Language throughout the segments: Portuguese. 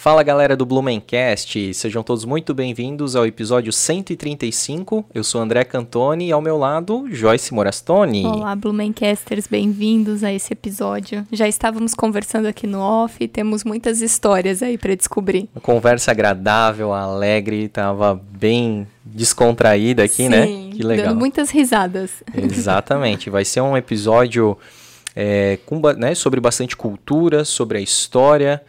Fala galera do Blumencast, sejam todos muito bem-vindos ao episódio 135. Eu sou André Cantoni e ao meu lado, Joyce Morastoni. Olá, Blumencasters, bem-vindos a esse episódio. Já estávamos conversando aqui no off, temos muitas histórias aí para descobrir. Uma conversa agradável, alegre, tava bem descontraída aqui, Sim, né? Que legal. Dando muitas risadas. Exatamente, vai ser um episódio é, com, né, sobre bastante cultura, sobre a história.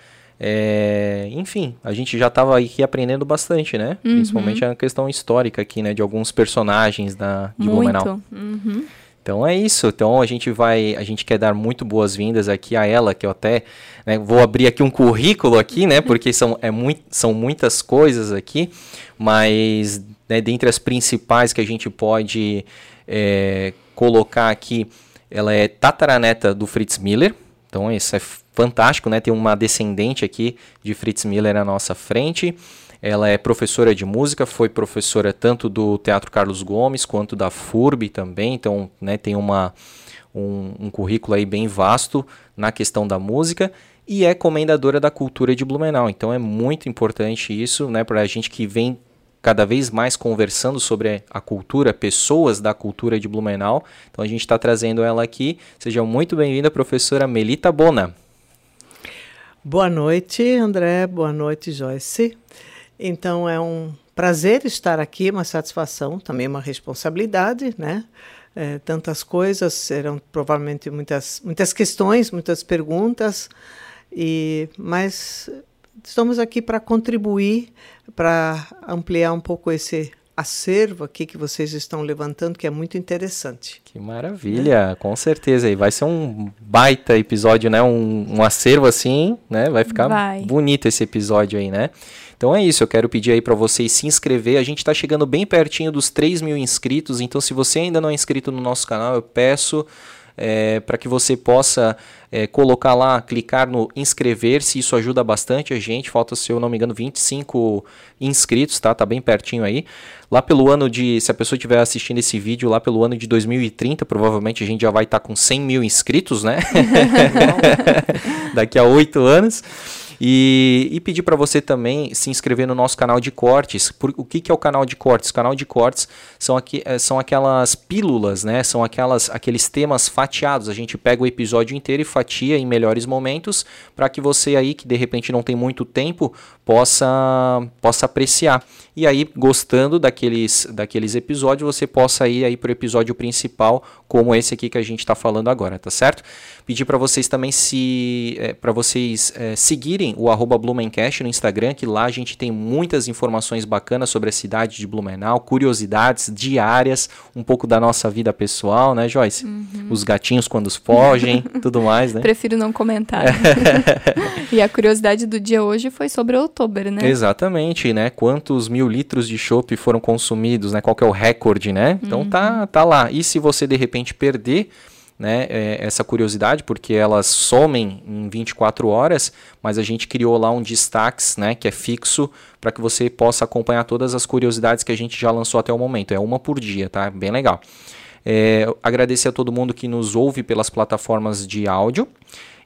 É, enfim, a gente já estava aqui aprendendo bastante, né? Uhum. Principalmente a questão histórica aqui, né? De alguns personagens da, de Blumenau. Muito. Uhum. Então é isso. Então a gente vai, a gente quer dar muito boas-vindas aqui a ela, que eu até né, vou abrir aqui um currículo aqui, né? Porque são, é muito, são muitas coisas aqui, mas né, dentre as principais que a gente pode é, colocar aqui, ela é tataraneta do Fritz Miller. Então isso é fantástico, né? Tem uma descendente aqui de Fritz Miller à nossa frente. Ela é professora de música, foi professora tanto do Teatro Carlos Gomes quanto da FURB também, então né, tem uma, um, um currículo aí bem vasto na questão da música e é comendadora da cultura de Blumenau. Então é muito importante isso né, para a gente que vem cada vez mais conversando sobre a cultura, pessoas da cultura de Blumenau. Então a gente está trazendo ela aqui. Seja muito bem-vinda, professora Melita Bona. Boa noite, André. Boa noite, Joyce. Então é um prazer estar aqui, uma satisfação, também uma responsabilidade, né? É, tantas coisas, serão provavelmente muitas, muitas questões, muitas perguntas, e mas estamos aqui para contribuir, para ampliar um pouco esse acervo aqui que vocês estão levantando, que é muito interessante. Que maravilha, é. com certeza. E vai ser um baita episódio, né? Um, um acervo assim, né? Vai ficar vai. bonito esse episódio aí, né? Então é isso, eu quero pedir aí para vocês se inscrever. A gente está chegando bem pertinho dos 3 mil inscritos, então se você ainda não é inscrito no nosso canal, eu peço é, para que você possa é, colocar lá, clicar no inscrever-se, isso ajuda bastante a gente. Falta, se eu não me engano, 25 inscritos, tá? Tá bem pertinho aí. Lá pelo ano de, se a pessoa estiver assistindo esse vídeo, lá pelo ano de 2030, provavelmente a gente já vai estar tá com 100 mil inscritos, né? Daqui a oito anos. E, e pedir para você também se inscrever no nosso canal de cortes. Por, o que, que é o canal de cortes? O canal de cortes são, aqui, eh, são aquelas pílulas, né? São aquelas, aqueles temas fatiados. A gente pega o episódio inteiro e fatia em melhores momentos para que você aí, que de repente não tem muito tempo, possa, possa apreciar. E aí, gostando daqueles, daqueles episódios, você possa ir aí para o episódio principal, como esse aqui que a gente está falando agora, tá certo? Pedir para vocês também se é, para vocês é, seguirem o arroba Blumencast no Instagram, que lá a gente tem muitas informações bacanas sobre a cidade de Blumenau, curiosidades diárias, um pouco da nossa vida pessoal, né, Joyce? Uhum. Os gatinhos quando fogem, tudo mais, né? Prefiro não comentar. e a curiosidade do dia hoje foi sobre outubro, né? Exatamente, né? Quantos mil litros de chopp foram consumidos, né? Qual é o recorde, né? Então tá, uhum. tá, tá lá. E se você de repente perder né, é, essa curiosidade, porque elas somem em 24 horas, mas a gente criou lá um destaques, né, que é fixo, para que você possa acompanhar todas as curiosidades que a gente já lançou até o momento. É uma por dia, tá? Bem legal. É, agradecer a todo mundo que nos ouve pelas plataformas de áudio.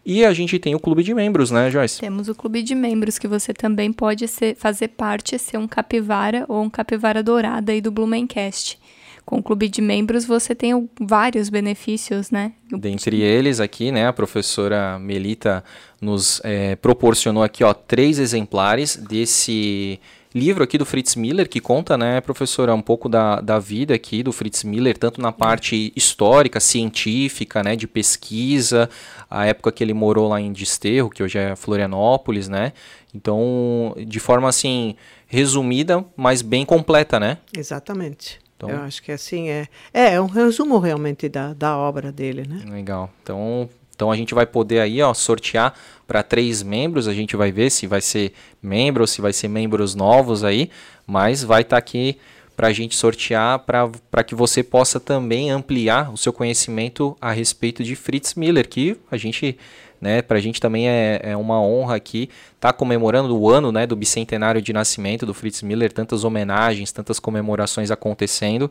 E a gente tem o clube de membros, né, Joyce? Temos o clube de membros, que você também pode ser, fazer parte, ser um capivara ou um capivara dourada aí do Blumencast com o clube de membros você tem vários benefícios, né? Dentre eles aqui, né, a professora Melita nos é, proporcionou aqui, ó, três exemplares desse livro aqui do Fritz Miller, que conta, né, professora, um pouco da, da vida aqui do Fritz Miller, tanto na parte histórica, científica, né, de pesquisa, a época que ele morou lá em Desterro, que hoje é Florianópolis, né, então, de forma, assim, resumida, mas bem completa, né? Exatamente. Então, Eu acho que assim é. É, é um resumo realmente da, da obra dele, né? Legal. Então, então a gente vai poder aí, ó, sortear para três membros. A gente vai ver se vai ser membro ou se vai ser membros novos aí, mas vai estar tá aqui para a gente sortear para que você possa também ampliar o seu conhecimento a respeito de Fritz Miller, que a gente né? Para a gente também é, é uma honra aqui estar tá comemorando o ano né, do bicentenário de nascimento do Fritz Miller, tantas homenagens, tantas comemorações acontecendo.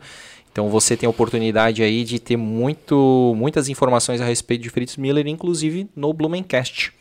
Então você tem a oportunidade aí de ter muito, muitas informações a respeito de Fritz Miller, inclusive no Blumencast,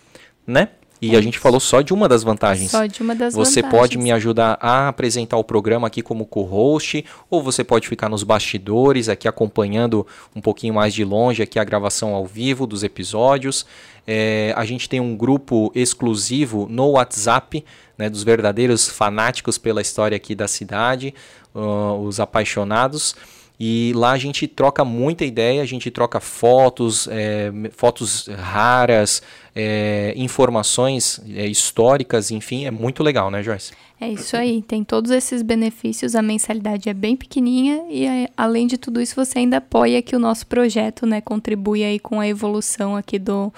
né? E a gente falou só de uma das vantagens. Só de uma das você vantagens. pode me ajudar a apresentar o programa aqui como co-host, ou você pode ficar nos bastidores aqui acompanhando um pouquinho mais de longe aqui a gravação ao vivo dos episódios. É, a gente tem um grupo exclusivo no WhatsApp, né, dos verdadeiros fanáticos pela história aqui da cidade, uh, os apaixonados. E lá a gente troca muita ideia, a gente troca fotos, é, fotos raras, é, informações é, históricas, enfim, é muito legal, né, Joyce? É isso aí, tem todos esses benefícios, a mensalidade é bem pequenininha e é, além de tudo isso você ainda apoia aqui o nosso projeto, né, contribui aí com a evolução aqui do,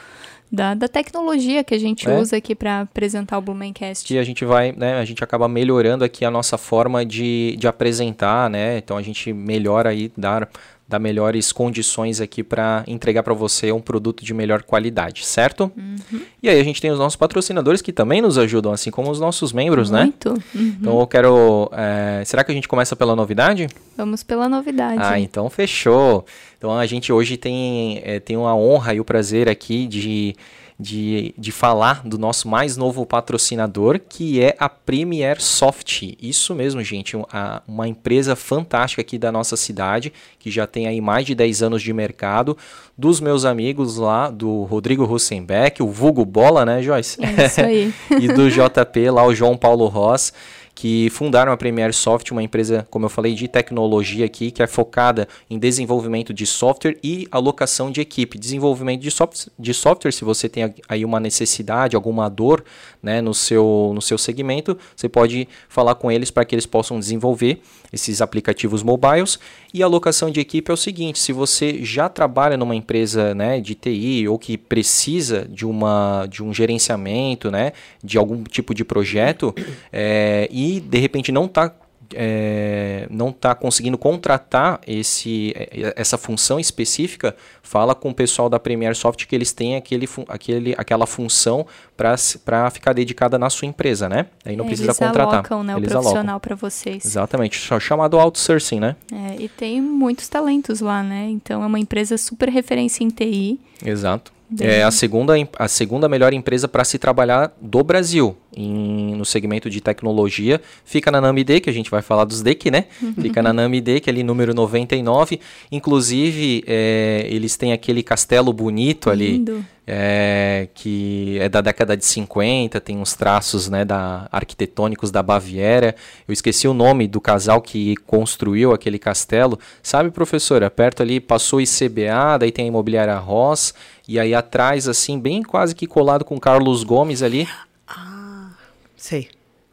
da, da tecnologia que a gente é. usa aqui para apresentar o Blumencast. E a gente vai, né, a gente acaba melhorando aqui a nossa forma de, de apresentar, né? Então a gente melhora aí, dar dar melhores condições aqui para entregar para você um produto de melhor qualidade, certo? Uhum. E aí a gente tem os nossos patrocinadores que também nos ajudam, assim como os nossos membros, Muito. né? Uhum. Então eu quero. É, será que a gente começa pela novidade? Vamos pela novidade. Ah, então fechou. Então a gente hoje tem, é, tem uma honra e o prazer aqui de de, de falar do nosso mais novo patrocinador, que é a Premier Soft. Isso mesmo, gente, uma, uma empresa fantástica aqui da nossa cidade, que já tem aí mais de 10 anos de mercado, dos meus amigos lá, do Rodrigo Russenbeck, o vulgo Bola, né, Joyce? É isso aí. e do JP lá, o João Paulo Ross que fundaram a Premier Soft, uma empresa, como eu falei, de tecnologia aqui, que é focada em desenvolvimento de software e alocação de equipe. Desenvolvimento de, soft de software, se você tem aí uma necessidade, alguma dor né, no, seu, no seu segmento, você pode falar com eles para que eles possam desenvolver esses aplicativos mobiles. E a alocação de equipe é o seguinte: se você já trabalha numa empresa né, de TI ou que precisa de, uma, de um gerenciamento, né, de algum tipo de projeto, é, e de repente não está é, não está conseguindo contratar esse, é, essa função específica, fala com o pessoal da Premier Soft que eles têm aquele, aquele, aquela função para ficar dedicada na sua empresa, né? Aí não é, precisa eles contratar. Alocam, né, eles o profissional para vocês. Exatamente, chamado outsourcing, né? É, e tem muitos talentos lá, né? Então é uma empresa super referência em TI. Exato. É a segunda, a segunda melhor empresa para se trabalhar do Brasil em, no segmento de tecnologia. Fica na Namide, que a gente vai falar dos DEC, né? Fica na Namide, que é ali número 99. Inclusive, é, eles têm aquele castelo bonito Lindo. ali. É, que é da década de 50, tem uns traços né, da, arquitetônicos da Baviera. Eu esqueci o nome do casal que construiu aquele castelo. Sabe, professora? Perto ali passou ICBA, daí tem a imobiliária Ross, e aí atrás, assim, bem quase que colado com Carlos Gomes ali. Ah, sei.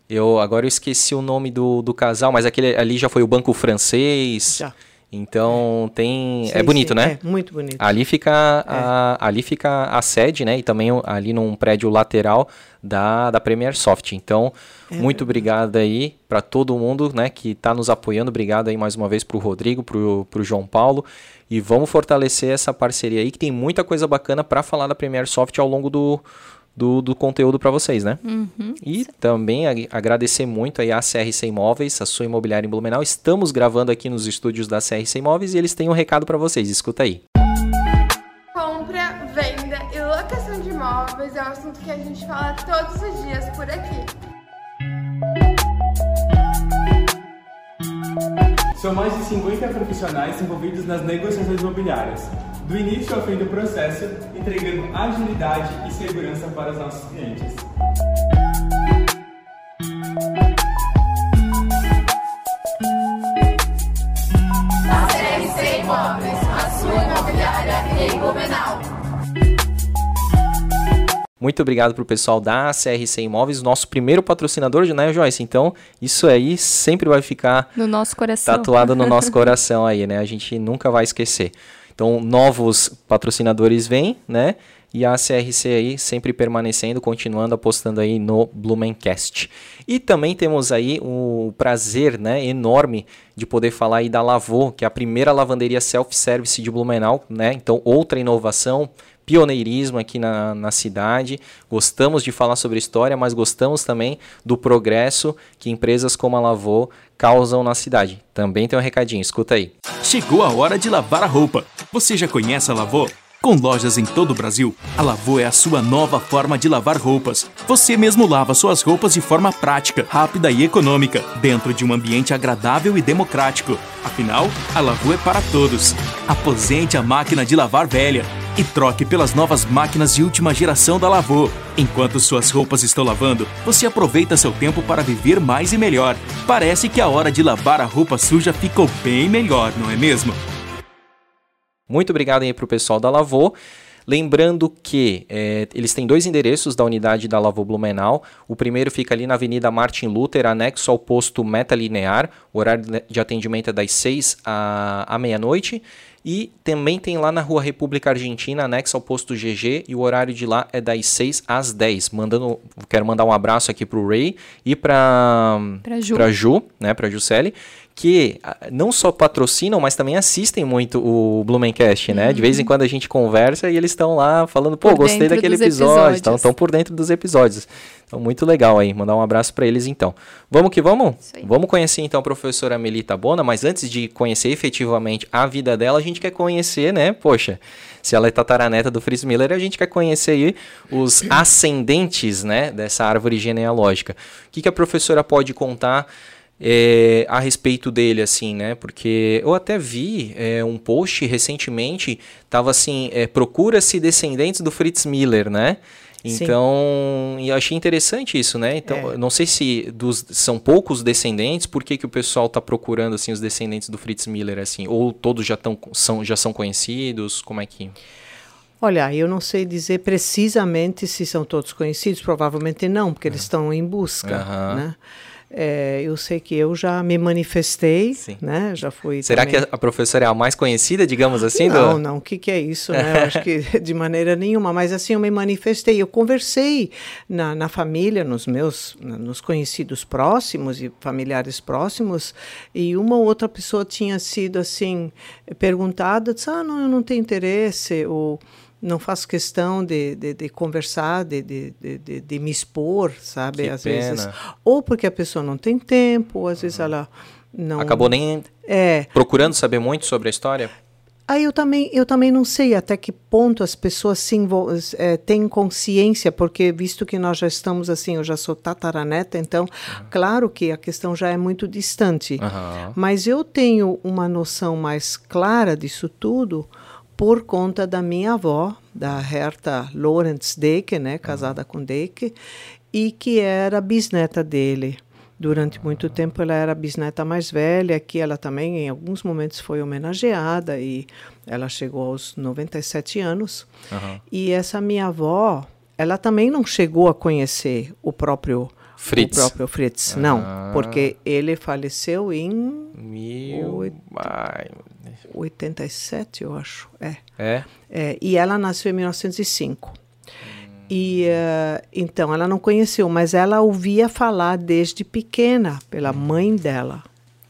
Eu agora eu esqueci o nome do, do casal, mas aquele ali já foi o Banco Francês. Já. Então tem. Sei, é bonito, sei. né? É, muito bonito. Ali fica, a, ali fica a sede, né? E também ali num prédio lateral da, da Premier Soft. Então, É muito obrigado aí para todo mundo, né? Que está nos apoiando. Obrigado aí mais uma vez pro Rodrigo, pro, pro João Paulo. E vamos fortalecer essa parceria aí, que tem muita coisa bacana para falar da Premier Soft ao longo do, do, do conteúdo para vocês, né? Uhum. E também ag- agradecer muito aí a CRC Imóveis, a sua imobiliária em Blumenau. Estamos gravando aqui nos estúdios da CRC Imóveis e eles têm um recado para vocês. Escuta aí. Compra, venda e locação de imóveis é um assunto que a gente fala todos os dias por aqui. São mais de 50 profissionais envolvidos nas negociações imobiliárias, do início ao fim do processo, entregando agilidade e segurança para os nossos clientes. Muito obrigado pro pessoal da CRC Imóveis, nosso primeiro patrocinador de né, Joyce? Então, isso aí sempre vai ficar No nosso coração. tatuado no nosso coração aí, né? A gente nunca vai esquecer. Então, novos patrocinadores vêm, né? E a CRC aí sempre permanecendo, continuando apostando aí no Blumencast. E também temos aí o prazer, né, enorme de poder falar aí da Lavô, que é a primeira lavanderia self-service de Blumenau, né? Então, outra inovação, pioneirismo aqui na, na cidade. Gostamos de falar sobre história, mas gostamos também do progresso que empresas como a Lavô causam na cidade. Também tem um recadinho, escuta aí. Chegou a hora de lavar a roupa. Você já conhece a Lavô? Com lojas em todo o Brasil, a Lavô é a sua nova forma de lavar roupas. Você mesmo lava suas roupas de forma prática, rápida e econômica, dentro de um ambiente agradável e democrático. Afinal, a Lavô é para todos. Aposente a máquina de lavar velha e troque pelas novas máquinas de última geração da Lavô. Enquanto suas roupas estão lavando, você aproveita seu tempo para viver mais e melhor. Parece que a hora de lavar a roupa suja ficou bem melhor, não é mesmo? Muito obrigado aí para o pessoal da Lavô. Lembrando que é, eles têm dois endereços da unidade da Lavô Blumenau. O primeiro fica ali na Avenida Martin Luther, anexo ao posto Meta Linear. O horário de atendimento é das 6 à, à meia-noite. E também tem lá na Rua República Argentina, anexo ao posto GG, e o horário de lá é das 6 às 10. Mandando, quero mandar um abraço aqui para o Ray e para Ju. Ju, né, para Juscelie que ah, não só patrocinam, mas também assistem muito o Blumencast, né? Uhum. De vez em quando a gente conversa e eles estão lá falando, pô, por gostei daquele episódio, estão por dentro dos episódios. Então, muito legal aí, mandar um abraço para eles então. Vamos que vamos? Vamos conhecer então a professora Melita Bona, mas antes de conhecer efetivamente a vida dela, a gente quer conhecer, né? Poxa, se ela é tataraneta do Fritz Miller, a gente quer conhecer aí os ascendentes, né, dessa árvore genealógica. O que, que a professora pode contar é, a respeito dele, assim, né? Porque eu até vi é, um post recentemente, tava assim, é, procura-se descendentes do Fritz Miller, né? Então, Sim. eu achei interessante isso, né? Então, é. não sei se dos, são poucos descendentes, por que, que o pessoal está procurando assim os descendentes do Fritz Miller assim, ou todos já tão, são já são conhecidos, como é que Olha, eu não sei dizer precisamente se são todos conhecidos, provavelmente não, porque eles estão em busca, uhum. né? É, eu sei que eu já me manifestei, Sim. né? Já fui. Será também... que a professora é a mais conhecida, digamos assim? Não, do... não. O que, que é isso, né? Eu acho que de maneira nenhuma. Mas assim, eu me manifestei. Eu conversei na, na família, nos meus, nos conhecidos próximos e familiares próximos, e uma ou outra pessoa tinha sido assim perguntada, disse, ah, não, eu não tenho interesse ou não faço questão de, de, de conversar, de, de, de, me expor, sabe? Que às pena. vezes. Ou porque a pessoa não tem tempo, ou às uhum. vezes ela não. Acabou nem é. procurando saber muito sobre a história? Aí eu também, eu também não sei até que ponto as pessoas se é, têm consciência, porque visto que nós já estamos assim, eu já sou tataraneta, então, uhum. claro que a questão já é muito distante. Uhum. Mas eu tenho uma noção mais clara disso tudo por conta da minha avó, da Herta Lorenz Deke, né, casada com Deke, e que era bisneta dele. Durante muito tempo ela era a bisneta mais velha, que ela também em alguns momentos foi homenageada e ela chegou aos 97 anos. Uhum. E essa minha avó, ela também não chegou a conhecer o próprio Fritz. O próprio Fritz, ah. não, porque ele faleceu em Mil... Oito... Ai, 87, eu acho. É. É? é e ela nasceu em 1905. Hum. E uh, então ela não conheceu, mas ela ouvia falar desde pequena pela mãe dela.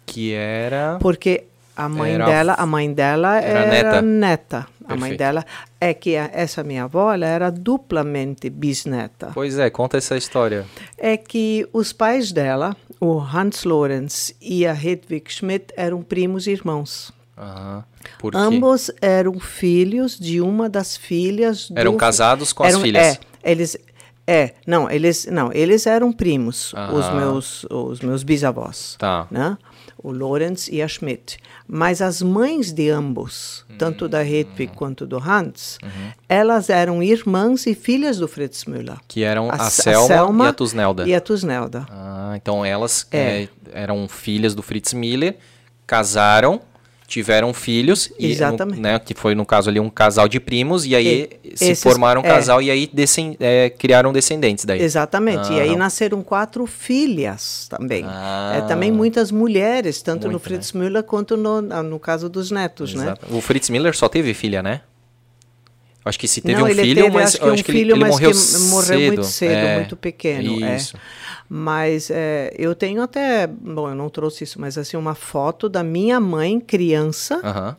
Que era. Porque a mãe era... dela, a mãe dela era, era neta. neta. A mãe dela é que a, essa minha avó ela era duplamente bisneta. Pois é, conta essa história. É que os pais dela, o Hans Lorenz e a Hedwig Schmidt, eram primos irmãos. Uhum. Ambos eram filhos de uma das filhas. Do... Eram casados com eram, as filhas. É, eles é, não, eles não, eles eram primos, os meus os meus bisavós, tá. né? O Lorenz e a Schmidt. Mas as mães de ambos, tanto da Hedwig quanto do Hans, uhum. elas eram irmãs e filhas do Fritz Müller. Que eram a, a, Selma, a Selma, e a Tusnelda. E a Tusnelda. Ah, então elas é. É, eram filhas do Fritz Miller, casaram tiveram filhos, Exatamente. E, né, que foi no caso ali um casal de primos, e aí e, se esses, formaram um casal é. e aí descend, é, criaram descendentes daí. Exatamente, ah, e aí não. nasceram quatro filhas também. Ah, é, também muitas mulheres, tanto muito, no Fritz né? Müller quanto no, no caso dos netos, né? Exato. né? O Fritz Müller só teve filha, né? Acho que se teve não, um filho, teve, mas acho, acho que, um filho, ele, ele morreu, morreu cedo. muito cedo, é, muito pequeno. É. Isso. É. Mas é, eu tenho até, bom, eu não trouxe isso, mas assim uma foto da minha mãe criança. Uh -huh.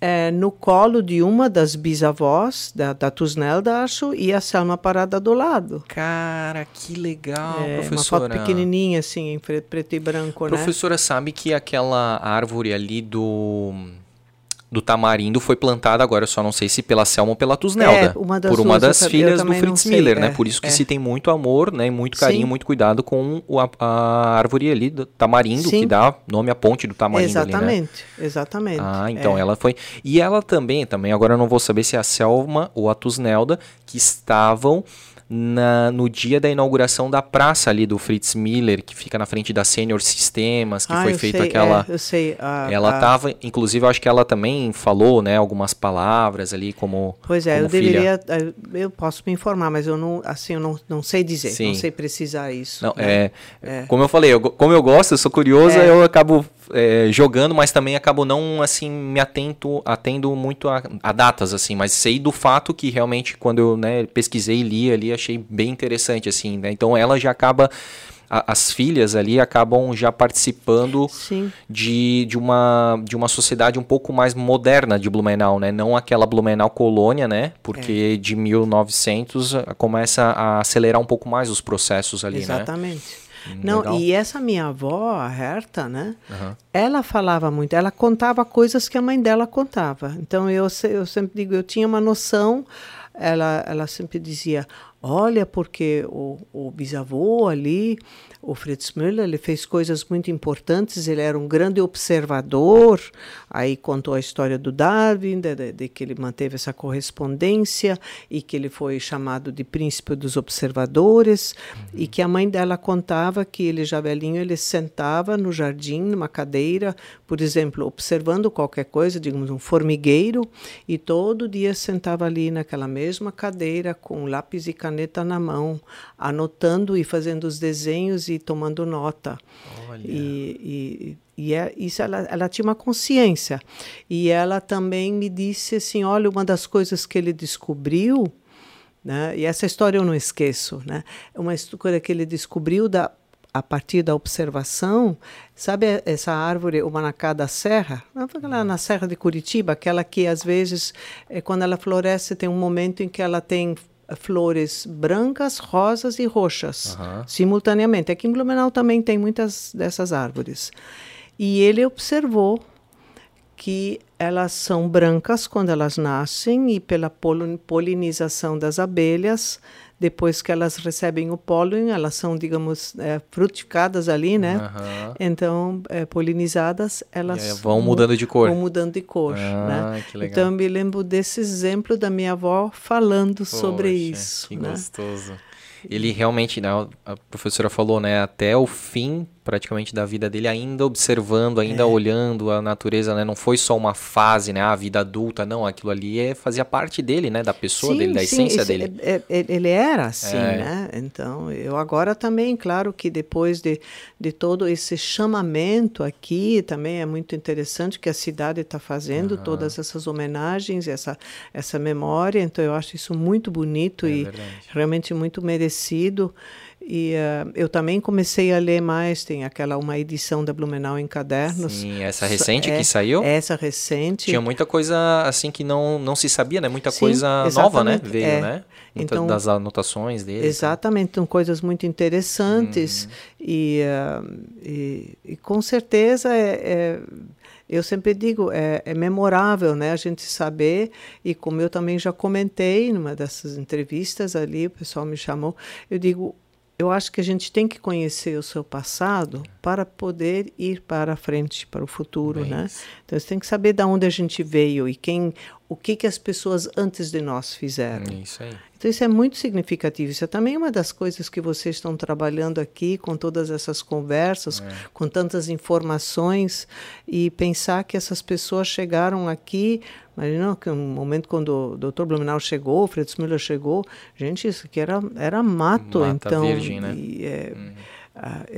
É, no colo de uma das bisavós, da, da Tusnelda, acho, e a Selma parada do lado. Cara, que legal, é, professora. Uma foto pequenininha, assim, em preto, preto e branco, professora, né? Professora, sabe que aquela árvore ali do do tamarindo foi plantada agora, eu só não sei se pela Selma ou pela Tusnelda. É, uma das por uma das filhas do Fritz sei, Miller, né? é, Por isso que é. se tem muito amor, né? Muito carinho, Sim. muito cuidado com a, a árvore ali do tamarindo, Sim. que dá nome à ponte do tamarindo ali, né? exatamente, exatamente. Ah, então É. ela foi. E ela também, também, agora eu não vou saber se é a Selma ou a Tusnelda, que estavam na, no dia da inauguração da praça ali do Fritz Miller, que fica na frente da Senior Sistemas, que Ah, foi feita aquela. é, eu sei. a- Ela a- estava, inclusive, eu acho que ela também falou, né, algumas palavras ali como. Pois é, como eu filha. deveria, eu- eu posso me informar, mas eu não, assim, eu não, não sei dizer, Sim. não sei precisar isso. Não, né? é, Como eu falei, eu como eu gosto, eu sou curioso, É. eu acabo é, jogando, mas também acabo não, assim, me atento, atendo muito a, a datas, assim, mas sei do fato que realmente, quando eu, né, pesquisei e li ali, achei bem interessante, assim, né, então ela já acaba, a- as filhas ali acabam já participando Sim. de, de, uma, de uma sociedade um pouco mais moderna de Blumenau, né? Não aquela Blumenau colônia, né? Porque É. de 1900 ah, começa a acelerar um pouco mais os processos ali, né? Exatamente. Não, legal. e essa minha avó, a Herta, né? Aham. Ela falava muito, ela contava coisas que a mãe dela contava. Então eu, eu sempre digo, eu tinha uma noção. Ela, ela sempre dizia: Olha, porque o, o bisavô ali, o Fritz Müller, ele fez coisas muito importantes, ele era um grande observador. Aí contou a história do Darwin, de, de- de que ele manteve essa correspondência e que ele foi chamado de príncipe dos observadores. E que a mãe dela contava que ele, já velhinho, ele sentava no jardim, numa cadeira, por exemplo, observando qualquer coisa, digamos, um formigueiro, e todo dia sentava ali naquela mesma cadeira com lápis e caneta na mão, anotando e fazendo os desenhos e tomando nota. Olha. E, e, e é, isso ela, ela tinha uma consciência. E ela também me disse assim: olha, uma das coisas que ele descobriu, né, e essa história eu não esqueço, né, uma coisa que ele descobriu da, a partir da observação, sabe essa árvore, o manacá da serra? Aquela na serra de Curitiba, aquela que às vezes, eh, quando ela floresce, tem um momento em que ela tem flores brancas, rosas e roxas Aham. simultaneamente. Aqui em Blumenau também tem muitas dessas árvores. E ele observou que elas são brancas quando elas nascem e pela polinização das abelhas, depois que elas recebem o pólen, elas são, digamos, eh, frutificadas ali, né? Aham. Então, eh, polinizadas, elas vão mudando de cor. Vão mudando de cor, Ah, né? que legal. Então, eu me lembro desse exemplo da minha avó falando sobre Poxa, isso, Que né? gostoso. Ele realmente, né, a professora falou, né, até o fim praticamente da vida dele, ainda observando, ainda É. olhando a natureza, né, não foi só uma fase, né, a vida adulta, não, aquilo ali é, fazia parte dele, né, da pessoa dele, da essência isso dele. é- é- ele era assim, É. né? Então, eu agora também, claro que depois de, de todo esse chamamento aqui, também é muito interessante que a cidade está fazendo todas essas homenagens, essa, essa memória. Então, eu acho isso muito bonito É e verdade. realmente muito merecido. E eh, eu também comecei a ler mais, tem aquela uma edição da Blumenau em cadernos. Sim, essa recente é, que saiu, Essa recente. tinha muita coisa assim que não, não se sabia, né, muita Sim, coisa nova, né, veio, é. né, Então- das anotações dele. Exatamente, são coisas muito interessantes Uhum. e, ah, e, e com certeza é, é- eu sempre digo é, é memorável, né, a gente saber e como eu também já comentei numa dessas entrevistas ali, o pessoal me chamou, eu digo eu acho que a gente tem que conhecer o seu passado para poder ir para a frente, para o futuro, Bem né? Então você tem que saber de onde a gente veio e quem, o que que as pessoas antes de nós fizeram. Isso aí. Então, isso é muito significativo. Isso é também uma das coisas que vocês estão trabalhando aqui, com todas essas conversas, com tantas informações, e pensar que essas pessoas chegaram aqui. Imagina que no momento quando o Dr. Blumenau chegou, o Fritz Müller chegou, gente, isso aqui era, era mato. Mata então, virgem, né? e, é, a-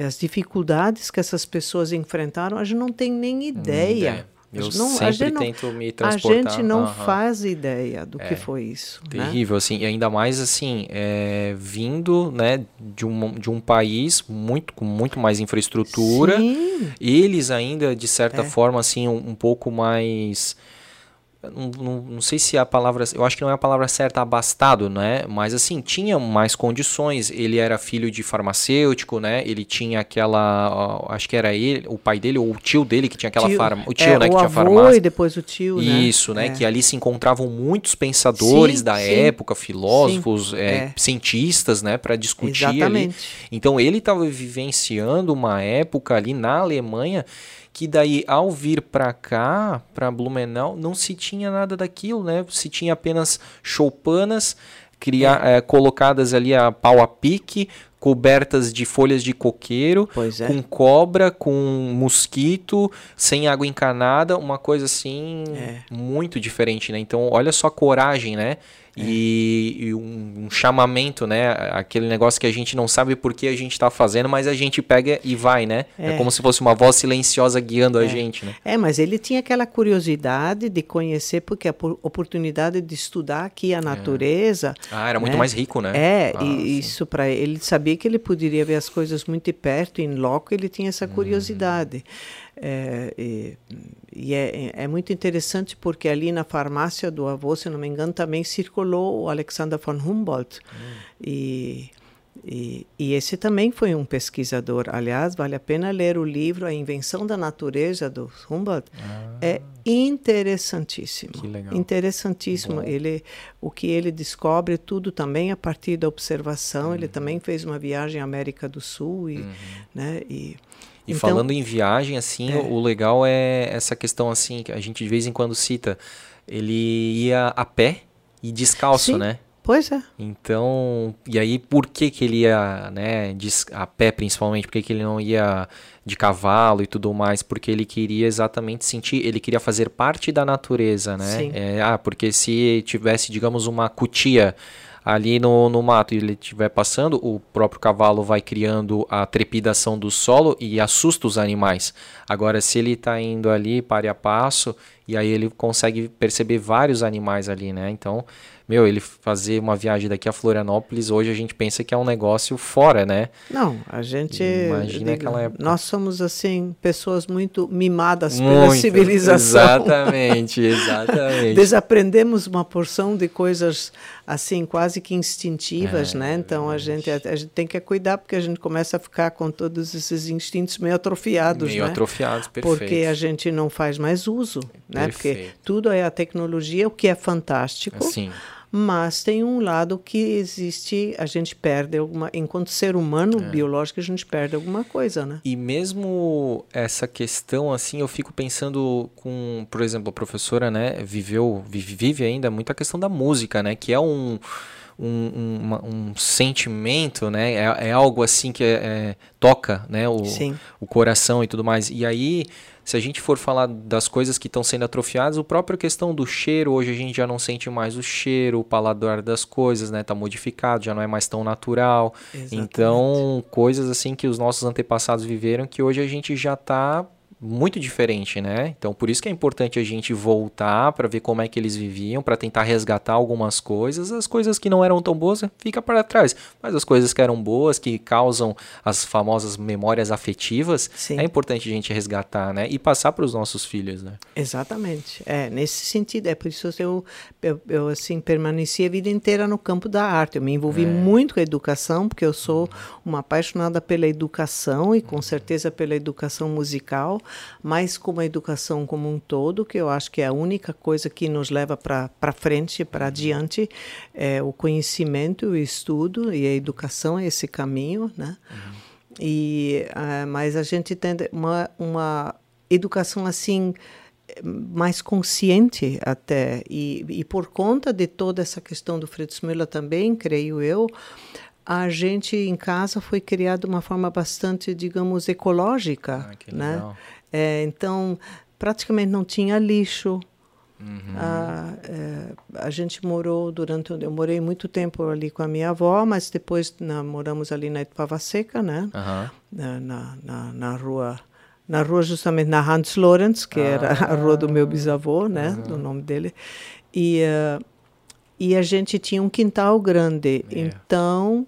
as dificuldades que essas pessoas enfrentaram, a gente não tem nem ideia. A Eu gente não- a sempre não- tento me A transportar. gente não aham. faz ideia do que foi isso. né? Terrível, assim, e ainda mais assim, é, vindo né, de, um, de um país muito, com muito mais infraestrutura, Sim. eles ainda, de certa É. forma, assim, um, um pouco mais não, não, não, sei se a palavra, eu acho que não é a palavra certa, abastado, né? Mas assim, tinha mais condições. Ele era filho de farmacêutico, né? Ele tinha aquela, acho que era ele, o pai dele ou o tio dele que tinha aquela farmácia, o tio, é, né, o que tinha avô farmácia. e depois o tio, né? Isso, né? É. Que ali se encontravam muitos pensadores sim, da sim. época, filósofos, é, é. cientistas, né, para discutir Exatamente. ali. Então ele estava vivenciando uma época ali na Alemanha que daí ao vir para cá, para Blumenau, não se tinha nada daquilo, né? Se tinha apenas choupanas criar, é. É, colocadas ali a pau a pique, cobertas de folhas de coqueiro, é. com cobra, com mosquito, sem água encanada, uma coisa assim é. muito diferente, né? Então, olha só a coragem, né? É. E, e um, um, chamamento, né? Aquele negócio que a gente não sabe por que a gente está fazendo, mas a gente pega e vai, né? É, é como se fosse uma voz silenciosa guiando é. a gente, né? É, mas ele tinha aquela curiosidade de conhecer, porque a oportunidade de estudar aqui a é. natureza. Ah, era muito né? mais rico, né? É, ah, e isso para ele sabia que ele poderia ver as coisas muito de perto, em loco, ele tinha essa curiosidade. Hum. É, e, e é, é, muito interessante porque ali na farmácia do avô, se não me engano, também circulou o Alexander von Humboldt. Hum. E, e, e, esse também foi um pesquisador. Aliás, vale a pena ler o livro A Invenção da Natureza do Humboldt. Ah. É interessantíssimo. Que legal. Interessantíssimo. Ele, o que ele descobre tudo também a partir da observação. Uhum. Ele também fez uma viagem à América do Sul e, uhum. né, e e então, falando em viagem, assim, é. o legal é essa questão assim que a gente de vez em quando cita. Ele ia a pé e descalço, Sim. né? Pois é. Então, e aí por que que ele ia, né, a pé principalmente, por que que ele não ia de cavalo e tudo mais? Porque ele queria exatamente sentir, ele queria fazer parte da natureza, né? Sim. É, ah, porque se tivesse, digamos, uma cutia ali no, no mato e ele estiver passando, o próprio cavalo vai criando a trepidação do solo e assusta os animais. Agora, se ele está indo ali para a passo, e aí ele consegue perceber vários animais ali, né? Então, meu, ele fazer uma viagem daqui a Florianópolis, hoje a gente pensa que é um negócio fora, né? Não, a gente. Imagina aquela época. Nós somos, assim, pessoas muito mimadas muito, pela civilização. Exatamente, exatamente. Desaprendemos uma porção de coisas, assim, quase que instintivas, é, né? Então a gente, a, a, gente tem que cuidar, porque a gente começa a ficar com todos esses instintos meio atrofiados, meio né? atrofiados, perfeito. Porque a gente não faz mais uso, né? Porque tudo é a tecnologia, o que é fantástico. Sim mas tem um lado que existe, a gente perde alguma, enquanto ser humano é. biológico, a gente perde alguma coisa, né? E mesmo essa questão, assim, eu fico pensando com, por exemplo, a professora, né, viveu, vive, ainda muito a questão da música, né, que é um um, uma, um, sentimento, né? É, é algo assim que é, é, toca, né? O, o coração e tudo mais. E aí se a gente for falar das coisas que estão sendo atrofiadas, a própria questão do cheiro, hoje a gente já não sente mais o cheiro, o paladar das coisas, né? Tá modificado, já não é mais tão natural. Exatamente. Então, coisas assim que os nossos antepassados viveram que hoje a gente já está muito diferente, né? Então, por isso que é importante a gente voltar para ver como é que eles viviam, para tentar resgatar algumas coisas. As coisas que não eram tão boas fica para trás, mas as coisas que eram boas, que causam as famosas memórias afetivas, Sim. é importante a gente resgatar, né? E passar para os nossos filhos, né? Exatamente. É nesse sentido. É por isso que eu, eu, eu assim permaneci a vida inteira no campo da arte. Eu me envolvi É. muito com a educação, porque eu sou uma apaixonada pela educação e com certeza pela educação musical mas como a educação como um todo, que eu acho que é a única coisa que nos leva para frente, para adiante, é o conhecimento, o estudo e a educação é esse caminho, né? E uh, mas a gente tem uma uma educação assim mais consciente até e, e por conta de toda essa questão do Fritz Müller também, creio eu, a gente em casa foi criado de uma forma bastante, digamos, ecológica, Ah, né? É, então, praticamente não tinha lixo. Uhum. Ah, é, a gente morou durante. Eu morei muito tempo ali com a minha avó, mas depois na, moramos ali na Itpava Seca, né? Aham. Na, na, na, na rua. Na rua, justamente na Hans Lorenz, que era a rua do meu bisavô, né? Do nome dele. E, ah, e a gente tinha um quintal grande. É. Então,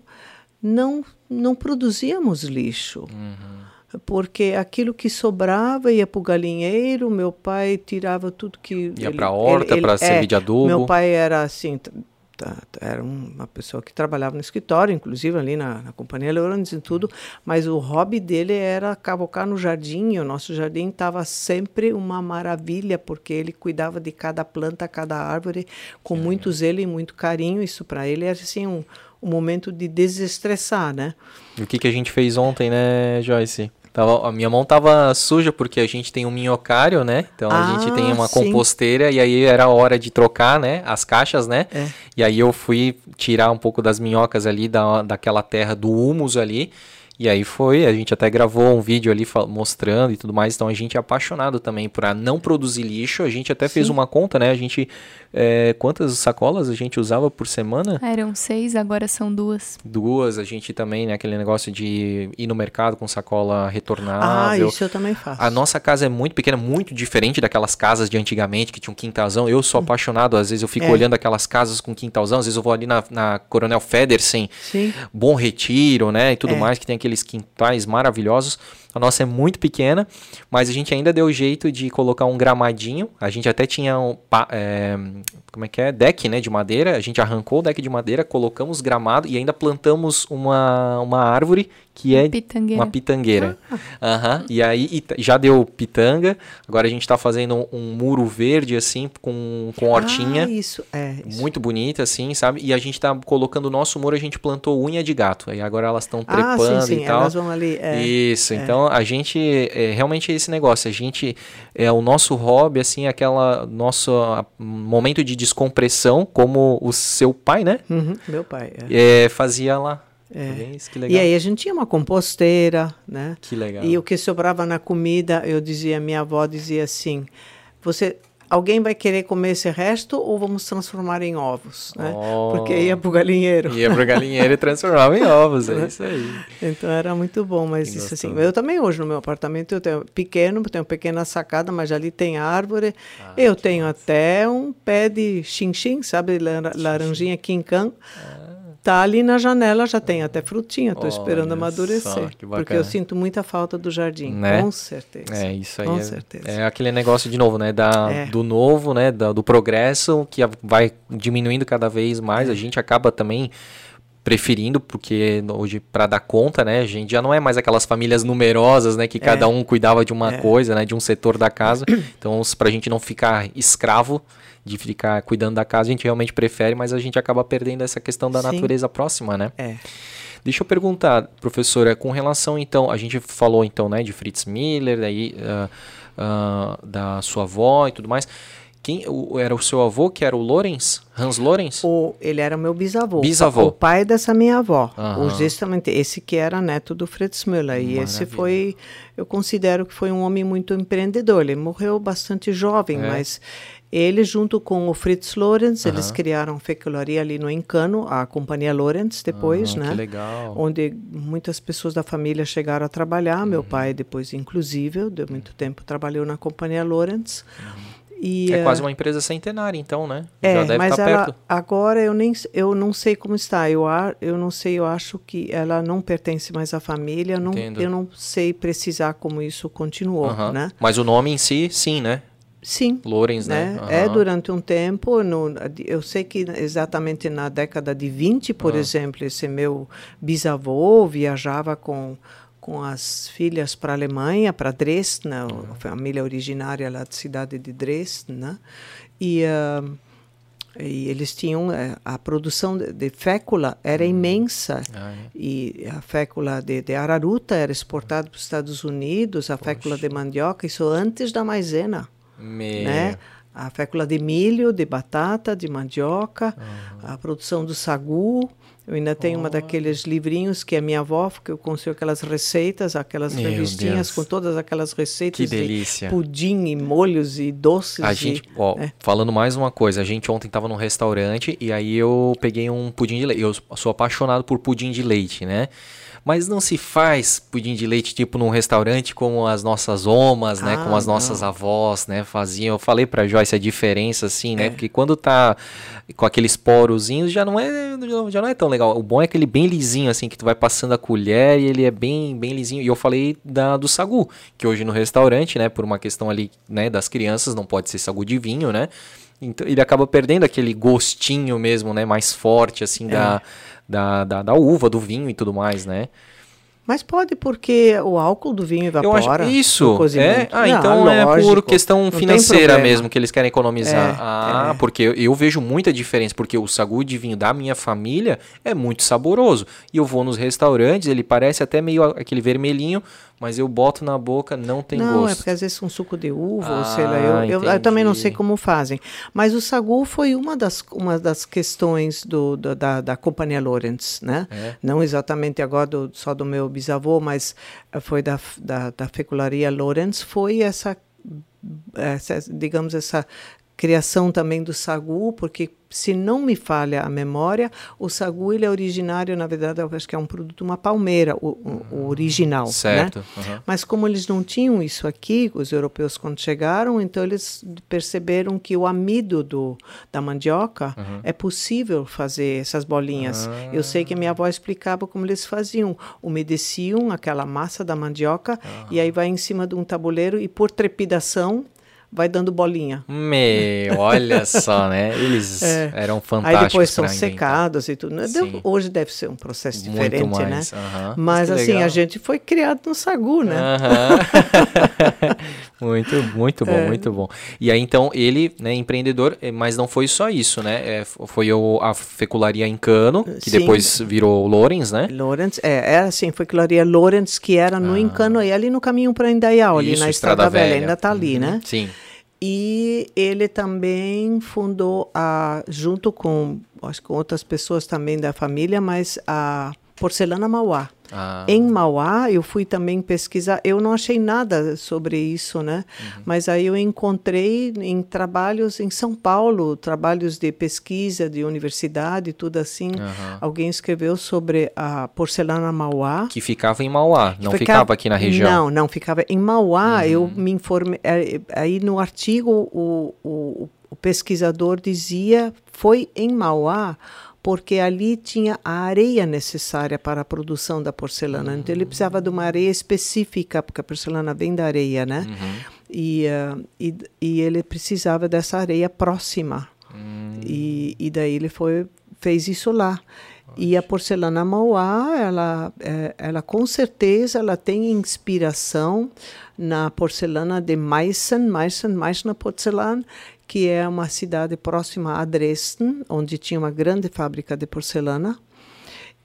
não, não produzíamos lixo. Uhum. Porque aquilo que sobrava ia para o galinheiro, meu pai tirava tudo que... Ia para a horta, para servir é, de adubo. Meu pai era assim, era uma pessoa que trabalhava no escritório, inclusive ali na, na Companhia Lawrence e tudo, mas o hobby dele era cavocar no jardim, e o nosso jardim estava sempre uma maravilha, porque ele cuidava de cada planta, cada árvore, com muito zelo e muito carinho, isso para ele era assim um, um momento de desestressar, né? E o que, que a gente fez ontem, né, Joyce? Tava, a minha mão tava suja porque a gente tem um minhocário, né? Então ah, a gente tem uma sim. composteira e aí era hora de trocar, né? As caixas, né? É. E aí eu fui tirar um pouco das minhocas ali da, daquela terra do humus ali. E aí foi, a gente até gravou um vídeo ali mostrando e tudo mais. Então a gente é apaixonado também por não produzir lixo. A gente até Sim. fez uma conta, né? A gente é, quantas sacolas a gente usava por semana? Eram seis, agora são duas. Duas, a gente também, né? Aquele negócio de ir no mercado com sacola retornável. Ah, isso eu também faço. A nossa casa é muito pequena, muito diferente daquelas casas de antigamente que tinham um quintalzão. Eu sou hum. apaixonado, às vezes eu fico é. olhando aquelas casas com quintalzão, às vezes eu vou ali na, na Coronel Federsen, Sim. Bom Retiro, né? E tudo é. mais, que tem aqueles quintais maravilhosos. A nossa é muito pequena, mas a gente ainda deu jeito de colocar um gramadinho. A gente até tinha um, é, como é que é? Deck, né, de madeira. A gente arrancou o deck de madeira, colocamos gramado e ainda plantamos uma, uma árvore que é pitangueira. uma pitangueira. Ah. Uhum. E aí e já deu pitanga. Agora a gente está fazendo um, um, muro verde assim com, com hortinha. Ah, isso é. Isso. Muito bonita assim, sabe? E a gente está colocando o nosso muro, a gente plantou unha de gato. E agora elas estão trepando ah, sim, sim. e tal. Elas vão ali. É, isso. É. Então a gente é, realmente é esse negócio. A gente é o nosso hobby assim, aquela nosso momento de descompressão, como o seu pai, né? Uhum, meu pai. É. é fazia lá. É. E aí a gente tinha uma composteira, né? Que legal. E o que sobrava na comida, eu dizia, minha avó dizia assim: você alguém vai querer comer esse resto ou vamos transformar em ovos, né? Oh, Porque ia pro galinheiro. Ia pro galinheiro e transformava em ovos, é isso aí. Então era muito bom, mas que isso gostoso. assim. Eu também hoje no meu apartamento eu tenho pequeno, tenho pequena sacada, mas ali tem árvore. Ah, eu tenho massa. até um pé de xinxim, sabe, laranjinha quincan. Ah Tá ali na janela, já tem até frutinha, estou esperando amadurecer. Porque eu sinto muita falta do jardim, né? com certeza. É, isso aí. Com é, certeza. É aquele negócio de novo, né? Da, é. Do novo, né? Da, do progresso, que vai diminuindo cada vez mais. É. A gente acaba também preferindo, porque hoje para dar conta, né, a gente já não é mais aquelas famílias numerosas, né, que é. cada um cuidava de uma é. coisa, né, de um setor da casa. Então, para a gente não ficar escravo, de ficar cuidando da casa, a gente realmente prefere, mas a gente acaba perdendo essa questão da Sim. natureza próxima, né? É. Deixa eu perguntar, professora, com relação então, a gente falou então, né, de Fritz Miller, daí uh, uh, da sua avó e tudo mais. Quem o, era o seu avô, que era o Lorenz? Hans Lorenz? O, ele era meu bisavô. Bisavô. O pai dessa minha avó. Uhum. Justamente esse que era neto do Fritz Müller. Maravilha. E esse foi, eu considero que foi um homem muito empreendedor. Ele morreu bastante jovem, é. mas ele, junto com o Fritz Lorenz, uhum. eles criaram fecularia ali no Encano, a companhia Lorenz depois, uhum, né? Que legal. Onde muitas pessoas da família chegaram a trabalhar. Uhum. Meu pai, depois, inclusive, deu muito tempo, trabalhou na companhia Lorenz. Uhum. E, é quase uma empresa centenária, então, né? É, Já deve mas estar ela, perto. agora eu nem eu não sei como está. Eu, eu não sei, eu acho que ela não pertence mais à família. Não, eu não sei precisar como isso continuou, uhum. né? Mas o nome em si, sim, né? Sim. Lorenz, né? né? Uhum. É, durante um tempo, no, eu sei que exatamente na década de 20, por uhum. exemplo, esse meu bisavô viajava com, com as filhas para a Alemanha, para Dresden, uhum. a família originária lá da cidade de Dresden, né? E, uh, e eles tinham uh, a produção de, de fécula era uhum. imensa ah, é. e a fécula de, de araruta era exportada para os Estados Unidos, a Poxa. fécula de mandioca, isso antes da maisena. Meu. Né? A fécula de milho, de batata, de mandioca, uhum. a produção do sagu. Eu ainda tenho oh. uma daqueles livrinhos que é minha avó, que eu consigo aquelas receitas, aquelas Meu revistinhas Deus. com todas aquelas receitas que delícia. de pudim e molhos e doces. A e, gente, ó, é. falando mais uma coisa, a gente ontem estava num restaurante e aí eu peguei um pudim de leite. Eu sou apaixonado por pudim de leite, né? Mas não se faz pudim de leite tipo num restaurante como as nossas omas, né? Ah, como as nossas não. avós, né? Faziam. Eu falei pra Joyce a diferença, assim, né? É. Porque quando tá com aqueles porozinhos já não é já não é tão legal. O bom é aquele bem lisinho, assim, que tu vai passando a colher e ele é bem, bem lisinho. E eu falei da, do sagu, que hoje no restaurante, né? Por uma questão ali, né? Das crianças, não pode ser sagu de vinho, né? Então ele acaba perdendo aquele gostinho mesmo, né? Mais forte, assim, da, da, da, da uva, do vinho e tudo mais, né? Mas pode porque o álcool do vinho evapora. Eu acho isso. É? Ah, Não, então é por questão financeira mesmo que eles querem economizar. É, ah, é. porque eu, eu vejo muita diferença, porque o sagu de vinho da minha família é muito saboroso. E eu vou nos restaurantes, ele parece até meio aquele vermelhinho, mas eu boto na boca, não tem não, é gosto. porque às vezes um suco de uva, ou Ah, sei lá, eu, eu, eu também não sei como fazem. Mas o sagu foi uma das, uma das questões do, do- da, da companhia Lawrence, né? É. Não exatamente agora do- só do meu bisavô, mas eh, foi da, da, da fecularia Lawrence, foi essa, essa, digamos, essa criação também do sagu, porque se não me falha a memória, o sagu ele é originário, na verdade, eu acho que é um produto de uma palmeira, o, o- o original, né? Certo. aham. Mas como eles não tinham isso aqui, os europeus quando chegaram, então eles perceberam que o amido do, da mandioca é possível fazer essas bolinhas. Eu sei que minha avó explicava como eles faziam. Umedeciam aquela massa da mandioca e aí vai em cima de um tabuleiro e por trepidação vai dando bolinha. Meu, olha só, né? Eles eram fantásticos. É. Aí depois são secados e tudo. né? Sim. hoje deve ser um processo Muito diferente, mais, né? aham. Mas Mas assim, a legal. gente foi criado no sagu, né? Aham. muito, muito É. bom, muito bom. E aí, então, ele, né, empreendedor, eh, mas não foi só isso, né? É, foi o- a fecularia em cano, que Sim. depois virou Lorenz, né? Lawrence, é, era assim, foi Claria Lawrence, que era no Encano, aí, ali no caminho para Indaial, ali Ah. Isso, na Estrada Estrada Velha, Velha. ainda está ali, Uhum, né? Sim. E ele também fundou, a, junto com, acho que com outras pessoas também da família, mas a Porcelana Mauá. Ah, Em Mauá, eu fui também pesquisar, eu não achei nada sobre isso, né? Uhum. Mas aí eu encontrei em trabalhos em São Paulo, trabalhos de pesquisa, de universidade, tudo assim. Aham. Alguém escreveu sobre a porcelana Mauá. que ficava em Mauá, não Ficava- ficava aqui na região. Não, não ficava em Mauá. Eu Uhum. me informei. é, Aí no artigo o, o, o pesquisador dizia foi em Mauá porque ali tinha a areia necessária para a produção da porcelana. Então ele precisava de uma areia específica porque a porcelana vem da areia, né? Uhum. E, ah, e, e ele precisava dessa areia próxima. Hum. E, e daí ele foi fez isso lá. E a porcelana Mauá, ela, é, ela com certeza ela tem inspiração na porcelana de Meissen, Meissen, Meißner Porzellan, que é uma cidade próxima a Dresden, onde tinha uma grande fábrica de porcelana.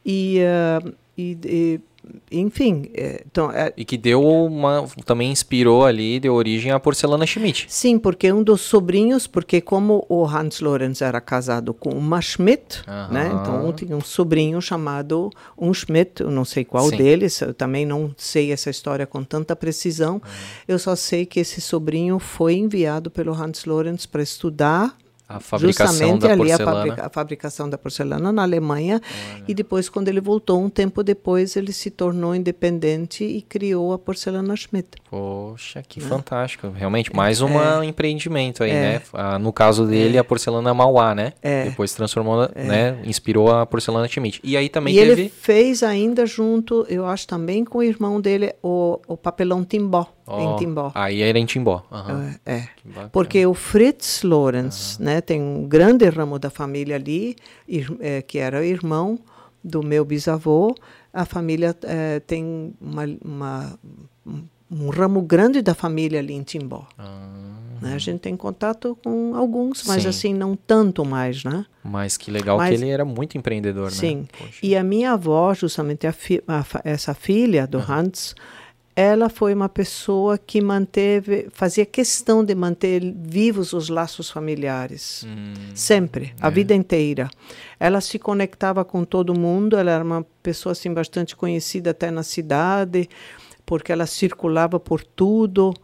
E, ah, e, e, enfim, é, então, é, E que deu uma. Também inspirou ali, deu origem à porcelana Schmidt. Sim, porque um dos sobrinhos, porque como o Hans Lorenz era casado com uma Schmidt, Aham. né? Então tinha um sobrinho chamado um Schmidt, eu não sei qual Sim. deles, eu também não sei essa história com tanta precisão. Eu só sei que esse sobrinho foi enviado pelo Hans Lorenz para estudar A fabricação justamente da ali a, porcelana. fabrica- a fabricação da porcelana na Alemanha e depois quando ele voltou um tempo depois ele se tornou independente e criou a porcelana Schmidt. Poxa, que Né? fantástico. Realmente, mais um empreendimento aí, É. né? Ah, no caso dele, a porcelana Mauá, né? É. Depois transformou, né? Inspirou a porcelana Schmidt. E aí também e teve. ele fez ainda junto, eu acho também com o irmão dele, o, o papelão Timbó, Ó, em Timbó. Aí era em Timbó. Aham. É, é. Porque o Fritz Lorenz, né, tem um grande ramo da família ali, é, que era o irmão do meu bisavô. A família é, tem uma, uma- um- ramo grande da família ali em Timbó. né? A gente tem contato com alguns, mas Sim. assim, não tanto mais, né? Mas que legal Mas- que ele era muito empreendedor, Sim. né? Poxa. E a minha avó, justamente a fi- a essa filha do Hans, ela foi uma pessoa que manteve, fazia questão de manter vivos os laços familiares. Hum, Sempre, a vida inteira. Ela se conectava com todo mundo, ela era uma pessoa assim bastante conhecida até na cidade, porque ela circulava por tudo.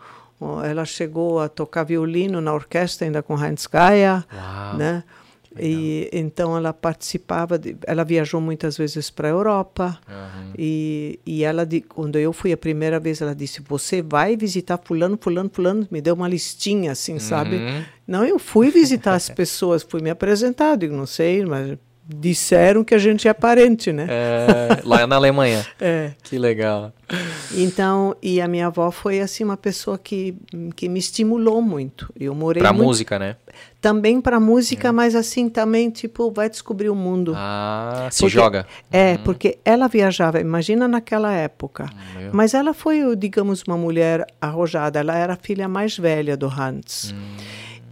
Ela chegou a tocar violino na orquestra ainda com Heinz Uau. né? E então ela participava, de, ela viajou muitas vezes para a Europa. Uhum. E, e ela, quando eu fui a primeira vez, ela disse: Você vai visitar Fulano, Fulano, Fulano. Me deu uma listinha assim, sabe? Uhum. Não, eu fui visitar as pessoas, fui me apresentar. Digo, não sei, mas disseram que a gente é parente, né? É, lá na Alemanha. É. Que legal. Então, e a minha avó foi assim uma pessoa que, que me estimulou muito. Eu morei Pra muito, música, né? também para música, mas assim também tipo vai descobrir o mundo. Ah, se Porque- joga. É, porque ela viajava, imagina naquela época. Mas ela foi, digamos, uma mulher arrojada. Ela era a filha mais velha do Hans.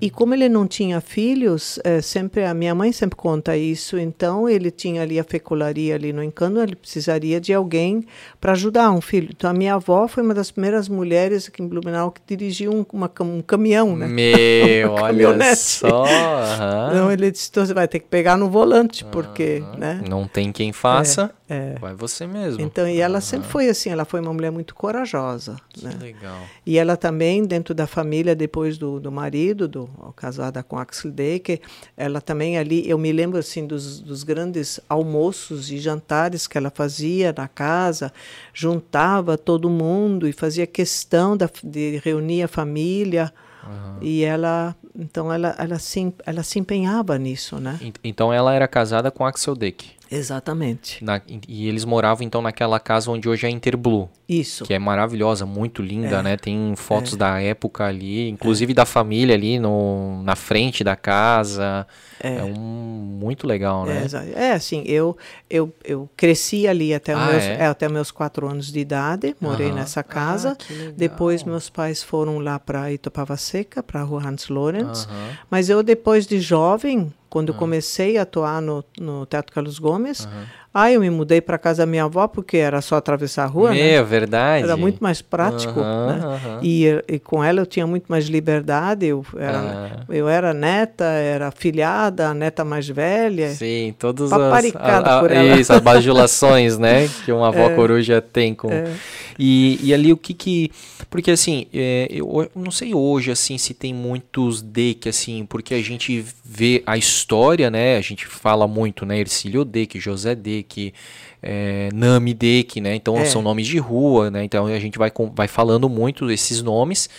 E como ele não tinha filhos, eh, sempre a minha mãe sempre conta isso. Então ele tinha ali a fecularia ali no Encanto, ele precisaria de alguém para ajudar um filho. Então a minha avó foi uma das primeiras mulheres aqui em Blumenau que dirigiu um, uma um caminhão, né? Meu, olha só. aham. Então ele disse, então você vai ter que pegar no volante, porque, né? Não tem quem faça. É. Vai você mesmo. Então, e ela sempre foi assim, ela foi uma mulher muito corajosa, né? Que legal. E ela também, dentro da família, depois do, do marido, do, casada com Axel Decker, ela também ali, eu me lembro assim dos, dos grandes almoços e jantares que ela fazia na casa, juntava todo mundo e fazia questão da, de reunir a família. E ela, então ela, ela, se, ela se empenhava nisso, né? Ent- Então ela era casada com Axel Deck. Exatamente. Na- e eles moravam então naquela casa onde hoje é Interblue, Isso. que é maravilhosa, muito linda, É. né? Tem fotos da época ali, inclusive da família ali no, na frente da casa. É, um muito legal, É, né? exa- é, assim, eu, eu, eu cresci ali até, Ah, meus, é? é, até meus quatro anos de idade, morei Aham. nessa casa. Ah, que legal. depois meus pais foram lá para Itopava Seca, para a rua Hans Lorenz. Aham. Mas eu, depois de jovem, quando eu comecei a atuar no, no Teatro Carlos Gomes, aí eu me mudei para casa da minha avó, porque era só atravessar a rua, né? Meu, verdade. Era muito mais prático, Aham, né? aham. E, e com ela eu tinha muito mais liberdade. Eu era, Ah. eu era neta, era filhada, a neta mais velha. Sim, todas Paparicado as a- a- por ela. isso, as bajulações, né, que uma avó É. coruja tem com e, e ali o que que porque assim é, eu não sei hoje assim se tem muitos Deck assim porque a gente vê a história né a gente fala muito né Ercílio Deck José Deck é, Nami Deck né então É. são nomes de rua né então a gente vai com- vai falando muito esses nomes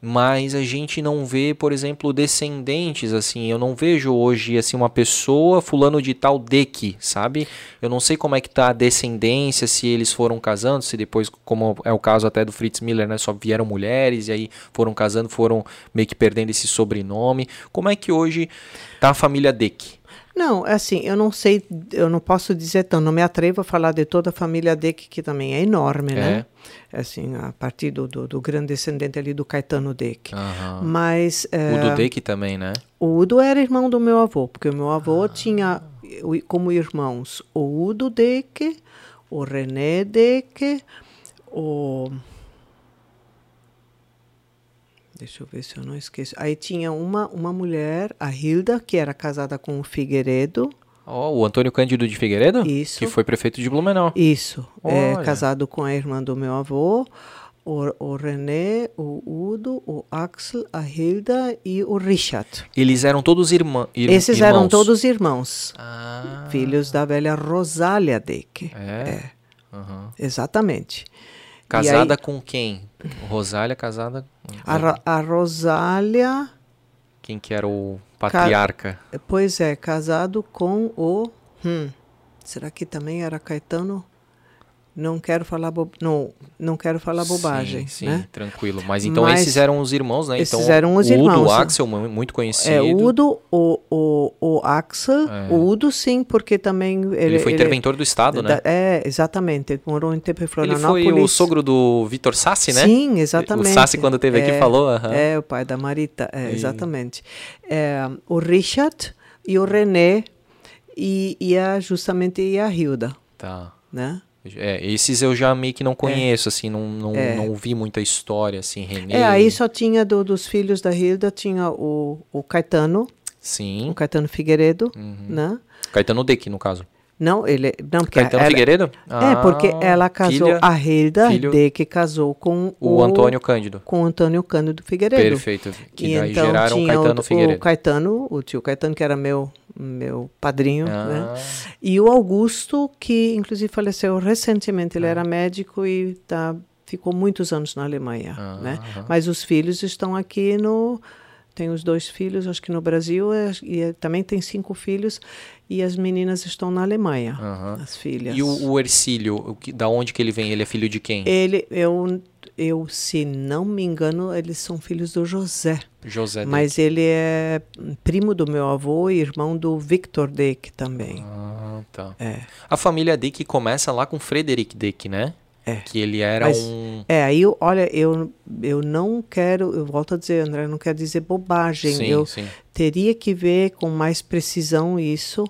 mas a gente não vê, por exemplo, descendentes assim. Eu não vejo hoje assim uma pessoa fulano de tal de que, sabe? Eu não sei como é que tá a descendência, se eles foram casando, se depois, como é o caso até do Fritz Miller, né, só vieram mulheres e aí foram casando, foram meio que perdendo esse sobrenome. Como é que hoje tá a família Deck? Não, é assim, eu não sei, eu não posso dizer tão, não me atrevo a falar de toda a família Deck, que também é enorme, né? Assim, a partir do, do, do grande descendente ali do Caetano Deck. Aham. Mas é, O do Deck também, né? o Udo era irmão do meu avô, porque o meu avô tinha o- como irmãos o Udo Deck, o René Deck, o. Deixa eu ver se eu não esqueço. Aí tinha uma, uma mulher, a Hilda, que era casada com o Figueiredo. Ó, o Antônio Cândido de Figueiredo? Isso. Que foi prefeito de Blumenau. Isso, é, Olha. casado com a irmã do meu avô, o, o René, o Udo, o Axel, a Hilda e o Richard. Eles eram todos irmã, ir- Esses irmãos. eram todos irmãos, Ah, filhos da velha Rosália Deck. é. Aham. Exatamente. E Casada aí, com quem? Rosália casada a, a Rosália, quem que era o patriarca? pois é, casado com o. hum, será que também era Caetano? Não quero falar bo... não, não quero falar bobagem, sim, sim, né? tranquilo. Mas então Mas esses eram os irmãos, né? esses então, eram os o Udo, irmãos. o Axel, mu- muito conhecido. É, o Udo, o, o, o Axel, É. o Udo sim, porque também ele, ele foi interventor do Estado, né? da- É, exatamente, ele morou em tempo em Ele foi o sogro do Vitor Sassi, né? Sim, exatamente. O Sassi, quando teve aqui, É, falou. aham. É, o pai da Marita, é, exatamente. É, o Richard e o René e, e a, justamente e a Hilda, Tá. né? É, esses eu já meio que não conheço, assim, não, não, É. não vi muita história, assim, René. É, aí só tinha do- dos filhos da Hilda, tinha o, o Caetano, Sim. o Caetano Figueiredo, Uhum. né? Caetano Deck, no caso. Não, ele... Não, porque Caetano ela- Figueiredo? É, porque Ah, ela casou, filha- a filho- de que casou com O Antônio Cândido. com o Antônio Cândido Figueiredo. Perfeito. Que E daí então geraram tinha Caetano o, Figueiredo. o Caetano, o tio Caetano, que era meu, meu padrinho, Ah. né? E o Augusto, que inclusive faleceu recentemente, ele era médico e tá, ficou muitos anos na Alemanha, Ah, né? Mas os filhos estão aqui no tem os dois filhos, acho que no Brasil é- e é- também tem cinco filhos e as meninas estão na Alemanha, Aham. as filhas. E o, o Ercílio, o que- da onde que ele vem? Ele é filho de quem? Ele, eu, eu, se não me engano, eles são filhos do José. José Mas ele é primo do meu avô e irmão do Victor Deck também. Ah, tá. É. A família Dick começa lá com Frederick Dick, né? É. Que ele era Mas- um. É, aí, olha, eu, eu não quero, eu volto a dizer, André, eu não quero dizer bobagem. Sim, eu sim. teria que ver com mais precisão isso,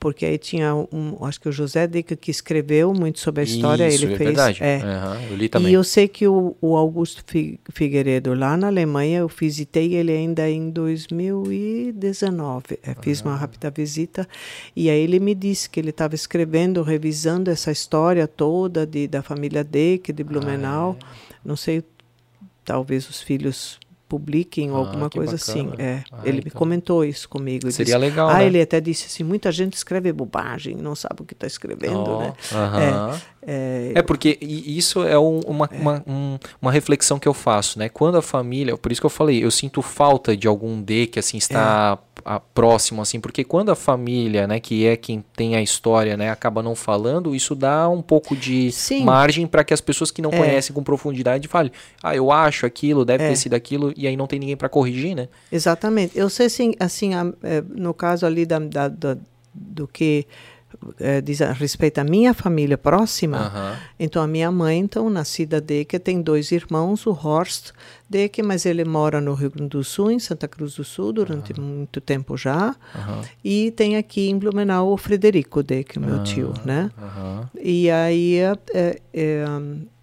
porque aí tinha um, acho que o José Deca que escreveu muito sobre a história, Isso, ele é fez. verdade. é. Aham, eu li também. E eu sei que o, o Augusto Fi- Figueiredo, lá na Alemanha, eu visitei ele ainda em 2019. É, fiz uma rápida visita e aí ele me disse que ele estava escrevendo, revisando essa história toda de, da família Deck, de Blumenau. Não sei, talvez os filhos publiquem ou Ah, alguma coisa bacana. assim. É, Ah, ele me então. comentou isso comigo. Ele Seria disse, legal, Ah, né? ele até disse assim, muita gente escreve bobagem, não sabe o que está escrevendo, Ó, né? aham. É, É porque i- isso é um- uma, uma, um- uma reflexão que eu faço, né? Quando a família, por isso que eu falei, eu sinto falta de algum D que assim está É. a- próximo, assim, porque quando a família, né, que é quem tem a história, né, acaba não falando, isso dá um pouco de Sim. margem para que as pessoas que não É. conhecem com profundidade falem, ah, eu acho aquilo, deve É. ter sido aquilo, e aí não tem ninguém para corrigir, né? Exatamente. Eu sei assim, assim é, no caso ali da, da- da- do que é, diz a respeito à minha família próxima, então a minha mãe, então, nascida Deque, tem dois irmãos, o Horst Deque, mas ele mora no Rio Grande do Sul, em Santa Cruz do Sul, durante muito tempo já, e tem aqui em Blumenau o Frederico Deque, meu tio, né? Aham. E aí, é, é,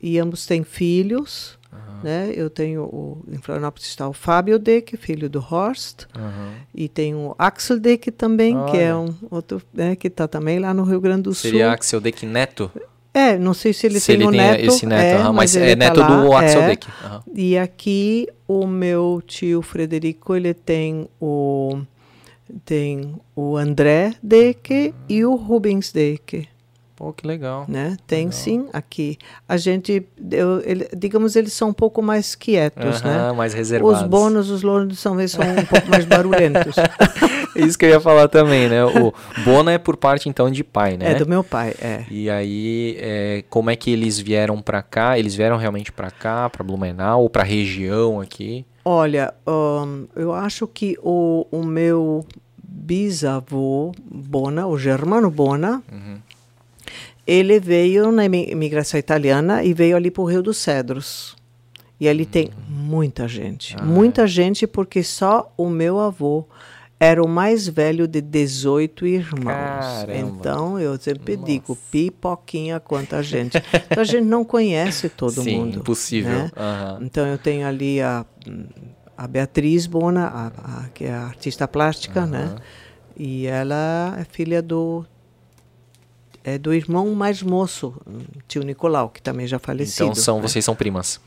e ambos têm filhos, né? Eu tenho, o, em Florianópolis está o Fábio Deck, filho do Horst, Aham. e tem o Axel Deck também, que é um outro, né, que está também lá no Rio Grande do Seria Sul. Axel Deck Neto? É, não sei se ele Se tem ele um tem neto. esse neto, aham, mas, ele é tá neto do lá, Axel é. Deck. Aham. E aqui o meu tio Frederico, ele tem o tem o André Deck e o Rubens Deck. Pô, que legal. né? Tem sim aqui. A gente, eu, ele- digamos, eles são um pouco mais quietos, Aham, né? mais reservados. Os bônus, os louros são, são um pouco mais barulhentos. Isso que eu ia falar também, né? O Bona é por parte, então, de pai, né? É do meu pai, é. E aí, é, como é que eles vieram pra cá? Eles vieram realmente pra cá, pra Blumenau, ou pra região aqui? Olha, ahn, eu acho que o, o meu bisavô Bona, o Germano Bona, Uhum. Ele veio na imi- imigração italiana e veio ali para o Rio dos Cedros. E ali tem muita gente. Ah, muita gente, porque só o meu avô era o mais velho de 18 irmãos. Caramba. Então, eu sempre digo, pipoquinha quanta gente. Então, a gente não conhece todo Sim, mundo. impossível. né? Aham. Então eu tenho ali a, a Beatriz Bona, a, a- que é a artista plástica, né? E ela é filha do é do irmão mais moço, tio Nicolau, que também já falecido. Então, são, né? vocês são primas.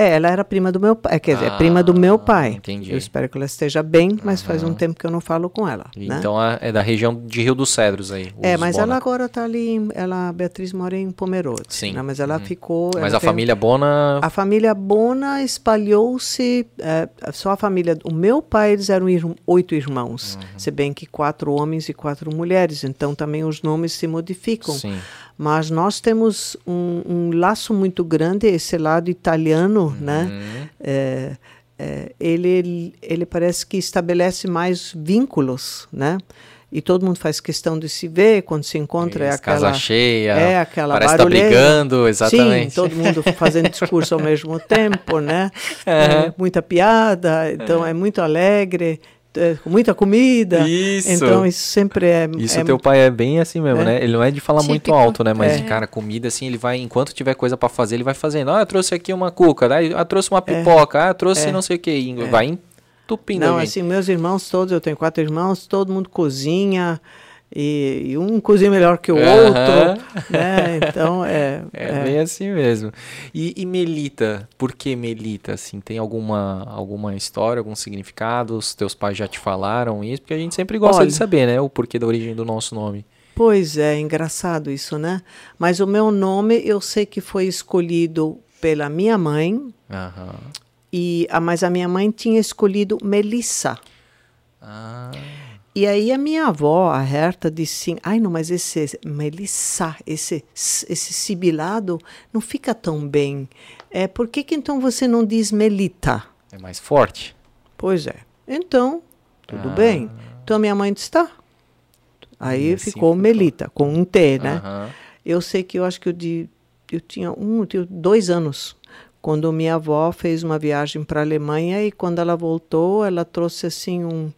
É, ela era prima do meu pai, quer dizer, é Ah, prima do meu pai. entendi. Eu espero que ela esteja bem, mas faz um tempo que eu não falo com ela. né? Então, a- é da região de Rio dos Cedros aí. É, mas Bona. ela agora está ali, ela, a Beatriz mora em Pomerode, Sim. né? mas ela Uhum. ficou... Mas ela a tem- família Bona... A família Bona espalhou-se, é, só a família. O meu pai, eles eram ir- oito irmãos, Uhum. se bem que quatro homens e quatro mulheres, então também os nomes se modificam. Sim. Mas nós temos um, um laço muito grande, esse lado italiano, né? Uhum. É, é, ele, ele parece que estabelece mais vínculos, né? E todo mundo faz questão de se ver quando se encontra. é Isso, aquela, casa cheia, É aquela parece estar barulheira. brigando, exatamente. Sim, todo mundo fazendo discurso ao mesmo tempo, né? Aham. É, muita piada, então é muito alegre, é, com muita comida. Isso. Então isso sempre é. Isso é teu pai é bem assim mesmo, É. né? Ele não é de falar muito Típico. alto, né? Mas, É. cara, comida assim, ele vai, enquanto tiver coisa pra fazer, ele vai fazendo. Ah, eu trouxe aqui uma cuca, ah, eu trouxe uma pipoca, ah, eu trouxe É. não sei o que. Vai entupindo Não, assim, meus irmãos todos, eu tenho quatro irmãos, todo mundo cozinha. E, e, um cozinha melhor que o outro, né? Então é, é, é bem assim mesmo. E, e, Melita, por que Melita? Assim, tem alguma alguma história, algum significado? Os teus pais já te falaram isso? Porque a gente sempre gosta Olha, de saber, né, o porquê da origem do nosso nome. Pois é, engraçado isso, né? Mas o meu nome eu sei que foi escolhido pela minha mãe. Uhum. E, mas a minha mãe tinha escolhido Melissa. Ah. E aí a minha avó, a Herta, disse assim, ai não, mas esse Melissa, esse, esse sibilado não fica tão bem. É, por que, que então você não diz Melita? É mais forte. Pois é. Então, tudo ah. bem. Então minha mãe disse, tá. Aí assim ficou Melita, com um T, né? Eu sei que eu acho que eu, de, eu tinha um, eu tinha dois anos quando minha avó fez uma viagem para a Alemanha e quando ela voltou, ela trouxe assim um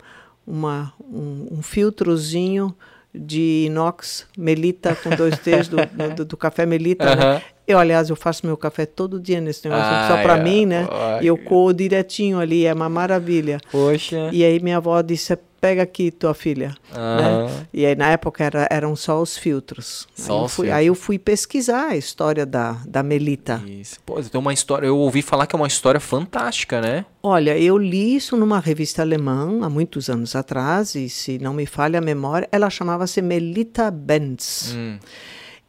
uma, um, um filtrozinho de inox Melita com dois T's do, do, do, café Melita. Né? Eu, aliás, eu faço meu café todo dia nesse negócio, ah, só para é. mim, né? E eu coo direitinho ali, é uma maravilha. Poxa. E aí minha avó disse, pega aqui tua filha. Uhum. Né? E aí na época era, eram só os filtros. Só aí, eu fui, aí eu fui pesquisar a história da, da Melita. Isso. Pô, tem uma história, eu ouvi falar que é uma história fantástica, né? Olha, eu li isso numa revista alemã há muitos anos atrás, e se não me falha a memória, ela chamava-se Melita Benz. Hum.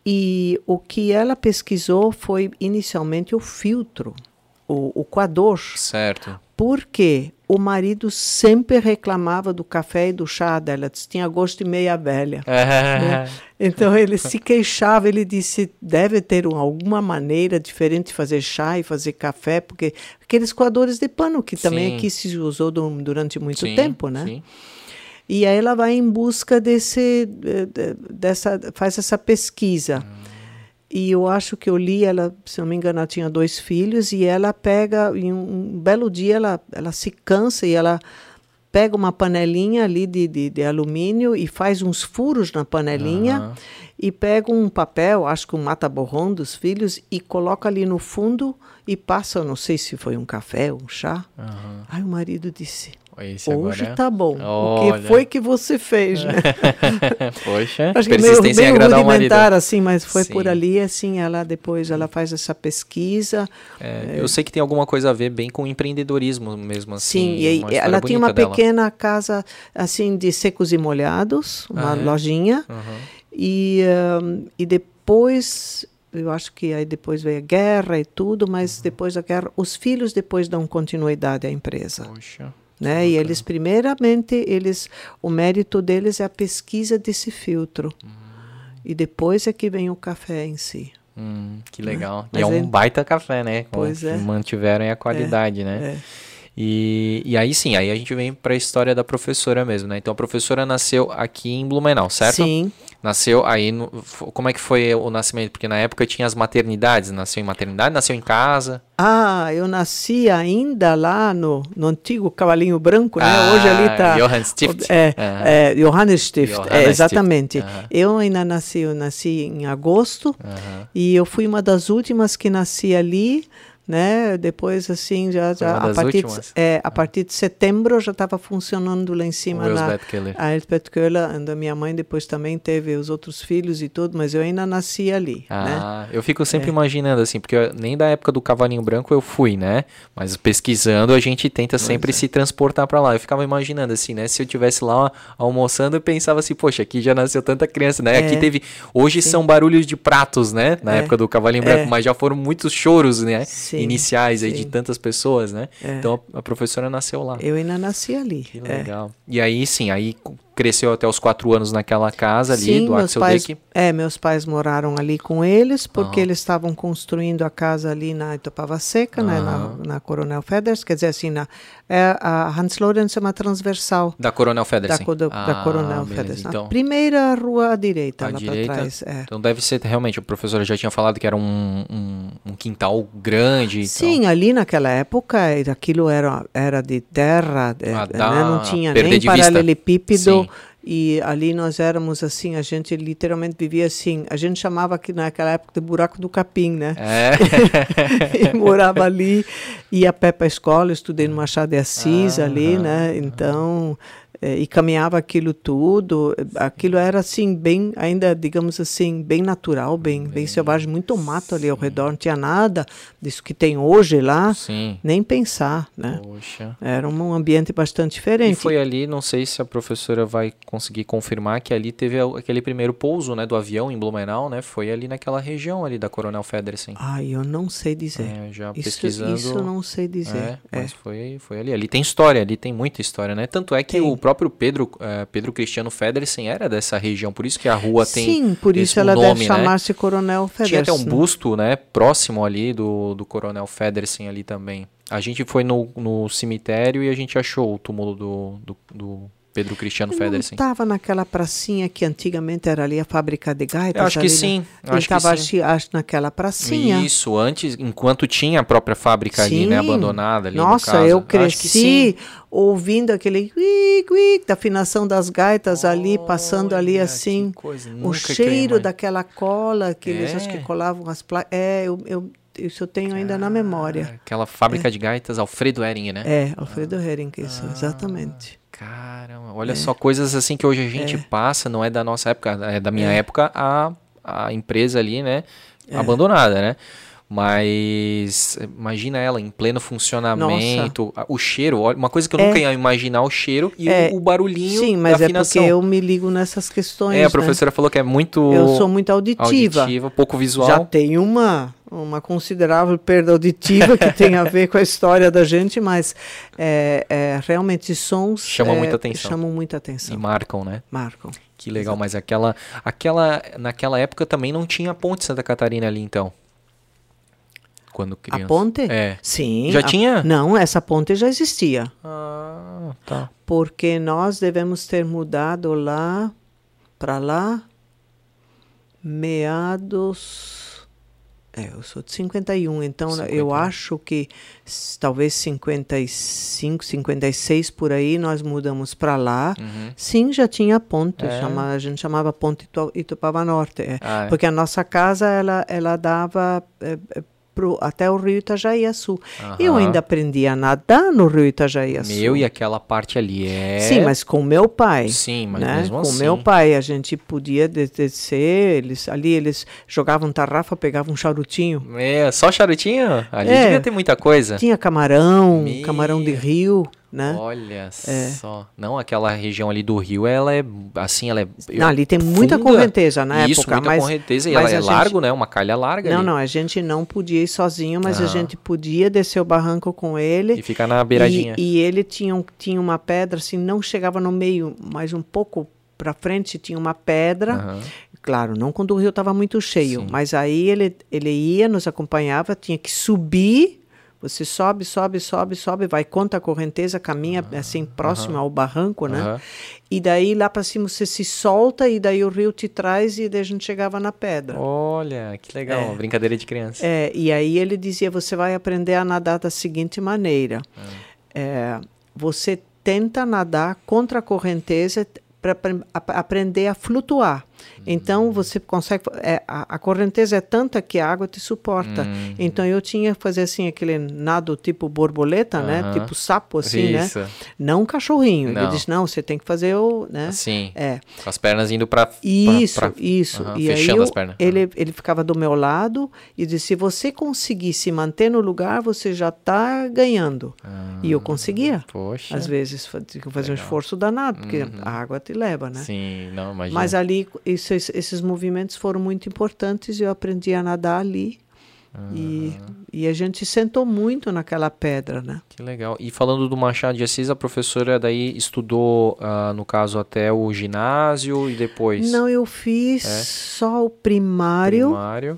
E o que ela pesquisou foi inicialmente o filtro, o, o coador. Certo. Porque o marido sempre reclamava do café e do chá dela, disse, tinha gosto de meia velha. né? Então ele se queixava, ele disse, deve ter alguma maneira diferente de fazer chá e fazer café, porque aqueles coadores de pano que também sim. aqui se usou durante muito sim, tempo, né? Sim. E aí ela vai em busca desse, dessa, faz essa pesquisa. Hum. E eu acho que eu li, ela, se não me engano, ela tinha dois filhos, e ela pega, em um, um belo dia, ela, ela se cansa e ela pega uma panelinha ali de, de, de, alumínio e faz uns furos na panelinha uhum. e pega um papel, acho que um mata-borrão dos filhos, e coloca ali no fundo e passa, não sei se foi um café, um chá. Uhum. Aí o marido disse, esse Hoje agora... tá bom. Olha. O que foi que você fez, né? Poxa, Acho que meio, meio rudimentar, assim, mas foi Sim. por ali, assim, ela depois ela faz essa pesquisa. É, é... Eu sei que tem alguma coisa a ver bem com empreendedorismo mesmo, assim. Sim, e ela tinha uma dela. pequena casa, assim, de secos e molhados, uma ah, é? lojinha. Uhum. E, um, e depois eu acho que aí depois veio a guerra e tudo, mas uhum. depois da guerra, os filhos depois dão continuidade à empresa. Poxa. Né? E eles, primeiramente, eles, o mérito deles é a pesquisa desse filtro. Hum. E depois é que vem o café em si. Hum, que né? legal. Né? E é um baita café, né? Pois é. Mantiveram a qualidade, é, né? É. E, e aí sim, aí a gente vem para a história da professora mesmo, né? Então a professora nasceu aqui em Blumenau, certo? Sim. Nasceu aí, no, como é que foi o nascimento? Porque na época tinha as maternidades, nasceu em maternidade, nasceu em casa? Ah, eu nasci ainda lá no, no antigo Cavalinho Branco, né? Ah, Hoje ali está... Johann Stift. É, uhum. é, Johannes Stift, Johannes é, exatamente. Stift. Uhum. Eu ainda nasci, eu nasci em agosto uhum. e eu fui uma das últimas que nasci ali, né? Depois assim já, já a partir de, é, a partir de setembro já estava funcionando lá em cima na a Elspeth Köhler, a minha mãe depois também teve os outros filhos e tudo, mas eu ainda nasci ali, ah, né? eu fico sempre é. imaginando assim, porque eu, nem da época do cavalinho branco eu fui, né? Mas pesquisando a gente tenta sempre é. se transportar para lá. Eu ficava imaginando assim, né? Se eu tivesse lá almoçando, eu pensava assim, poxa, aqui já nasceu tanta criança, né? Aqui é. teve hoje Sim. são barulhos de pratos, né? Na é. época do cavalinho branco, mas já foram muitos choros, né? Sim iniciais aí de tantas pessoas, né? É. Então a professora nasceu lá. Eu ainda nasci ali. Que é. legal. É. E aí sim, aí cresceu até os quatro anos naquela casa ali Sim, do meus Axel pais, Deck. É, meus pais moraram ali com eles, porque eles estavam construindo a casa ali na Itopava Seca, né, na, na, Coronel Feders, quer dizer assim, na, é, a Hans Lorenz é uma transversal. Da Coronel Feders, da, do, ah, da Coronel Feders. Então, primeira rua à direita, à lá direita, trás. É. Então deve ser, realmente, o professor já tinha falado que era um, um, um quintal grande. Sim, então. ali naquela época, aquilo era, era de terra, ah, né, não tinha nem paralelepípedo, e ali nós éramos assim, a gente literalmente vivia assim, a gente chamava aqui naquela época de buraco do capim, né? É. e morava ali, ia a pé para a escola, estudei no Machado de Assis Ah, ali, né? Então, eh, e caminhava aquilo tudo, aquilo era assim, bem, ainda, digamos assim, bem natural, bem, bem selvagem, muito mato ali ao redor, não tinha nada disso que tem hoje lá, Sim. nem pensar, né? Poxa. Era um ambiente bastante E diferente. foi ali, não sei se a professora vai conseguir confirmar que ali teve aquele primeiro pouso, né, do avião em Blumenau, né? Foi ali naquela região ali da Coronel Federsen. Ai, eu não sei dizer. É, já isso, pesquisando. isso eu não sei dizer. É, É. mas foi, foi ali. Ali tem história, ali tem muita história, né? Tanto é que Tem. o próprio Pedro, eh, Pedro Cristiano Federsen era dessa região, por isso que a rua tem Sim, por isso ela nome, deve né? chamar-se Coronel Federsen. Tinha até um busto, né, próximo ali do, do Coronel Federsen ali também. A gente foi no, no cemitério e a gente achou o túmulo do, do, do Pedro Cristiano Não Federsen. estava naquela pracinha que antigamente era ali a fábrica de gaitas? Eu acho que ali, né? sim, Ele acho que estava, sim. naquela pracinha. Isso, antes, enquanto tinha a própria fábrica ali, né, Sim. abandonada ali no Nossa, eu acho que cresci sim. ouvindo aquele quic, da afinação das gaitas ali, passando ali assim. O cheiro mais. daquela cola que eles acho que É. colavam as placas. É, eu, eu, isso eu tenho ainda na memória. Aquela fábrica de gaitas Alfredo Hering, né? É, Alfredo Hering, isso, Ah. exatamente. Caramba, olha só coisas assim que hoje a gente passa, não é da nossa época, é da minha época a, a empresa ali, né, É. abandonada, né? Mas imagina ela em pleno funcionamento, a- o cheiro, uma coisa que eu É. nunca ia imaginar o cheiro e É, o, o barulhinho Sim, da mas é porque eu me ligo nessas questões. É, a né? professora falou que é muito Eu sou muito auditiva. auditiva, pouco visual. Já tem uma, uma considerável perda auditiva que tem a ver com a história da gente, mas é, é, realmente sons Chamam é, muita atenção. chamam muita E atenção. marcam, né? Marcam. Que legal, mas aquela, aquela, naquela época também não tinha ponte Santa Catarina ali, então. Quando criança. A ponte? É. Sim. Já a- tinha? Não, essa ponte já existia. Ah, tá. Porque nós devemos ter mudado lá para lá meados. É, eu sou de 51, então eu 51. acho que talvez 55, 56 por aí nós mudamos para lá. Uhum. Sim, já tinha ponte, É. chama- a gente chamava Ponte Itu- Itupava Norte. é. Ah, é. Porque a nossa casa ela, ela dava é, é, pro, até o rio Itajaí-Açu. Eu Aham. ainda aprendi a nadar no rio Itajaí-Açu. Meu, e aquela parte ali é. Sim, mas com meu pai. Sim, mas né? mesmo com assim. meu pai a gente podia de- descer, eles ali eles jogavam tarrafa, pegavam um charutinho. É, só charutinho? Ali É. devia ter muita coisa. Tinha camarão, Meu. camarão de rio, né? Olha É. só. Não, aquela região ali do rio, ela é assim, ela é. Não, ali tem muita funda. correnteza na Isso, época, muita mas correnteza. E mas ela é a gente- largo, né? Uma calha larga não, ali. não, a gente não podia ir sozinho, mas a Ah. gente podia descer o barranco com ele. E fica na beiradinha. E, e ele tinha, um- tinha uma pedra, assim, não chegava no meio, mas um pouco para frente tinha uma pedra. Claro, não quando o rio estava muito cheio, Sim. mas aí ele, ele ia, nos acompanhava, tinha que subir. Você sobe, sobe, sobe, sobe, vai contra a correnteza, caminha assim próximo ao barranco, né? Aham. E daí lá para cima você se solta e daí o rio te traz e daí a gente chegava na pedra. Olha, que legal. Brincadeira de criança. É, e aí ele dizia: você vai aprender a nadar da seguinte maneira: É, você tenta nadar contra a correnteza para aprender a flutuar. Então você consegue. é, a, a correnteza é tanta que a água te suporta. Hum. Então eu tinha que fazer assim aquele nado tipo borboleta, né? Aham. Tipo sapo assim, Isso. né? Não um cachorrinho. Não. Ele disse não, você tem que fazer o, né? Assim. É. Com as pernas indo pra. pra- Isso, pra- isso. Aham, E aí fechando eu- as pernas. ele, ele ficava do meu lado e disse: se você conseguir se manter no lugar, você já está ganhando. e eu conseguia. Poxa. Às vezes tinha que fazer um esforço danado, porque a água te leva, né? Uhum. Sim, não, imagina. Mas ali, esses, esses movimentos foram muito importantes e eu aprendi a nadar ali. E, e a gente sentou muito naquela pedra, né? Que legal. E falando do Machado de Assis, a professora daí estudou, ah, no caso, até o ginásio e depois Não, eu fiz É? só o primário. primário.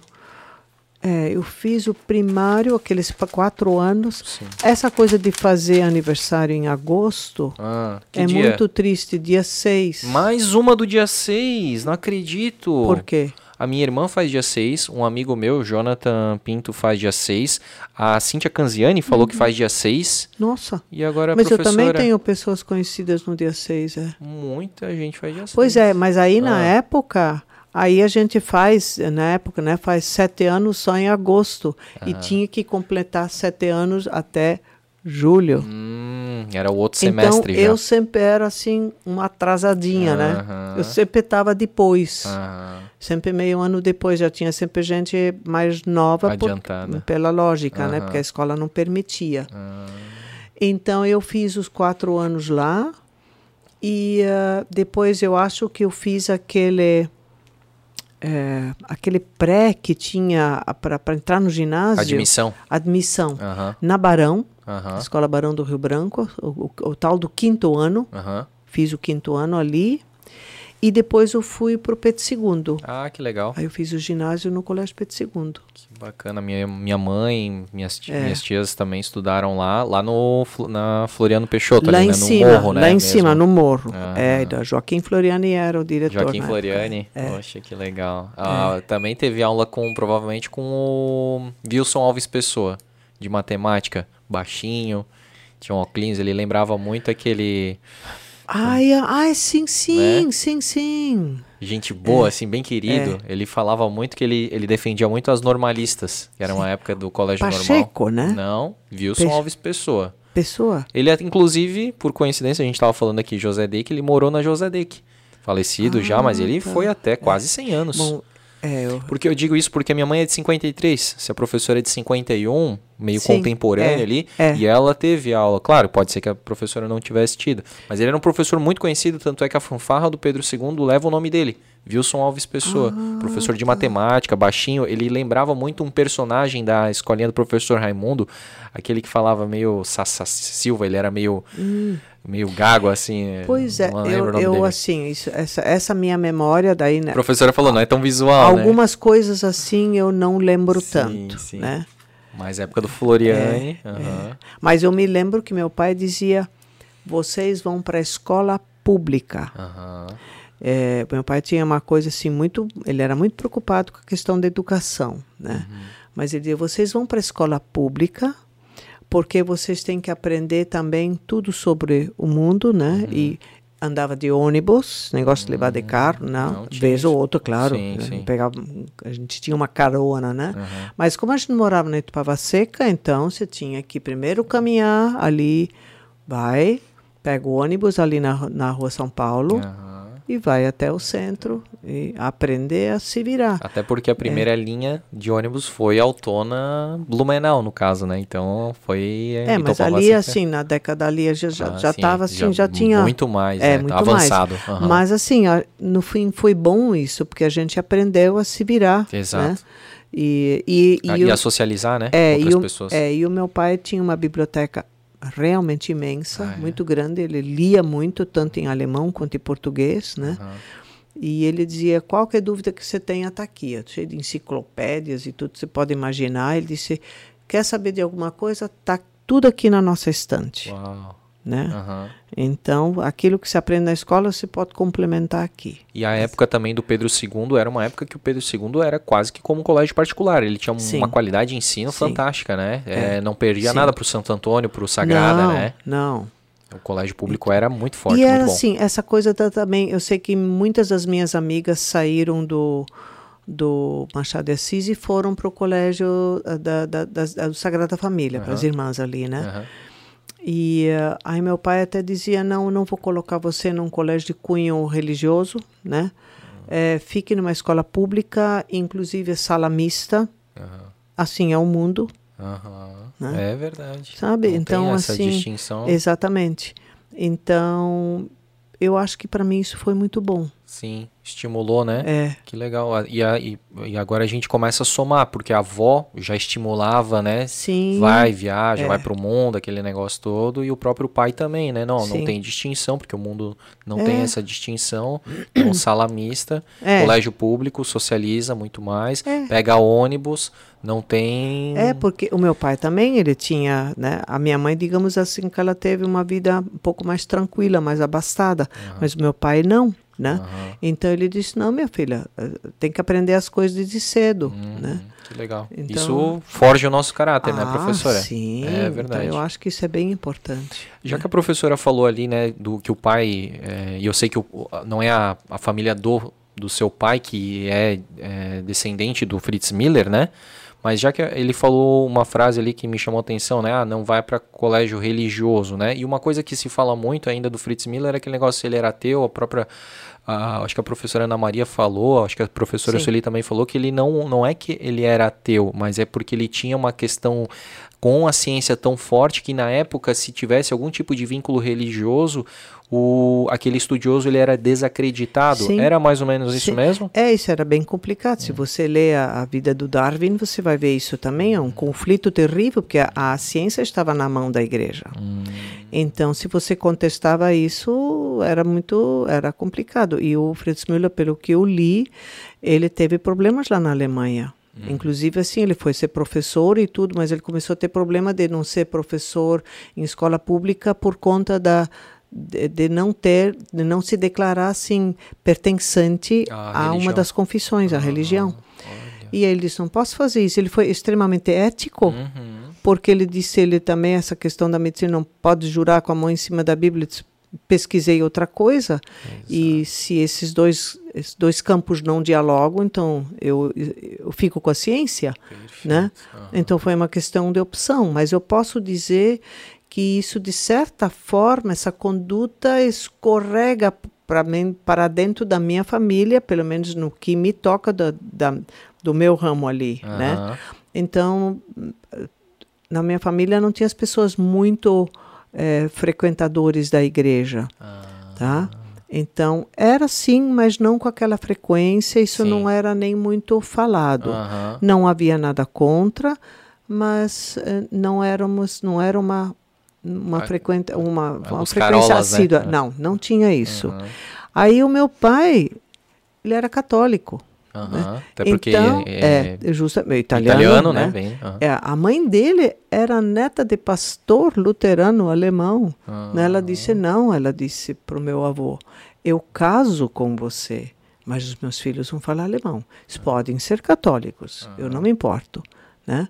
É, eu fiz o primário, aqueles quatro anos. Sim. Essa coisa de fazer aniversário em agosto Ah, é dia? muito triste. Dia 6. Mais uma do dia 6, não acredito. Por quê? A minha irmã faz dia 6, um amigo meu, Jonathan Pinto, faz dia 6. A Cíntia Canziani falou que faz dia 6. Nossa. E agora a Mas eu professora... também tenho pessoas conhecidas no dia 6, é. Muita gente faz dia 6. Pois é, mas aí na Ah. época, aí a gente faz, na época, né, faz sete anos só em agosto. E Ah. tinha que completar sete anos até julho. Hum, era o outro Então semestre já. eu sempre era assim, uma atrasadinha, né? Aham. Eu sempre estava depois. Aham. Sempre meio ano depois, já tinha sempre gente mais nova por- Adiantada. pela lógica, né? Aham. Porque a escola não permitia. Ah, Então eu fiz os quatro anos lá e ah, depois eu acho que eu fiz aquele eh, aquele pré que tinha para entrar no ginásio. admissão. Admissão. Na Barão. Escola Barão do Rio Branco, o, o- o tal do quinto ano. Fiz o quinto ano ali. E depois eu fui para o Pedro II. Ah, que legal. Aí eu fiz o ginásio no Colégio Pedro II. Que bacana. Minha, minha mãe, minhas, É. minhas tias também estudaram lá, lá no, na Floriano Peixoto, lá ali, em né? no cima, morro, né? lá em mesmo. cima, no morro. Ah. É, da Joaquim Floriani era o diretor. Joaquim Floriani. É. Poxa, que legal. Ah, Também teve aula com, provavelmente, com o Wilson Alves Pessoa, de matemática. Baixinho, tinha um óculos, ele lembrava muito aquele... Ai, ai, sim, sim, Né? sim, sim. Gente É. boa, assim, bem querido. Ele falava muito que ele, ele defendia muito as normalistas, que era uma época do colégio Pacheco, normal. né? Não, Wilson Peixe- Alves Pessoa. Pessoa. Ele, é, inclusive, por coincidência, a gente estava falando aqui José Deck, ele morou na José Deck. Falecido já, mas ele foi até quase 100 anos. Ah, tá. Bom, é, eu, Porque eu digo isso porque a minha mãe é de 53, se a professora é de 51, meio Sim, contemporânea é, ali, é. e ela teve aula. Claro, pode ser que a professora não tivesse tido, mas ele era um professor muito conhecido, tanto é que a fanfarra do Pedro II leva o nome dele, Wilson Alves Pessoa, Ah, professor tá. de matemática, baixinho, ele lembrava muito um personagem da escolinha do professor Raimundo, aquele que falava meio Sassa Silva, ele era meio meio gago assim. Hum. Pois é, não lembro o eu, eu assim, isso, essa, essa minha memória daí, né? A professora falou, não é tão visual, né? Algumas coisas assim eu não lembro Sim, tanto, sim. né? Mais época do Floriani. É, aham. Mas eu me lembro que meu pai dizia: vocês vão para a escola pública. Aham. É, meu pai tinha uma coisa assim muito, ele era muito preocupado com a questão da educação, né? Mas ele dizia: vocês vão para a escola pública porque vocês têm que aprender também tudo sobre o mundo, né? E andava de ônibus, negócio de levar de carro, não, Não vez ou outra, claro. Sim, né? sim. Pegava, a gente tinha uma carona, né? Aham. Mas como a gente morava na Itupava Seca, então você tinha que primeiro caminhar ali, vai, pega o ônibus ali na, na rua São Paulo Aham. E vai até o centro e aprender a se virar. Até porque a É. primeira linha de ônibus foi Autona Blumenau, no caso, né? Então foi. É, mas ali, assim, na década ali, já já Ah, já sim, estava assim, já, tinha... Muito mais, É, né? muito avançado. mais. aham. Mas assim, no fim foi bom isso, porque a gente aprendeu a se virar, Exato. né? E, e, Ah, e e o- a socializar, né? É, Outras e o, pessoas. é, e o meu pai tinha uma biblioteca realmente imensa, Ah, é? muito grande. Ele lia muito, tanto em alemão quanto em português, né? Aham. E ele dizia, qualquer dúvida que você tenha está aqui. Cheio de enciclopédias e tudo, você pode imaginar. Ele disse, quer saber de alguma coisa? Está tudo aqui na nossa estante, Uau. Né? Aham. Então, aquilo que se aprende na escola, você pode complementar aqui. E a época também do Pedro II era uma época que o Pedro II era quase que como um colégio particular. Ele tinha Sim. uma qualidade de ensino Sim. fantástica, né? É. É, não perdia Sim. nada pro Santo Antônio, pro Sagrada, não, né? Não, O colégio público era muito forte, e muito era bom. assim, essa coisa da, também, eu sei que muitas das minhas amigas saíram do, do Machado de Assis e foram para o colégio ah, da, da, da- do Sagrada Família, para as irmãs ali, né? Aham. E ah, aí meu pai até dizia, não, não vou colocar você num colégio de cunho religioso, né? Eh, fique numa escola pública, inclusive sala mista, Aham. assim é o mundo, Aham. Né? É verdade. sabe? Não então, tem essa assim, distinção. exatamente. Então, eu acho que para mim isso foi muito bom. Sim, estimulou, né? É. Que legal. E, a- e- e agora a gente começa a somar, porque a avó já estimulava, né? Sim. Vai, viaja, É. vai pro mundo, aquele negócio todo, e o próprio pai também, né? Não, não Sim. tem distinção, porque o mundo não É. tem essa distinção. Então, sala mista, É. colégio público, socializa muito mais, É. pega ônibus, não tem. É, porque o meu pai também, ele tinha, né? A minha mãe, digamos assim, que ela teve uma vida um pouco mais tranquila, mais abastada. Mas o meu pai não. Né? Uhum. Então ele disse: não, minha filha, eh, tem que aprender as coisas desde cedo, uhum. né? Que legal. Então, isso forja o nosso caráter, né, ah, né, professora? Sim, é verdade. Então eu acho que isso é bem importante. Já né? que a professora falou ali, né, do que o pai, é, e eu sei que o, não é a, a família do, do seu pai que é, é descendente do Fritz Miller, né? Mas já que ele falou uma frase ali que me chamou a atenção, né? Ah, não vai para colégio religioso, né? E uma coisa que se fala muito ainda do Fritz Miller é aquele negócio se ele era ateu, a própria acho que a professora Ana Maria falou, acho que a professora. Sueli também falou que ele não, não é que ele era ateu, mas é porque ele tinha uma questão com a ciência tão forte que na época, se tivesse algum tipo de vínculo religioso, o, aquele estudioso ele era desacreditado. Sim. Era mais ou menos isso Sim. mesmo? É, isso era bem complicado. Se você lê a, a, vida do Darwin, você vai ver isso também. É um conflito terrível, porque a, a ciência estava na mão da igreja. Hum. Então, se você contestava isso, era muito era complicado. E o Fritz Müller, pelo que eu li, ele teve problemas lá na Alemanha. Hum. Inclusive, assim, ele foi ser professor e tudo, mas ele começou a ter problema de não ser professor em escola pública por conta da, de, de, não ter, de não se declarar assim pertencente a, a uma das confissões, ah, a religião. Olha. E ele disse: não posso fazer isso. Ele foi extremamente ético, uhum. porque ele disse ele também essa questão da medicina não pode jurar com a mão em cima da Bíblia. Disse, pesquisei outra coisa Exato. e se esses dois, esses dois campos não dialogam, então eu, eu fico com a ciência, Perfeito. né? Uhum. Então foi uma questão de opção, mas eu posso dizer que isso, de certa forma, essa conduta escorrega para mim, para dentro da minha família, pelo menos no que me toca do, da, do meu ramo ali, uhum. né? Então, na minha família não tinha as pessoas muito é, frequentadores da igreja, uhum. tá? Então, era sim, mas não com aquela frequência, isso sim. não era nem muito falado. Uhum. Não havia nada contra, mas eh, não éramos, não era uma uma, frequenta, uma, uma frequência né? assídua. Né? Não, não tinha isso. Uhum. Aí o meu pai, ele era católico. Uhum. Né? Até porque então, é, é justamente italiano, italiano né? né? Bem, uhum. é, a mãe dele era neta de pastor luterano alemão. Né? Ela disse não, ela disse para o meu avô, eu caso com você, mas os meus filhos vão falar alemão. Eles podem ser católicos, eu não me importo, né?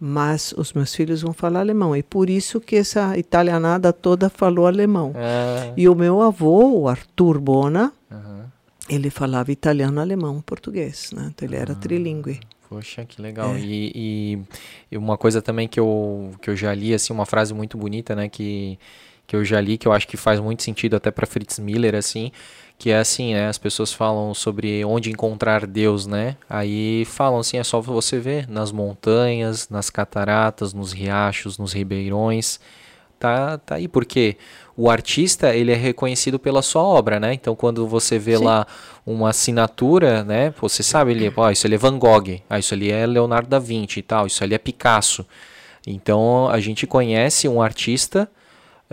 Mas os meus filhos vão falar alemão. E por isso que essa italianada toda falou alemão. É. E o meu avô, o Arthur Bona, uhum. ele falava italiano, alemão, português. Né? Então ele era uhum. trilingue. Poxa, que legal. É. E, e, uma coisa também que eu, que eu já li, assim, uma frase muito bonita, né? Que, que eu já li, que eu acho que faz muito sentido até para Fritz Miller, assim, que é assim, né? As pessoas falam sobre onde encontrar Deus, né? Aí falam assim, é só você ver nas montanhas, nas cataratas, nos riachos, nos ribeirões. Tá, tá aí, porque o artista, ele é reconhecido pela sua obra, né? Então, quando você vê Sim. lá uma assinatura, né? Você sabe, ele, ó, isso ali é Van Gogh, ah, isso ali é Leonardo da Vinci e tal, isso ali é Picasso. Então, a gente conhece um artista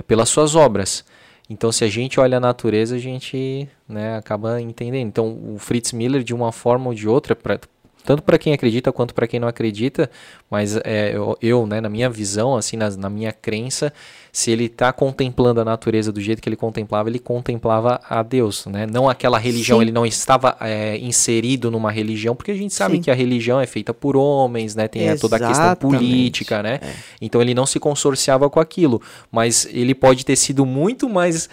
pelas suas obras. Então, se a gente olha a natureza, a gente né, acaba entendendo. Então, o Fritz Miller, de uma forma ou de outra, pra, tanto para quem acredita quanto para quem não acredita, mas é, eu, eu, né, na minha visão, assim, na, na minha crença, se ele está contemplando a natureza do jeito que ele contemplava, ele contemplava a Deus, né? Não aquela religião, Sim. ele não estava é, inserido numa religião, porque a gente sabe Sim. que a religião é feita por homens, né? Tem é, toda a questão política, né? É. Então ele não se consorciava com aquilo, mas ele pode ter sido muito mais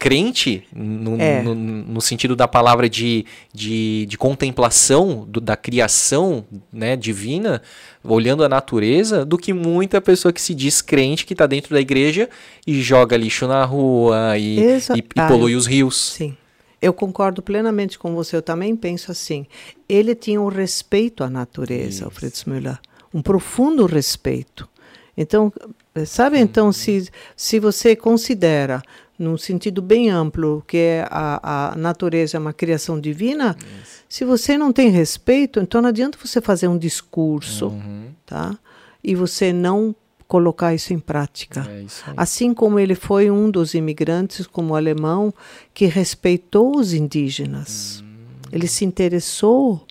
crente, no, é. no, no, sentido da palavra de, de, de contemplação do, da criação né, divina, olhando a natureza, do que muita pessoa que se diz crente, que está dentro da igreja e joga lixo na rua e, e, e ah, polui os rios. Sim. Eu concordo plenamente com você, eu também penso assim. Ele tinha um respeito à natureza, Isso. o Fritz Müller, um profundo respeito. Então, sabe, então, se, se você considera num sentido bem amplo, que é a, a natureza é uma criação divina, Isso. se você não tem respeito, então não adianta você fazer um discurso, uhum. tá? E você não colocar isso em prática. É isso assim como ele foi um dos imigrantes, como o alemão, que respeitou os indígenas. Uhum. Ele se interessou,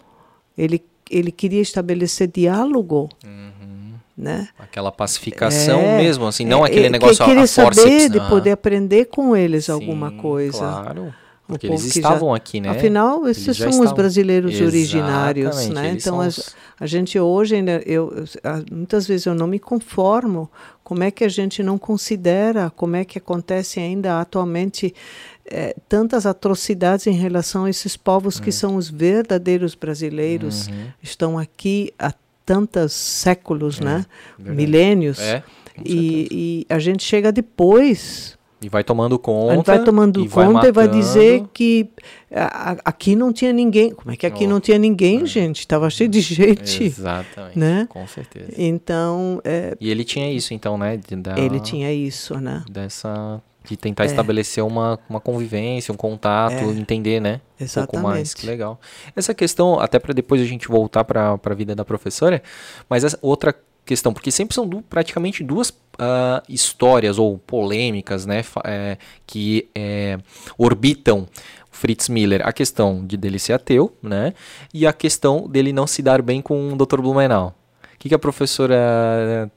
ele, ele queria estabelecer diálogo. Uhum né? Aquela pacificação É, mesmo, assim, não É, aquele é, negócio que, querer a forceps, saber de poder aprender com eles alguma Sim, coisa. Claro, porque eles que já- estavam aqui, né? Afinal, esses são os estavam. brasileiros originários, Exatamente, né? eles Então a, os- a gente hoje ainda, eu, a- muitas vezes eu não me conformo. Como é que a gente não considera? Como é que acontecem ainda atualmente eh, tantas atrocidades em relação a esses povos Hum. que são os verdadeiros brasileiros, Uhum. estão aqui há tantos séculos, né? verdade. Milênios. É. E, e a gente chega depois E vai tomando conta. a gente vai tomando e vai conta e vai dizer que a- a- aqui não tinha ninguém. Como é que aqui Oh. não tinha ninguém, gente? Estava cheio de gente. Exatamente, né? com certeza. Então, é, E ele tinha isso, então, né? dar- ele tinha isso, né? Dessa... De tentar estabelecer uma, uma convivência, um contato, entender, né? Um pouco mais. É. Exatamente. Que legal. Essa questão, até para depois a gente voltar para a vida da professora, mas essa outra questão, porque sempre são du- praticamente duas ah, histórias ou polêmicas, né? é, que é, orbitam o Fritz Miller. A questão de dele ser ateu, né? E a questão dele não se dar bem com o Dr. Blumenau. O que, que a professora eh,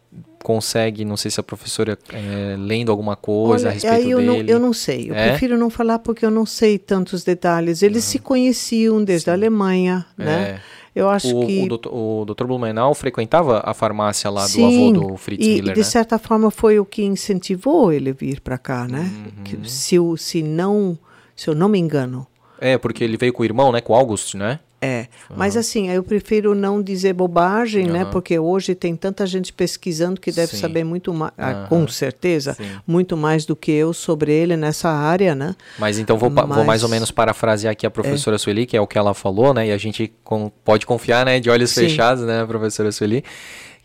consegue, não sei se a professora eh, lendo alguma coisa a Olha, respeito aí eu não, dele. eu não sei. Eu É? prefiro não falar porque eu não sei tantos detalhes. Eles se conheciam desde a Alemanha, né? Eu acho o, que o, doutor, o Dr. Blumenau frequentava a farmácia lá do Sim, avô do Fritz e, Miller, de né? certa forma foi o que incentivou ele vir para cá, né? Uhum. Que se, eu- se não, se eu não me engano, É, porque ele veio com o irmão, né? Com o August, né? É, mas assim, eu prefiro não dizer bobagem, né? Aham. Porque hoje tem tanta gente pesquisando que deve Sim. saber muito mais, Aham. com certeza, Sim. muito mais do que eu sobre ele nessa área, né? Mas então vou, pa- vou Mas- mais ou menos parafrasear aqui a professora Sueli, que é o que ela falou, né? E a gente com- pode confiar, né? De olhos Sim. fechados, né, professora Sueli?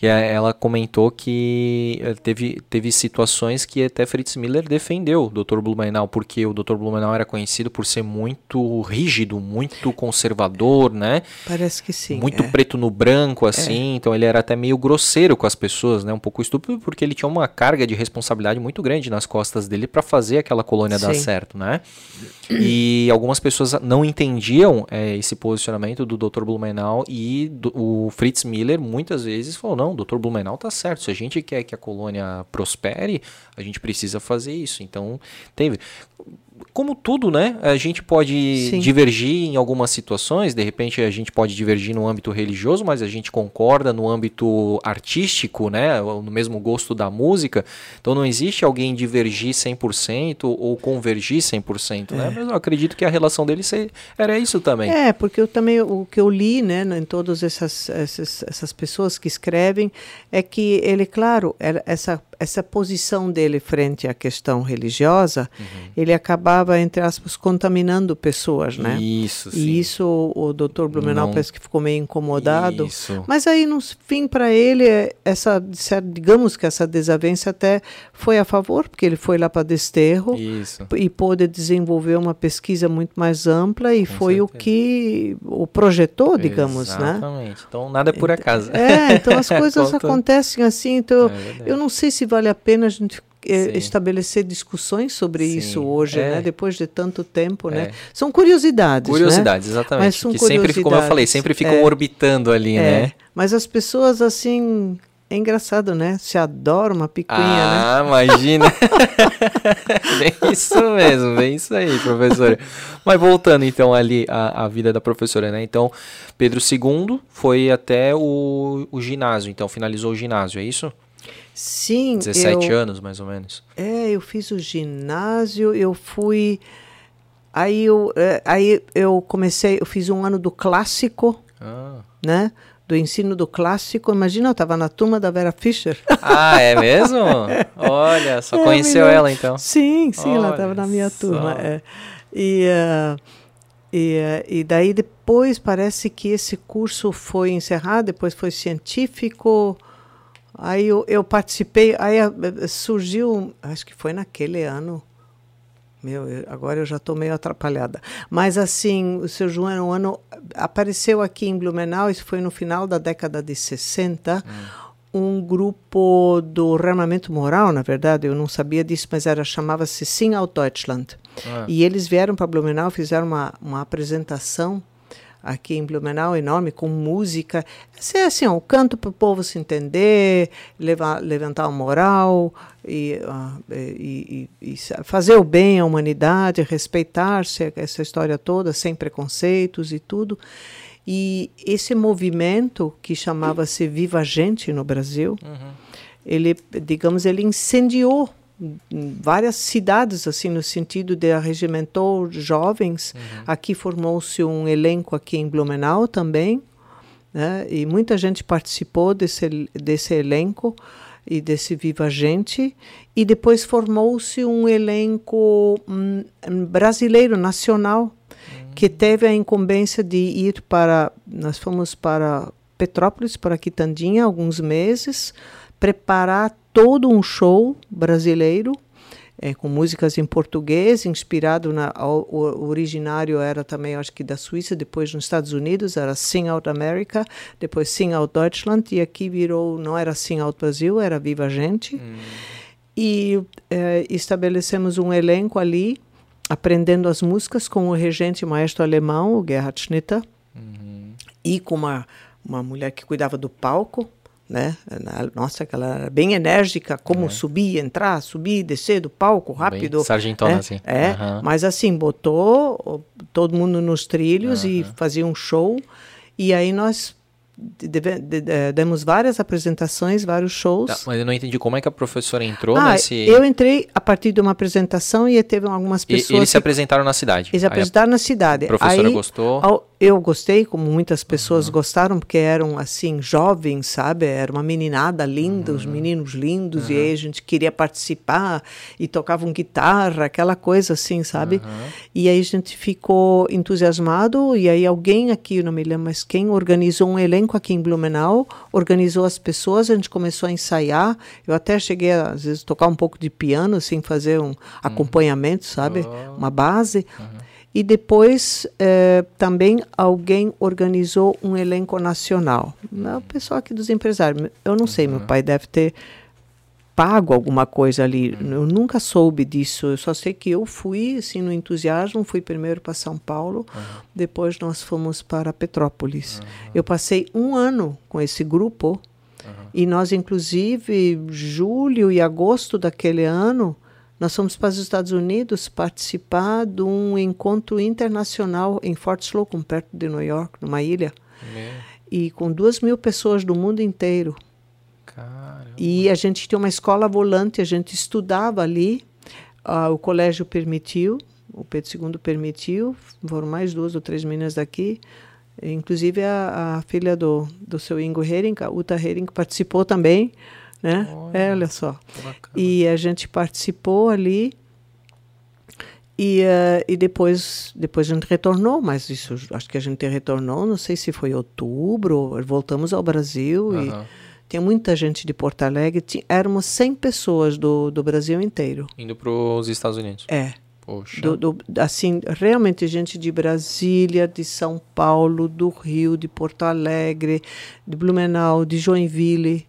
É- ela comentou que eh, teve, teve situações que até Fritz Miller defendeu o Dr. Blumenau, porque o Dr. Blumenau era conhecido por ser muito rígido, muito conservador, né? Parece que sim. muito é. preto no branco, assim, então ele era até meio grosseiro com as pessoas, né? Um pouco estúpido, porque ele tinha uma carga de responsabilidade muito grande nas costas dele para fazer aquela colônia dar Sim. certo, né? E algumas pessoas não entendiam eh, esse posicionamento do Dr. Blumenau e do- o Fritz Miller muitas vezes falou: não, o Dr. Blumenau tá certo, se a gente quer que a colônia prospere, a gente precisa fazer isso. Então, teve. Como tudo, né? A gente pode Sim. divergir em algumas situações, de repente a gente pode divergir no âmbito religioso, mas a gente concorda no âmbito artístico, né? No mesmo gosto da música. Então não existe alguém divergir 100% ou convergir 100%, né? Mas eu acredito que a relação deles era isso também. É, porque eu também o que eu li, né, em todas essas, essas essas pessoas que escrevem é que ele, claro, essa essa posição dele frente à questão religiosa, Uhum. ele acabava entre aspas contaminando pessoas, né? Isso, sim. E isso o, o Dr. Blumenau Não- parece que ficou meio incomodado. Isso. Mas aí, no fim, para ele, essa, digamos que essa desavença até foi a favor, porque ele foi lá para Desterro Isso. e pôde desenvolver uma pesquisa muito mais ampla e Com foi o certeza. que o projetou, digamos, né? Exatamente. Então nada é por acaso. É, então as coisas acontecem assim, então É eu não sei se vale a pena a gente eh, Sim. estabelecer discussões sobre Sim, isso hoje, é. né? Depois de tanto tempo, né? É. São curiosidades, né? Curiosidades, exatamente. Mas são que sempre, como eu falei, curiosidades, sempre ficam é. orbitando ali, É, né? mas as pessoas assim, é engraçado, né? Se adora uma picuinha, né? Ah, imagina. bem isso mesmo, bem isso aí, professora. Mas voltando então ali à, à vida da professora, né? Então, Pedro II foi até o, o ginásio, então finalizou o ginásio, é isso? Sim, 17 eu, anos, mais ou menos. É, eu fiz o ginásio, eu fui. Aí eu, é, aí eu comecei, eu fiz um ano do clássico, Ah, né? Do ensino do clássico. Imagina, eu estava na turma da Vera Fischer. Ah, é mesmo? Olha, só É, conheceu ela então. Sim, sim, ela Olha estava na minha só. turma. é. E, ah, e, ah, e daí depois parece que esse curso foi encerrado, depois foi científico. Aí eu, eu participei, aí ah, surgiu, acho que foi naquele ano. Meu, eu- agora eu já estou meio atrapalhada. Mas assim, o seu João era um ano. Apareceu aqui em Blumenau, isso foi no final da década de 60, um grupo do rearmamento moral, na verdade, eu não sabia disso, mas era chamava-se Sing out Deutschland. Ah. E eles vieram para Blumenau, fizeram uma, uma apresentação aqui em Blumenau enorme, com música. Esse é assim, o canto para o povo se entender, levar, levantar a moral e, uh, e, e, e, fazer o bem à humanidade, respeitar-se, essa história toda, sem preconceitos e tudo. E esse movimento que chamava-se Viva Gente no Brasil, uhum. ele, digamos, ele incendiou várias cidades assim no sentido de arregimentou jovens uhum. aqui formou-se um elenco aqui em Blumenau também né? e muita gente participou desse desse elenco e desse Viva Gente e depois formou-se um elenco hum, brasileiro nacional uhum. que teve a incumbência de ir para nós fomos para Petrópolis para Quitandinha alguns meses preparar todo um show brasileiro é, com músicas em português, inspirado na o, o, originário era também acho que da Suíça, depois nos Estados Unidos era Sing Out America, depois Sing Out Deutschland e aqui virou não era Sing Out Brasil, era Viva Gente hum. e é, estabelecemos um elenco ali aprendendo as músicas com o regente maestro alemão, o Gerhard Schnitter, uhum. e com uma uma mulher que cuidava do palco né? Nossa, aquela era bem enérgica, como é. subir, entrar, subir, descer do palco rápido. Bem sargentona, né? assim. É, uhum. mas assim, botou todo mundo nos trilhos uhum. e fazia um show. E aí nós demos várias apresentações, vários shows. Tá, mas eu não entendi como é que a professora entrou ah, nesse. Eu entrei a partir de uma apresentação e teve algumas pessoas. E, eles se apresentaram na cidade. Eles se apresentaram na cidade. A professora Aí, gostou. Ao, eu gostei, como muitas pessoas uhum. gostaram, porque eram assim, jovens, sabe? Era uma meninada linda, uhum. os meninos lindos, uhum. e aí a gente queria participar e tocavam guitarra, aquela coisa assim, sabe? E aí a gente ficou entusiasmado, e aí alguém aqui, não me lembro mais quem, organizou um elenco aqui em Blumenau, organizou as pessoas, a gente começou a ensaiar. Eu até cheguei a, às vezes, tocar um pouco de piano, assim, fazer um acompanhamento, sabe? Oh. Uma base. E depois eh, também alguém organizou um elenco nacional. O pessoal aqui dos empresários. Eu não sei, meu pai deve ter pago alguma coisa ali. Eu nunca soube disso. Eu só sei que eu fui, assim, no entusiasmo, fui primeiro para São Paulo, uhum. depois nós fomos para Petrópolis. Uhum. Eu passei um ano com esse grupo uhum. e nós, inclusive, julho e agosto daquele ano, nós fomos para os Estados Unidos participar de um encontro internacional em Fort Slocum, perto de New York, numa ilha. E com duas mil pessoas do mundo inteiro. Caramba. E a gente tinha uma escola volante, a gente estudava ali. Uh, o colégio permitiu, o Pedro II permitiu, foram mais duas ou três meninas daqui. Inclusive a, a filha do, do seu Ingo Hering, a Uta Hering, participou também né? Olha, é, olha só. E a gente participou ali e, uh, e depois, depois a gente retornou, mas isso acho que a gente retornou, não sei se foi outubro, voltamos ao Brasil uhum. e tinha muita gente de Porto Alegre, tinha, éramos 100 pessoas do, do Brasil inteiro. Indo para os Estados Unidos. É. Poxa. Do, do, assim, realmente gente de Brasília, de São Paulo, do Rio, de Porto Alegre, de Blumenau, de Joinville.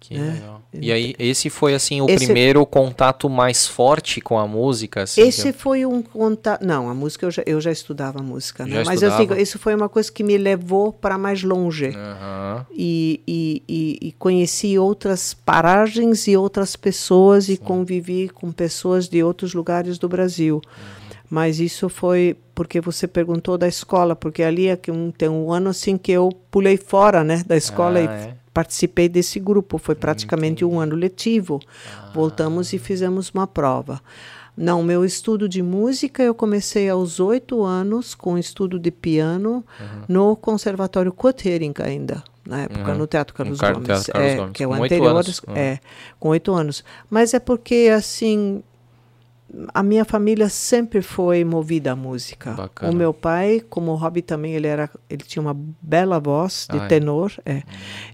Que né? legal. E aí, esse foi, assim, o esse... primeiro contato mais forte com a música? Assim, esse foi um contato... Não, a música, eu já, eu já estudava música, né? Mas eu digo, isso foi uma coisa que me levou para mais longe. Uhum. E, e, e, e, conheci outras paragens e outras pessoas Sim. e convivi com pessoas de outros lugares do Brasil. Uhum. Mas isso foi porque você perguntou da escola, porque ali é que um, tem um ano assim que eu pulei fora, né, da escola ah, e é? Participei desse grupo. Foi praticamente Entendi. um ano letivo. Ah. Voltamos e fizemos uma prova. Não, meu estudo de música eu comecei aos oito anos com estudo de piano uhum. no Conservatório Cotering ainda na época, uhum. no Teatro Carlos no Gomes, Teatro Carlos é, Gomes. que é o com anterior, é, com oito anos. Mas é porque assim a minha família sempre foi movida à música. Bacana. O meu pai, como hobby também, ele era, ele tinha uma bela voz de ah, tenor. É. é.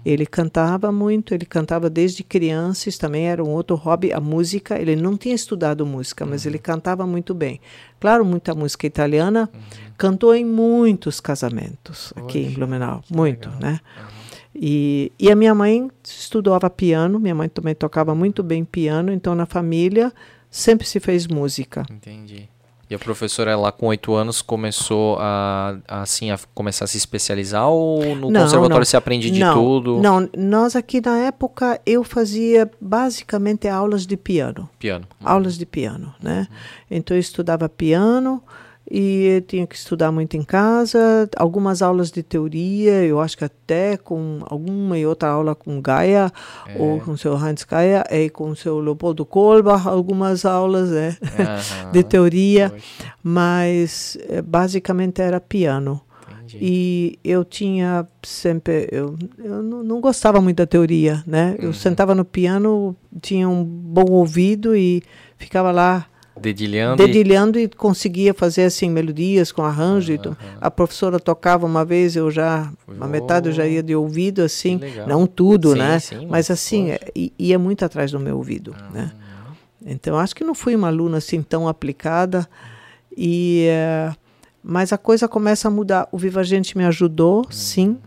Ele cantava muito, ele cantava desde criança. Isso também era um outro hobby, a música. Ele não tinha estudado música, mas uhum. ele cantava muito bem. Claro, muita música italiana. Uhum. Cantou em muitos casamentos aqui em Blumenau, muito, legal. né? Uhum. E, e a minha mãe estudava piano. Minha mãe também tocava muito bem piano. Então na família sempre se fez música. Entendi. E a professora lá com oito anos começou a, a, assim a começar a se especializar ou no Não, conservatório não. você aprende de não, tudo? Não, nós aqui na época eu fazia basicamente aulas de piano. Piano. aulas de piano, né? Então eu estudava piano e tinha que estudar muito em casa, algumas aulas de teoria, eu acho que até com alguma e outra aula com Gaia ou com o seu Heinz Gaia e com o seu Leopoldo Kolbach, algumas aulas Aham. de teoria, Poxa, mas eh, basicamente era piano. entendi. E eu tinha sempre. Eu, eu não, não gostava muito da teoria, né? Eu sentava no piano, tinha um bom ouvido e ficava lá Dedilhando. e- dedilhando e conseguia fazer assim melodias com arranjo. e tu- A professora tocava uma vez, eu já. A metade eu já ia de ouvido, assim. Não tudo, Sim, né? sim, mas, assim, poxa. é, ia muito atrás do meu ouvido, né? Então, acho que não fui uma aluna assim tão aplicada. E, eh, mas a coisa começa a mudar. O Viva Gente me ajudou, sim.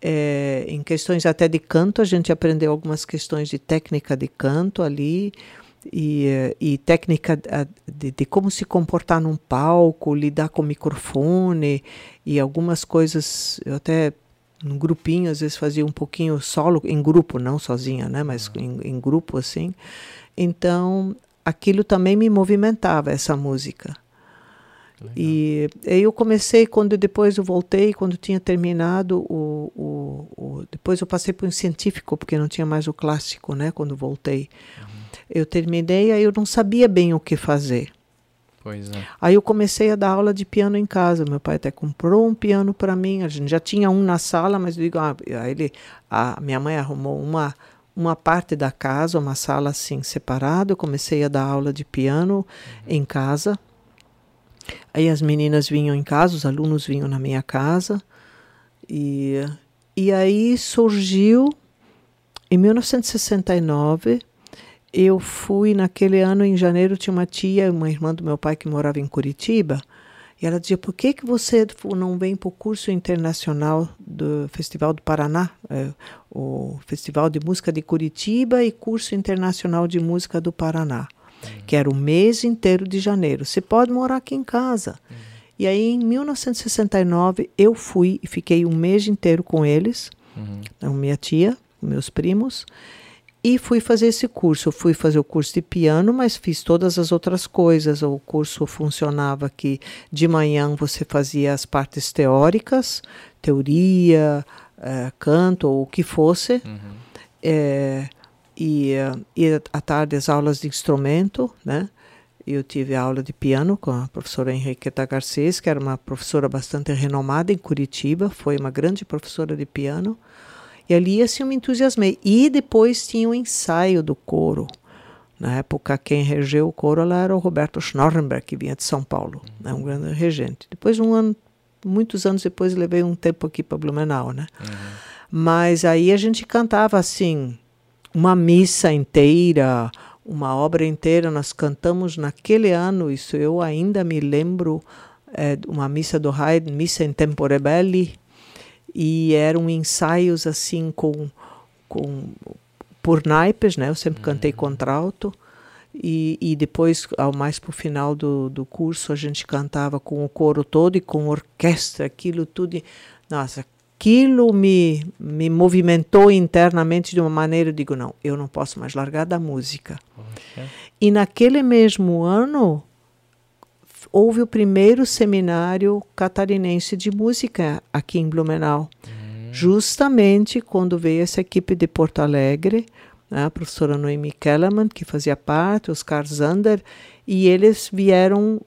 Eh, em questões até de canto, a gente aprendeu algumas questões de técnica de canto ali. E, e técnica de, de como se comportar num palco, lidar com o microfone e algumas coisas. Eu até num grupinho às vezes fazia um pouquinho solo em grupo, não sozinha, né, mas em, em grupo assim. Então aquilo também me movimentava essa música. E aí eu comecei quando depois eu voltei, quando tinha terminado o, o, o depois eu passei para o científico porque não tinha mais o clássico, né? Quando voltei, eu terminei, aí eu não sabia bem o que fazer. Pois é. Aí eu comecei a dar aula de piano em casa. Meu pai até comprou um piano para mim. A gente já tinha um na sala, mas eu digo, ah, ele, a minha mãe arrumou uma uma parte da casa, uma sala assim separada. Eu comecei a dar aula de piano em casa. Aí as meninas vinham em casa, os alunos vinham na minha casa. E, e aí surgiu, em 1969, eu fui naquele ano, em janeiro, tinha uma tia, uma irmã do meu pai que morava em Curitiba. E ela dizia, por que, que você não vem para o curso internacional do Festival do Paraná? É, o Festival de Música de Curitiba e curso internacional de música do Paraná que era o mês inteiro de janeiro. Você pode morar aqui em casa. E aí, em 1969, eu fui e fiquei um mês inteiro com eles, com minha tia, meus primos, e fui fazer esse curso. Eu fui fazer o curso de piano, mas fiz todas as outras coisas. O curso funcionava que de manhã você fazia as partes teóricas, teoria, eh, canto ou o que fosse. Eh, e, eh, e à tarde as aulas de instrumento, né? Eu tive aula de piano com a professora Henriqueta Garcês, que era uma professora bastante renomada em Curitiba, foi uma grande professora de piano. E ali assim eu me entusiasmei. E depois tinha o ensaio do coro. Na época, quem regeu o coro lá era o Roberto Schnorrenberg, que vinha de São Paulo, né, um grande regente. Depois, um ano, muitos anos depois, levei um tempo aqui para Blumenau, né? Mas aí a gente cantava assim, uma missa inteira, uma obra inteira. Nós cantamos naquele ano, isso eu ainda me lembro, é, uma missa do Haydn, Missa in Tempore Belli, e eram ensaios assim com, com por naipes, né? Eu sempre cantei contralto. E, e depois, ao mais para o final do, do curso, a gente cantava com o coro todo e com orquestra, aquilo tudo. e- Nossa, aquilo me, me movimentou internamente de uma maneira, eu digo, não, eu não posso mais largar da música. E naquele mesmo ano, houve o primeiro seminário catarinense de música aqui em Blumenau. Justamente quando veio essa equipe de Porto Alegre, né, a professora Noemi Kellerman, que fazia parte, Oscar Zander, e eles vieram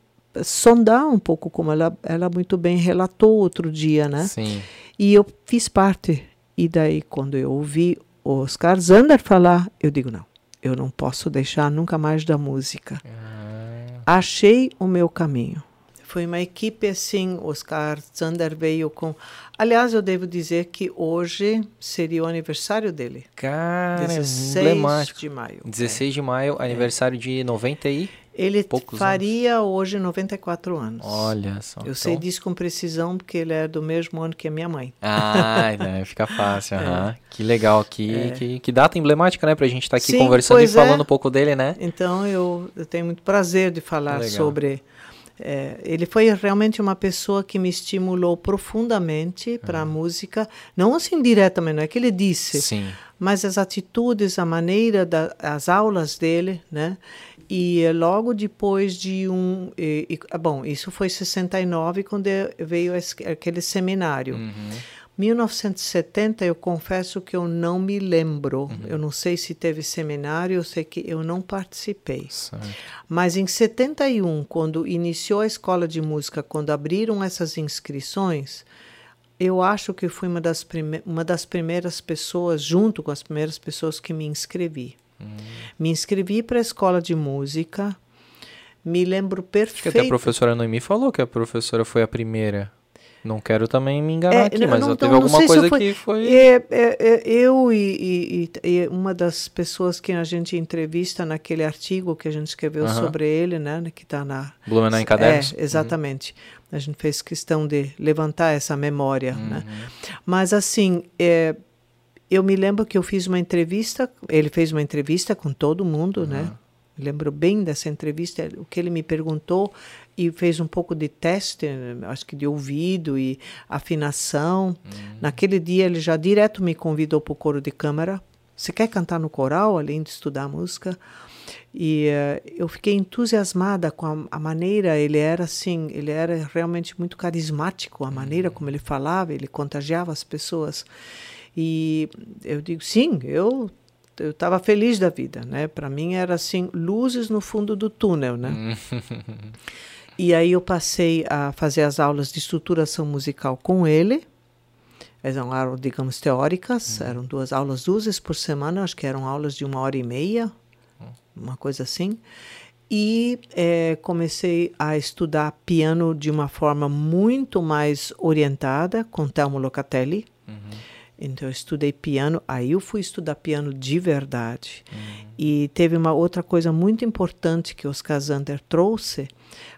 sondar um pouco, como ela, ela muito bem relatou outro dia, né? Sim. E eu fiz parte. E daí, quando eu ouvi Oscar Zander falar, eu digo, não, eu não posso deixar nunca mais da música. Achei o meu caminho. Foi uma equipe assim, Oscar Zander veio com... Aliás, eu devo dizer que hoje seria o aniversário dele. Cara, 16 emblemático. de maio. 16 de maio, aniversário de 90 e... Ele poucos faria hoje 94 anos. Olha só. Eu sei então- disso com precisão porque ele é do mesmo ano que a minha mãe. Ah, né, fica fácil. aham. Que legal. Que, que, que data emblemática, né? Pra gente estar aqui Sim, conversando e é. falando um pouco dele, né? Então eu, eu tenho muito prazer de falar Legal. sobre é, ele foi realmente uma pessoa que me estimulou profundamente para a música, não assim diretamente, não é que ele disse, Sim. mas as atitudes, a maneira das aulas dele, né? E logo depois de um. E, e, ah, bom, isso foi 69, quando veio aquele seminário. Uhum. 1970, eu confesso que eu não me lembro. Uhum. Eu não sei se teve seminário, eu sei que eu não participei. Certo. Mas em 71, quando iniciou a escola de música, quando abriram essas inscrições, eu acho que fui uma das, prime uma das primeiras pessoas, junto com as primeiras pessoas que me inscrevi. Me inscrevi para a escola de música. Me lembro Acho que até a professora Noemi falou que a professora foi a primeira. Não quero também me enganar É, aqui, não- mas não- teve não- não alguma se coisa foi- que foi. É, é, é, eu e, e- e- uma das pessoas que a gente entrevista naquele artigo que a gente escreveu Aham. sobre ele, né, que está na Blumenau em cadernos. É, exatamente. A gente fez questão de levantar essa memória, né? Uhum. Mas assim, é, eu me lembro que eu fiz uma entrevista, ele fez uma entrevista com todo mundo, né? Me lembro bem dessa entrevista, o que ele me perguntou e fez um pouco de teste, acho que de ouvido e afinação. Naquele dia ele já direto me convidou para o coro de câmara. Você quer cantar no coral, além de estudar música? E eh, eu fiquei entusiasmada com a, a maneira, ele era assim, ele era realmente muito carismático, a maneira como ele falava, ele contagiava as pessoas. E eu digo, sim, eu eu estava feliz da vida, né? Para mim era assim, luzes no fundo do túnel, né? E aí eu passei a fazer as aulas de estruturação musical com ele. Eram aulas, digamos, teóricas, eram duas aulas, duas vezes por semana, acho que eram aulas de uma hora e meia, uma coisa assim. E eh, comecei a estudar piano de uma forma muito mais orientada com Telmo Locatelli. Então eu estudei piano, aí eu fui estudar piano de verdade. E teve uma outra coisa muito importante que Oscar Zander trouxe,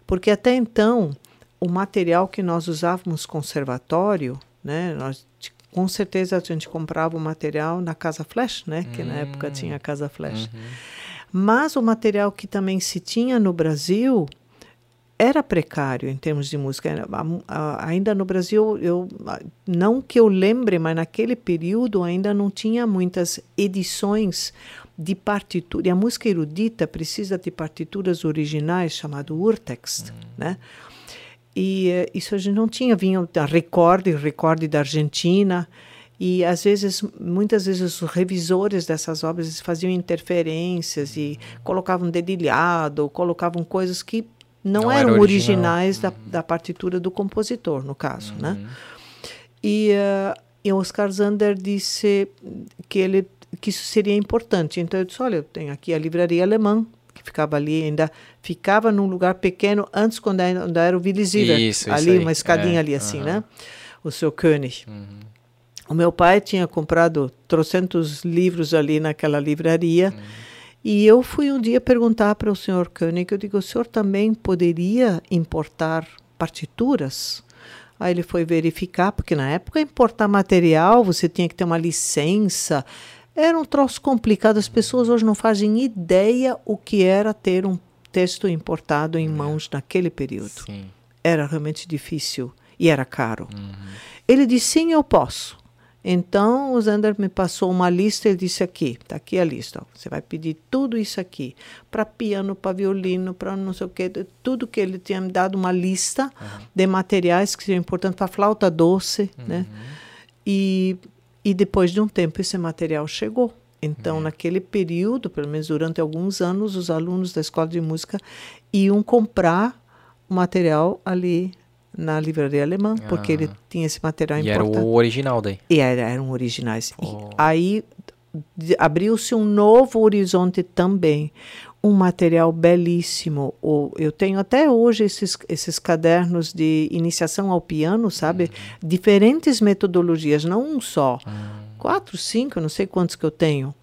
porque até então o material que nós usávamos conservatório, né, nós com certeza a gente comprava o material na Casa Flash, né, que na época tinha a Casa Flash. Mas o material que também se tinha no Brasil era precário em termos de música. Era- a- a- Ainda no Brasil, eu não que eu lembre, mas naquele período ainda não tinha muitas edições de partitura. E a música erudita precisa de partituras originais, chamado urtext, né? E eh, isso a gente não tinha, vinha da recorde, recorde da Argentina. E às vezes, muitas vezes os revisores dessas obras faziam interferências e colocavam dedilhado, colocavam coisas que não, Não era eram original. originais da, da partitura do compositor, no caso, né? E, e Oscar Zander disse que ele que isso seria importante. Então eu disse, olha, eu tenho aqui a livraria alemã que ficava ali, ainda ficava num lugar pequeno antes quando ainda, era o Isso, isso ali aí. uma escadinha É, ali assim, né? O seu König. O meu pai tinha comprado trocentos livros ali naquela livraria. E eu fui um dia perguntar para o senhor König, eu digo, o senhor também poderia importar partituras? Aí ele foi verificar, porque na época importar material, você tinha que ter uma licença. Era um troço complicado, as pessoas hoje não fazem ideia o que era ter um texto importado em mãos naquele período Sim. era realmente difícil e era caro. Ele disse: sim, eu posso. Então o Zander me passou uma lista e disse aqui, está aqui a lista. ó, você vai pedir tudo isso aqui para piano, para violino, para não sei o que, tudo que ele tinha me dado uma lista de materiais que seriam importantes para flauta doce, né? E e depois de um tempo esse material chegou. Então, naquele período, pelo menos durante alguns anos, os alunos da escola de música iam comprar o material ali na livraria alemã, porque ele tinha esse material E era o original daí. E era- eram originais. Oh. aí abriu-se um novo horizonte também. Um material belíssimo. Eu tenho até hoje esses, esses cadernos de iniciação ao piano, sabe? Diferentes metodologias, não um só. Quatro, cinco, não sei quantos que eu tenho.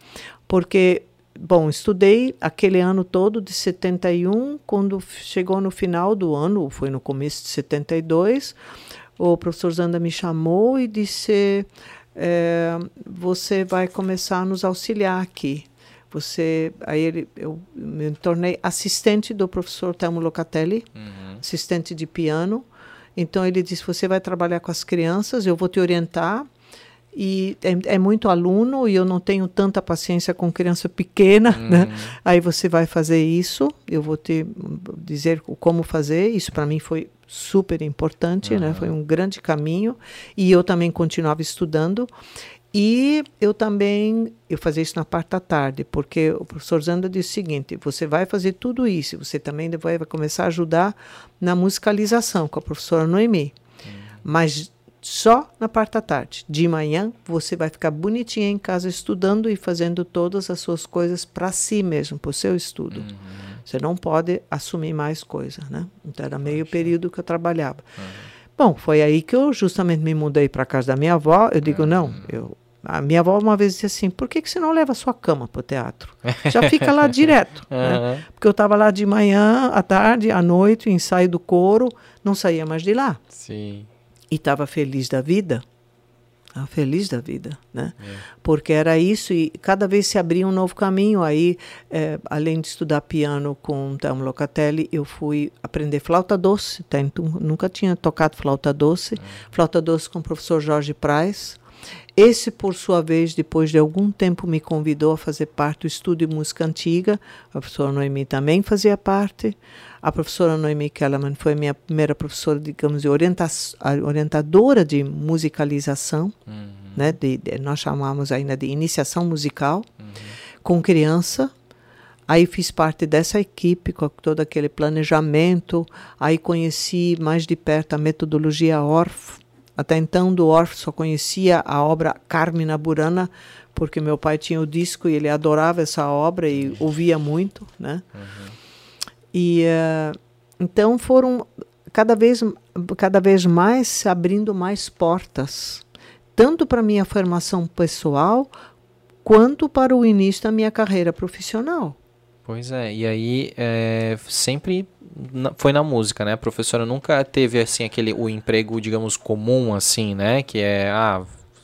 Porque, bom, estudei aquele ano todo de 71, quando chegou no final do ano, foi no começo de 72, o professor Zanda me chamou e disse: é, Você vai começar a nos auxiliar aqui. Você, aí ele, eu me tornei assistente do professor Telmo Locatelli assistente de piano. Então ele disse: Você vai trabalhar com as crianças, eu vou te orientar. E é, é muito aluno e eu não tenho tanta paciência com criança pequena, né? Aí você vai fazer isso, eu vou te dizer como fazer. Isso para mim foi super importante, né? Foi um grande caminho e eu também continuava estudando. E eu também, eu fazia isso na parte da tarde, porque o professor Zanda disse o seguinte, você vai fazer tudo isso, você também vai, vai começar a ajudar na musicalização com a professora Noemi. Mas só na parte da tarde. De manhã, você vai ficar bonitinha em casa estudando e fazendo todas as suas coisas para si mesmo, para o seu estudo. Você não pode assumir mais coisa, né? Então era meio período que eu trabalhava. Bom, foi aí que eu justamente me mudei para casa da minha avó. Eu digo, não, eu a minha avó uma vez disse assim: por que, que você não leva a sua cama para o teatro? Já fica lá direto. né? Porque eu estava lá de manhã, à tarde, à noite, ensaio do coro, não saía mais de lá. Sim. E estava feliz da vida. Estava feliz da vida, né? Porque era isso, e cada vez se abria um novo caminho. Aí, eh, além de estudar piano com Telmo Locatelli, eu fui aprender flauta doce. Tá? Então, nunca tinha tocado flauta doce. Flauta doce com o professor Jorge Praz. Esse, por sua vez, depois de algum tempo, me convidou a fazer parte do Estúdio de Música Antiga. A professora Noemi também fazia parte. A professora Noemi Kellerman foi minha primeira professora, digamos, de orienta orientadora de musicalização. Né? De, de, nós chamamos ainda de iniciação musical, com criança. Aí fiz parte dessa equipe com todo aquele planejamento. Aí conheci mais de perto a metodologia Orff, até então, do Orff, só conhecia a obra Carmina Burana, porque meu pai tinha o disco e ele adorava essa obra e ouvia muito, né? E uh, então foram cada vez, cada vez mais se abrindo mais portas, tanto para minha formação pessoal quanto para o início da minha carreira profissional. Pois é, e aí é, sempre na, foi na música, né? A professora nunca teve assim aquele o emprego, digamos, comum assim, né? Que é ah,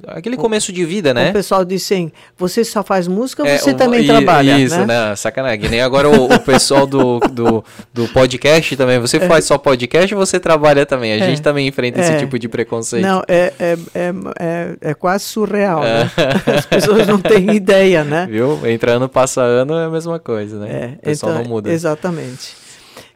aquele começo de vida, né? O pessoal diz assim, você só faz música ou É, você o- também i- trabalha, Isso, né? né? Sacanagem. Nem agora o, o pessoal do, do, do podcast também. Você faz só podcast ou você trabalha também? A É. gente também enfrenta esse É. tipo de preconceito. Não, é, é, é, é, é quase surreal, né? As pessoas não têm ideia, né? Viu? Entra ano, passa ano, é a mesma coisa, né? É, o pessoal então, não muda. Exatamente.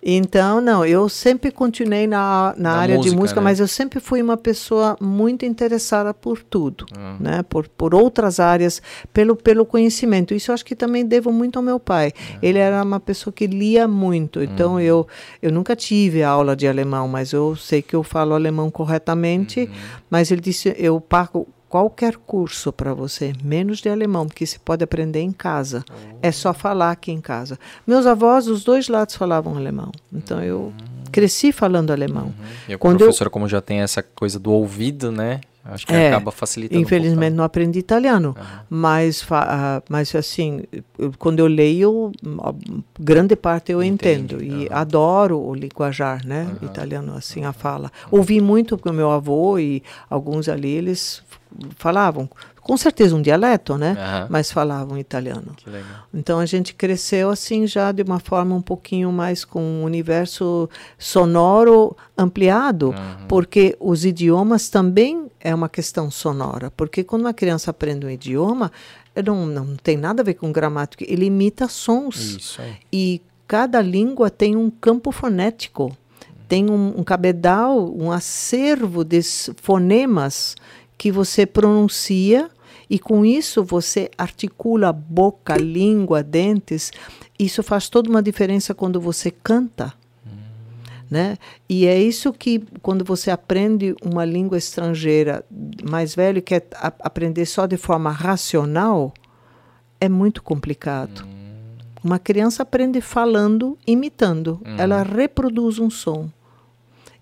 Então, não, eu sempre continuei na, na, Na área música, de música, né? mas eu sempre fui uma pessoa muito interessada por tudo, Ah. né? Por, por outras áreas, pelo, pelo conhecimento. Isso eu acho que também devo muito ao meu pai. Ah. Ele era uma pessoa que lia muito, então Uhum. eu, eu nunca tive aula de alemão, mas eu sei que eu falo alemão corretamente, Uhum. mas ele disse, eu pago qualquer curso para você, menos de alemão, porque você pode aprender em casa. É só falar aqui em casa. Meus avós, os dois lados falavam alemão. Então eu cresci falando alemão. E a Quando eu- professora, como já tem essa coisa do ouvido, né? Acho que É, acaba facilitando Infelizmente um não aprendi italiano, Aham. mas ah, mas assim, eu- quando eu leio, grande parte eu Entende, entendo e adoro o linguajar, né, Aham. italiano assim a fala. Ouvi muito com meu avô e alguns ali eles falavam, com certeza um dialeto, né, Aham. mas falavam italiano. Então a gente cresceu assim já de uma forma um pouquinho mais com um universo sonoro ampliado, Aham. porque os idiomas também é uma questão sonora, porque quando uma criança aprende um idioma, não, não tem nada a ver com gramática, ele imita sons Isso aí. e cada língua tem um campo fonético, tem um, um cabedal, um acervo de fonemas que você pronuncia e com isso você articula boca, língua, dentes. Isso faz toda uma diferença quando você canta. Né? E é isso que, quando você aprende uma língua estrangeira mais velho quer a- aprender só de forma racional, é muito complicado. Uma criança aprende falando, imitando. Ela reproduz um som.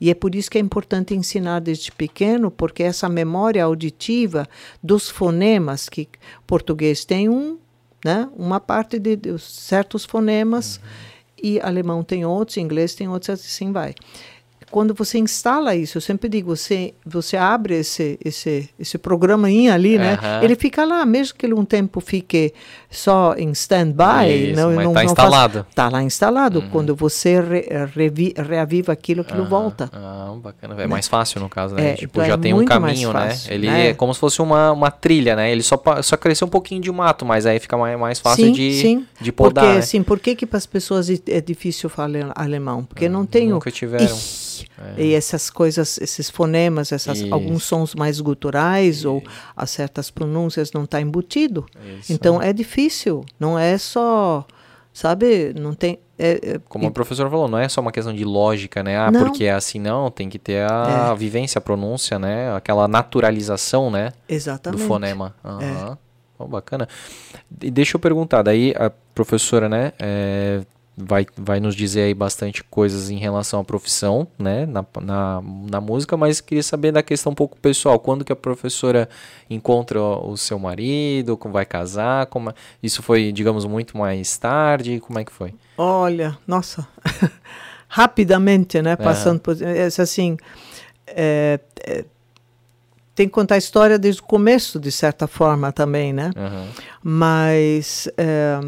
E é por isso que é importante ensinar desde pequeno, porque essa memória auditiva dos fonemas, que português tem um, né, uma parte de, de certos fonemas, e alemão tem outros, inglês tem outros, assim vai. Quando você instala isso, eu sempre digo, você, você abre esse, esse, esse programainha ali, né? Ele fica lá, mesmo que ele um tempo fique só em stand-by. Não, mas está instalado. Está lá instalado. Uhum. Quando você re, revi, reaviva aquilo, aquilo uhum. volta. Ah, bacana. É né? mais fácil no caso, né? É, tipo, então já é tem um caminho, né? Ele né? é como se fosse uma, uma trilha, né? Ele só, só cresceu um pouquinho de mato, mas aí fica mais, mais fácil sim, de, sim. de podar. Porque, né? sim, por que, que para as pessoas é difícil falar alemão? Porque ah, não tem Nunca tiveram. É. E essas coisas, esses fonemas, essas, alguns sons mais guturais ou as certas pronúncias não está embutido. Isso. Então é difícil. Não é só, sabe? Não tem. É, é, Como e, a professora falou, não é só uma questão de lógica, né? Ah, não. porque é assim, não, tem que ter a é. vivência, a pronúncia, né? Aquela naturalização, né? Exatamente. Do fonema. Uhum. Oh, bacana. E deixa eu perguntar, daí a professora, né, é, vai, vai nos dizer aí bastante coisas em relação à profissão, né, na, na, na, música, mas queria saber da questão um pouco pessoal, quando que a professora encontra o seu marido, como vai casar, como, isso foi, digamos, muito mais tarde, como é que foi? Olha, nossa, rapidamente, né, passando é. por, é, assim, é, é, tem que contar a história desde o começo, de certa forma, também, né, uhum. mas é,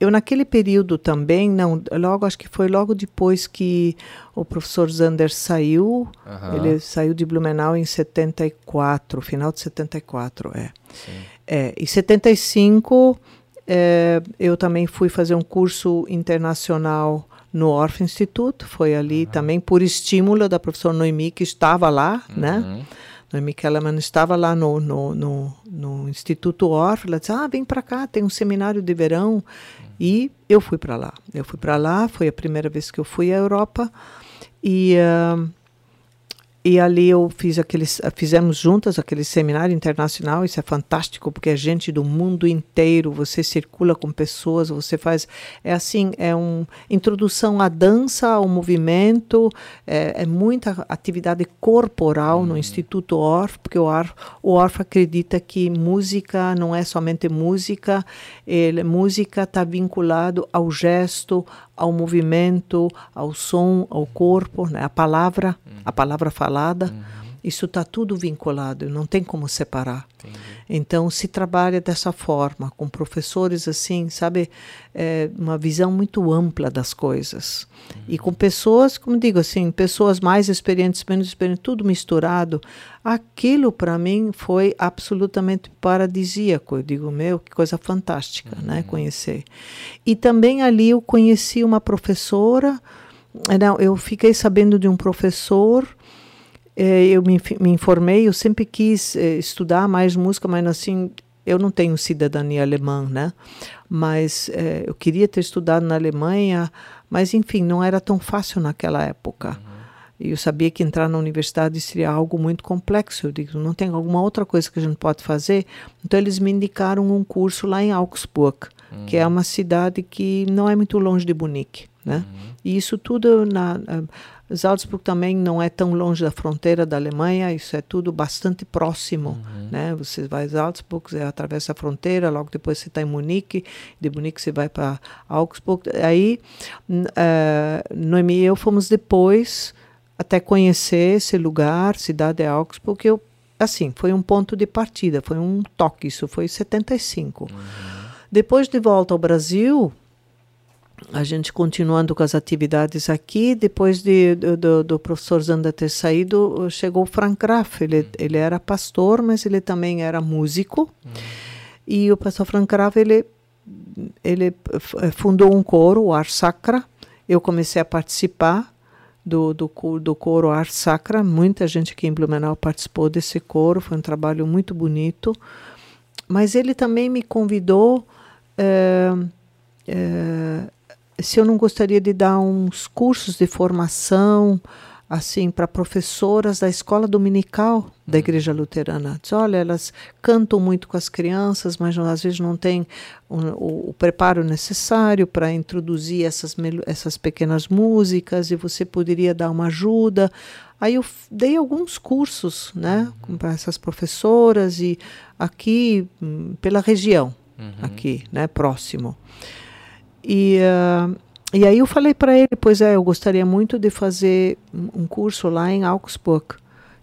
eu naquele período também, não, logo acho que foi logo depois que o professor Zander saiu, uhum. ele saiu de Blumenau em 74, final de 74, é. Sim. É, em 75 é, eu também fui fazer um curso internacional no Orff Instituto, foi ali uhum. também por estímulo da professora Noemi que estava lá, né? uhum. né? Noemi Kellerman estava lá no, no, no, no Instituto Orff, ela disse, ah, vem para cá, tem um seminário de verão, e eu fui para lá. Eu fui para lá, foi a primeira vez que eu fui à Europa. E uh, e ali eu fiz aqueles, fizemos juntas aquele seminário internacional. Isso é fantástico porque é gente do mundo inteiro. Você circula com pessoas, você faz é assim é uma introdução à dança, ao movimento. É, é muita atividade corporal no uhum. Instituto Orff, porque o Orff, o Orff acredita que música não é somente música. Ele, música está vinculado ao gesto, ao movimento, ao som, ao corpo, né? a palavra, a palavra falada. Uhum. Isso está tudo vinculado, não tem como separar. Entendi. Então, se trabalha dessa forma, com professores assim, sabe, é, uma visão muito ampla das coisas. Uhum. E com pessoas, como digo assim, pessoas mais experientes, menos experientes, tudo misturado. Aquilo, para mim, foi absolutamente paradisíaco. Eu digo, meu, que coisa fantástica, né, uhum. né, conhecer. E também ali eu conheci uma professora, não, eu fiquei sabendo de um professor eu me, me, informei, eu sempre quis é, estudar mais música, mas assim, eu não tenho cidadania alemã, né? Mas é, eu queria ter estudado na Alemanha, mas enfim, não era tão fácil naquela época. Uhum. E eu sabia que entrar na universidade seria algo muito complexo. Eu digo, não tem alguma outra coisa que a gente pode fazer? Então eles me indicaram um curso lá em Augsburg, uhum. que é uhum. uma cidade que não é muito longe de Munique, né? Uhum. E isso tudo na Salzburg também não é tão longe da fronteira da Alemanha, isso é tudo bastante próximo. Uhum. Né? Você vai a Salzburg, você atravessa a fronteira, logo depois você está em Munique, de Munique você vai para Augsburg. Aí, uh, Noemi e eu fomos depois até conhecer esse lugar, cidade de Augsburg, eu, assim, foi um ponto de partida, foi um toque, isso foi em 75. Uhum. Depois de volta ao Brasil, a gente continuando com as atividades aqui, depois de, do, do professor Zanda ter saído, chegou o Frank Graff. Ele, uhum. ele era pastor, mas ele também era músico. Uhum. E o pastor Frank Graff, ele, ele fundou um coro, o Ar Sacra. Eu comecei a participar do, do, do coro Ar Sacra. Muita gente aqui em Blumenau participou desse coro. Foi um trabalho muito bonito. Mas ele também me convidou... É, é, se eu não gostaria de dar uns cursos de formação assim para professoras da escola dominical da uhum. igreja luterana. Diz, olha, elas cantam muito com as crianças, mas às vezes não tem o, o, o preparo necessário para introduzir essas, essas pequenas músicas e você poderia dar uma ajuda. Aí eu dei alguns cursos, né, uhum. para essas professoras e aqui hum, pela região, uhum. aqui, né, próximo. E, uh, e aí eu falei para ele, pois é, eu gostaria muito de fazer um curso lá em Augsburg,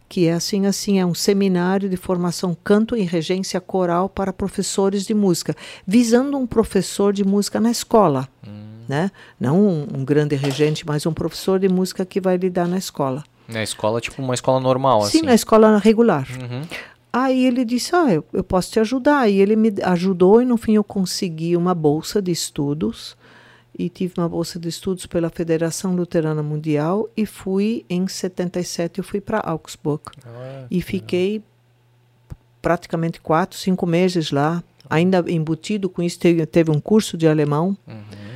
que é assim assim, é um seminário de formação canto e regência coral para professores de música, visando um professor de música na escola, hum. né? Não um, um, grande regente, mas um professor de música que vai lidar na escola. Na escola, tipo uma escola normal, Sim, assim? na escola regular. Uhum. Aí ele disse, ah, eu, eu posso te ajudar. E ele me ajudou e no fim eu consegui uma bolsa de estudos e tive uma bolsa de estudos pela Federação Luterana Mundial e fui em 77 eu fui para Augsburg ah, e fiquei praticamente quatro cinco meses lá ainda embutido com isso teve, teve um curso de alemão uhum.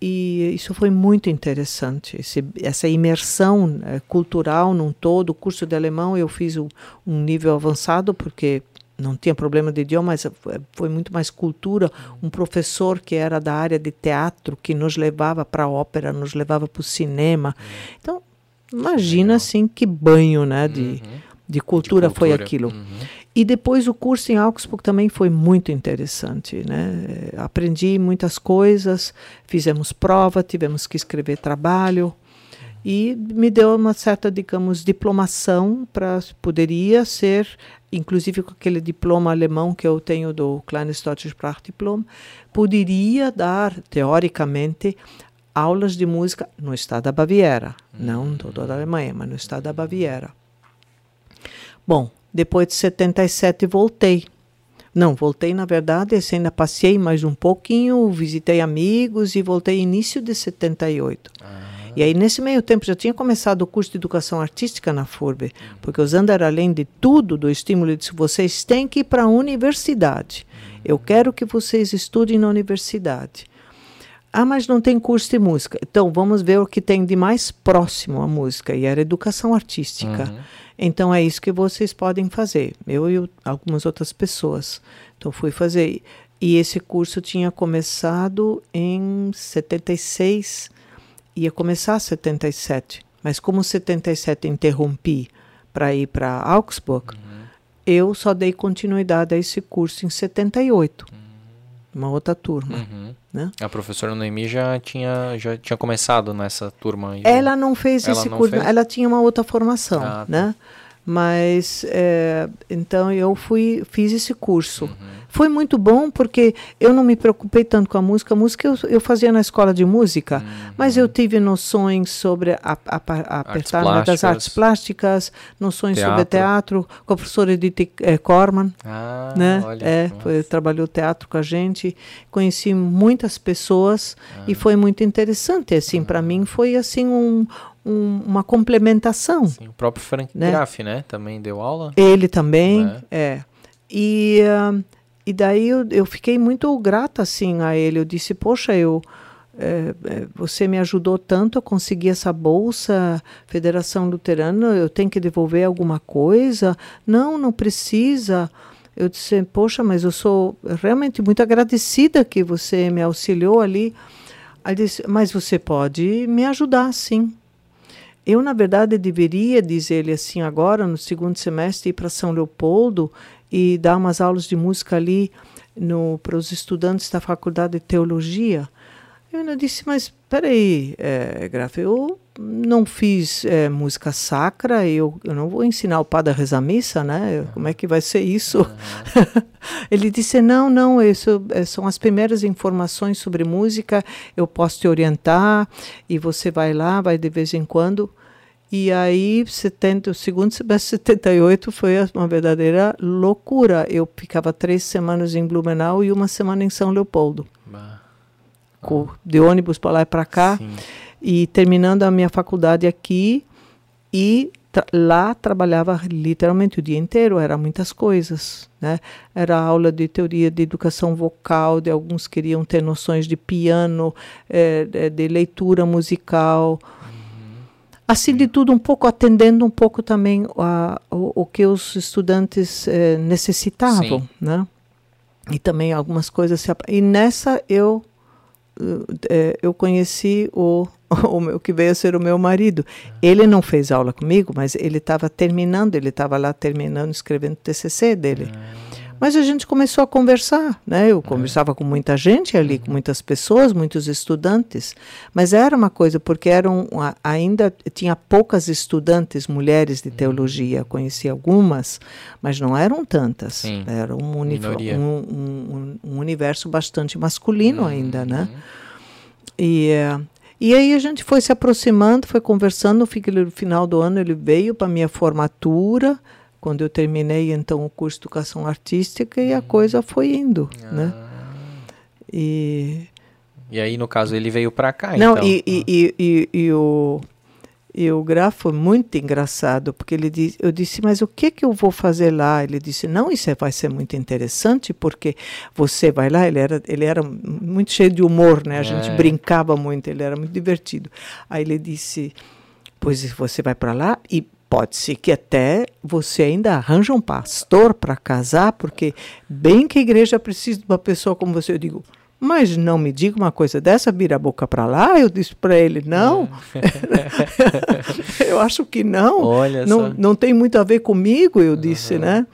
E isso foi muito interessante Esse, essa imersão é, cultural num todo o curso de alemão eu fiz um, um nível avançado porque não tinha problema de idioma, mas foi muito mais cultura. Um professor que era da área de teatro, que nos levava para a ópera, nos levava para o cinema. Então, imagina assim que banho né, de, uhum. de, cultura, de, cultura foi aquilo. Uhum. E depois o curso em Augsburg também foi muito interessante. Né? Aprendi muitas coisas, fizemos prova, tivemos que escrever trabalho e me deu uma certa, digamos, diplomação para poderia ser inclusive com aquele diploma alemão que eu tenho do Kleines Deutsches Sprachdiplom, poderia dar, teoricamente, aulas de música no estado da Baviera, não toda a Alemanha, mas no estado da Baviera. Bom, depois de 77 voltei. Não, voltei na verdade, assim, ainda passei mais um pouquinho, visitei amigos e voltei início de 78. Ah. E aí, nesse meio tempo, já tinha começado o curso de educação artística na FURB, porque o Zander, além de tudo, do estímulo, disse: vocês têm que ir para a universidade. Eu quero que vocês estudem na universidade. Ah, mas não tem curso de música. Então, vamos ver o que tem de mais próximo à música, e era educação artística. Uhum. Então, é isso que vocês podem fazer. Eu e algumas outras pessoas. Então, fui fazer. E esse curso tinha começado em 76 ia começar 77, mas como 77 interrompi para ir para Augsburg, uhum. eu só dei continuidade a esse curso em 78. Uhum. Uma outra turma. Uhum. Né? A professora Noemi já tinha, já tinha começado nessa turma. Ela não fez ela esse curso, fez? ela tinha uma outra formação, ah, tá. Mas é, então eu fui fiz esse curso. Uhum. Foi muito bom porque eu não me preocupei tanto com a música. A música eu, eu fazia na escola de música, uhum. mas eu tive noções sobre a, a, a apertar artes das artes plásticas, noções teatro. sobre teatro, com a professora Edith eh, Corman. Ah, né? olha, é, foi, trabalhou teatro com a gente. Conheci muitas pessoas ah. e foi muito interessante. Assim, para mim foi assim um, um, uma complementação. Sim, o próprio Frank né? Graff, né? Também deu aula. Ele também, é. é. E uh, e daí eu, eu fiquei muito grata assim a ele. Eu disse, poxa, eu é, é, você me ajudou tanto a conseguir essa bolsa Federação Luterana, eu tenho que devolver alguma coisa? Não, não precisa. Eu disse, poxa, mas eu sou realmente muito agradecida que você me auxiliou ali. Aí disse, mas você pode me ajudar, sim. Eu, na verdade, deveria dizer-lhe assim agora, no segundo semestre, ir para São Leopoldo e dar umas aulas de música ali para os estudantes da faculdade de teologia. Eu ainda disse, mas peraí, é, Graf, eu não fiz é, música sacra, eu, eu não vou ensinar o padre a rezar missa, né? Como é que vai ser isso? Uhum. Ele disse, não, não, isso é, são as primeiras informações sobre música, eu posso te orientar, e você vai lá, vai de vez em quando. E aí, 70, o segundo semestre de 78 foi uma verdadeira loucura. Eu ficava três semanas em Blumenau e uma semana em São Leopoldo. Bah. De ônibus para lá e para cá. Sim. E terminando a minha faculdade aqui. E tra lá trabalhava literalmente o dia inteiro. Era muitas coisas. Né? Era aula de teoria de educação vocal. De alguns queriam ter noções de piano, é, de leitura musical assim de tudo um pouco atendendo um pouco também a, o, o que os estudantes eh, necessitavam, Sim. né? E também algumas coisas se e nessa eu eh, eu conheci o o meu que veio a ser o meu marido. Ele não fez aula comigo, mas ele estava terminando, ele estava lá terminando escrevendo o TCC dele. Mas a gente começou a conversar, né? Eu conversava com muita gente ali, Uhum. com muitas pessoas, muitos estudantes. Mas era uma coisa, porque eram ainda tinha poucas estudantes mulheres Uhum. de teologia. Conheci algumas, mas não eram tantas. Sim. Era um, um, um- um universo bastante masculino ainda, né? Uhum. E, eh, e aí a gente foi se aproximando, foi conversando. No final do ano ele veio para minha formatura, quando eu terminei então o curso de educação artística e a coisa foi indo, né? E E aí, no caso, ele veio pra cá, não então. e, e, e, e, e o e o Graf foi muito engraçado porque ele disse, eu disse, mas o que que eu vou fazer lá? Ele disse, não, isso é- vai ser muito interessante porque você vai lá. Ele era ele era muito cheio de humor, né? A gente É. brincava muito, ele era muito divertido. Aí ele disse, pois você vai para lá e pode ser que até você ainda arranja um pastor para casar, porque bem que a igreja precisa de uma pessoa como você. Eu digo, mas não me diga uma coisa dessa, vira a boca para lá. Eu disse para ele, não. eu acho que não. Olha não, só. não tem muito a ver comigo, eu disse, né?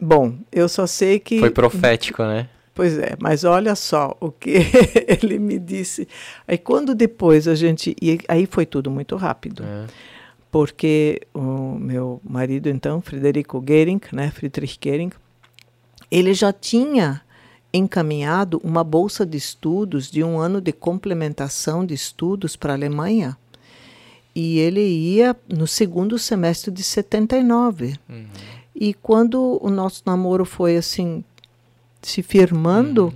Bom, eu só sei que. Foi profético, né? Pois é, mas olha só o que ele me disse. Aí quando depois a gente. E aí foi tudo muito rápido. É. Porque o meu marido, então, Frederico Gehring, né, Friedrich Gehring, ele já tinha encaminhado uma bolsa de estudos de um ano de complementação de estudos para a Alemanha. E ele ia no segundo semestre de 79. E quando o nosso namoro foi assim se firmando,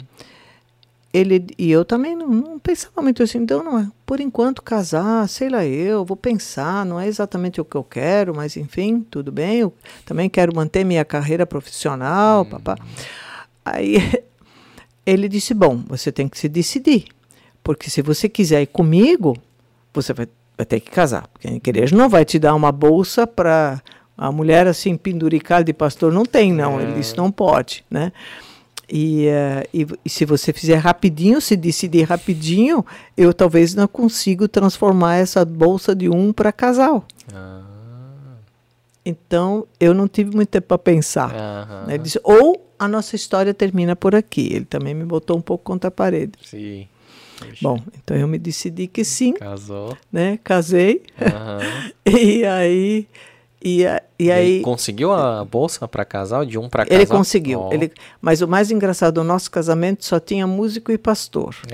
ele e eu também não, não pensava muito assim, então não é, por enquanto casar, sei lá eu, vou pensar, não é exatamente o que eu quero, mas enfim, tudo bem, eu também quero manter minha carreira profissional, papá. Aí ele disse, bom, você tem que se decidir, porque se você quiser ir comigo, você vai, vai ter que casar, porque a igreja não vai te dar uma bolsa para a mulher assim penduricada de pastor, não tem não, ele disse, não pode, né? E, eh, e, e se você fizer rapidinho, se decidir rapidinho, eu talvez não consigo transformar essa bolsa de um para casal. Ah. Então, eu não tive muito tempo para pensar. Ele disse, ou a nossa história termina por aqui. Ele também me botou um pouco contra a parede. Sim. Bom, então eu me decidi que sim, Casou. né? Casei. E aí... E, a- e E aí, conseguiu a bolsa pra casal? De um pra casal? ele conseguiu. Ó. Ele, mas o mais engraçado, o nosso casamento só tinha músico e pastor.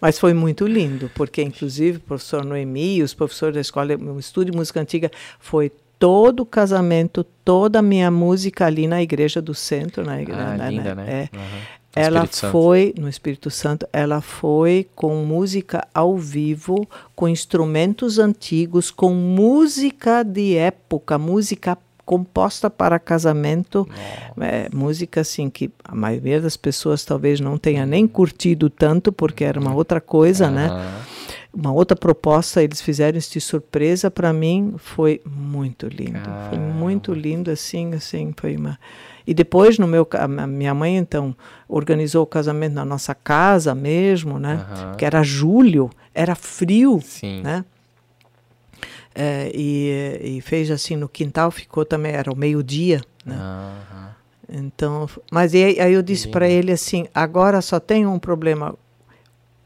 Mas foi muito lindo, porque inclusive o professor Noemi, os professores da escola, o estúdio de música antiga, foi todo o casamento, toda a minha música ali na igreja do centro, na igreja, Ah, linda, né? É, Aham. Ela Santo. foi no Espírito Santo, ela foi com música ao vivo, com instrumentos antigos, com música de época, música composta para casamento, é, música assim que a maioria das pessoas talvez não tenha nem curtido tanto, porque era uma outra coisa, né? Uma outra proposta, eles fizeram isso de surpresa para mim, foi muito lindo. Foi muito lindo assim, assim, foi uma e depois no meu minha mãe então organizou o casamento na nossa casa mesmo, né? Aham. Que era julho, era frio, Sim. né? É, e, e fez assim no quintal, ficou também era o meio dia, né? Aham. Então, mas aí, aí eu disse para ele assim, agora só tem um problema.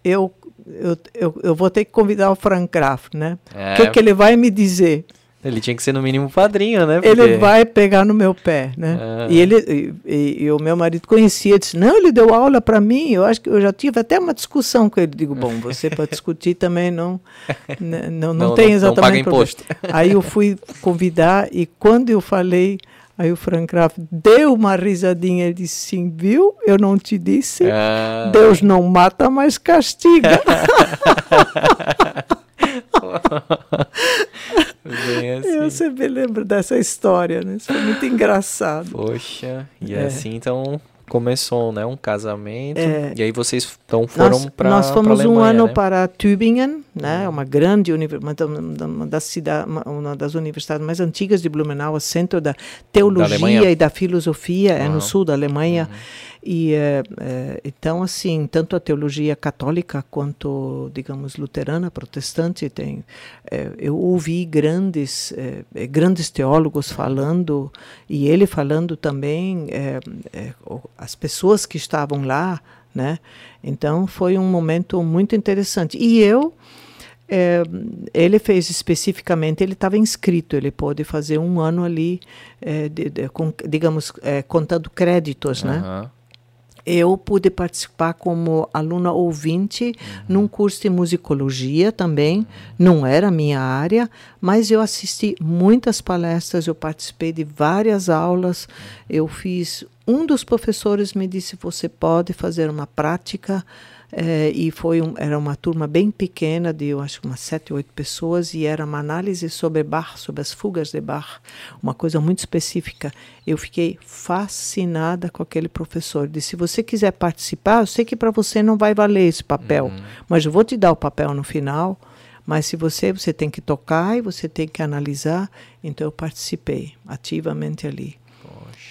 Eu, eu, eu, eu vou ter que convidar o Frank Graf, né? O É. que, que ele vai me dizer? Ele tinha que ser no mínimo padrinho, né? Ele Porque- vai pegar no meu pé, né? Ah. E ele e, e- o meu marido conhecia, disse: "Não, ele deu aula para mim". Eu acho que eu já tive até uma discussão com ele. Digo: "Bom, você para discutir também não né, não, não, Não- tem não- não exatamente paga problema." imposto. Aí eu fui convidar e quando eu falei, aí o Frank Graf deu uma risadinha e disse: "Sim, viu? Eu não te disse. Ah. Deus não mata, mas castiga". Assim. Eu sempre lembro dessa história, né? Isso foi muito engraçado. Poxa, e É. assim então começou, né, um casamento. É. E aí vocês então foram para nós fomos um ano né? para Tübingen, né, uma grande universidade, uma, das cidades, uma, das universidades mais antigas de Blumenau, o centro da teologia Alemanha. e da filosofia, é Uhum. no sul da Alemanha. E é, é, então assim, tanto a teologia católica quanto, digamos, luterana, protestante, tem. É, eu ouvi grandes grandes teólogos falando e ele falando também as pessoas que estavam lá, né? Então foi um momento muito interessante. E eu é, ele fez especificamente, ele estava inscrito, ele pôde fazer um ano ali, é, de, de, com, digamos, é, contando créditos, uhum. né? Eu pude participar como aluna ouvinte uhum. num curso de musicologia também, não era a minha área, mas eu assisti muitas palestras, eu participei de várias aulas, eu fiz. Um dos professores me disse: você pode fazer uma prática é, e foi um, era uma turma bem pequena, de eu acho umas sete, oito pessoas, e era uma análise sobre Bach, sobre as fugas de Bach, uma coisa muito específica. Eu fiquei fascinada com aquele professor. Disse: se você quiser participar, eu sei que para você não vai valer esse papel, uhum. mas eu vou te dar o papel no final. Mas se você você tem que tocar e você tem que analisar, então eu participei ativamente ali.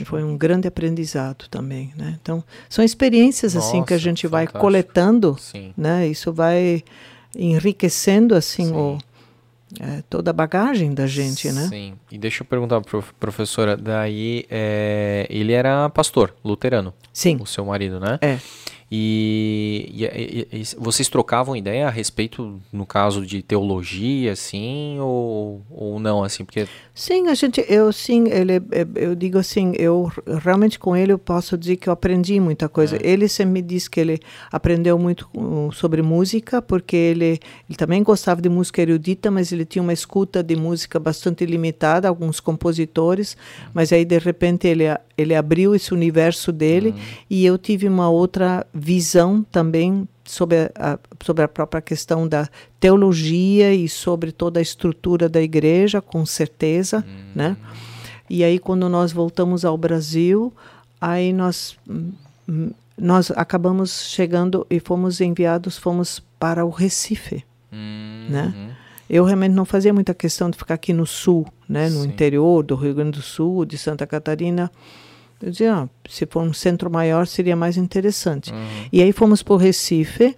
Foi um grande aprendizado também, né? Então, são experiências Nossa, assim que a gente vai coletando, Sim. né? Isso vai enriquecendo assim o, é, toda a bagagem da gente, né? Sim. E deixa eu perguntar, prof, professora, daí é, ele era pastor luterano? Sim. O seu marido, né? É. E, e, e, vocês trocavam ideia a respeito, no caso de teologia, assim, ou, ou não, assim, porque... Sim, a gente, eu sim, ele, é, eu digo assim, eu realmente com ele eu posso dizer que eu aprendi muita coisa. É. Ele sempre me disse que ele aprendeu muito sobre música, porque ele, ele também gostava de música erudita, mas ele tinha uma escuta de música bastante limitada, alguns compositores, mas aí de repente ele, ele abriu esse universo dele uhum. e eu tive uma outra visão também sobre a, sobre a própria questão da teologia e sobre toda a estrutura da igreja, com certeza, hum. né? E aí quando nós voltamos ao Brasil, aí nós nós acabamos chegando e fomos enviados, fomos para o Recife, hum. né? Uhum. Eu realmente não fazia muita questão de ficar aqui no sul, né, no Sim. interior do Rio Grande do Sul, de Santa Catarina. Eu dizia, ah, se for um centro maior seria mais interessante. Uhum. E aí fomos para o Recife,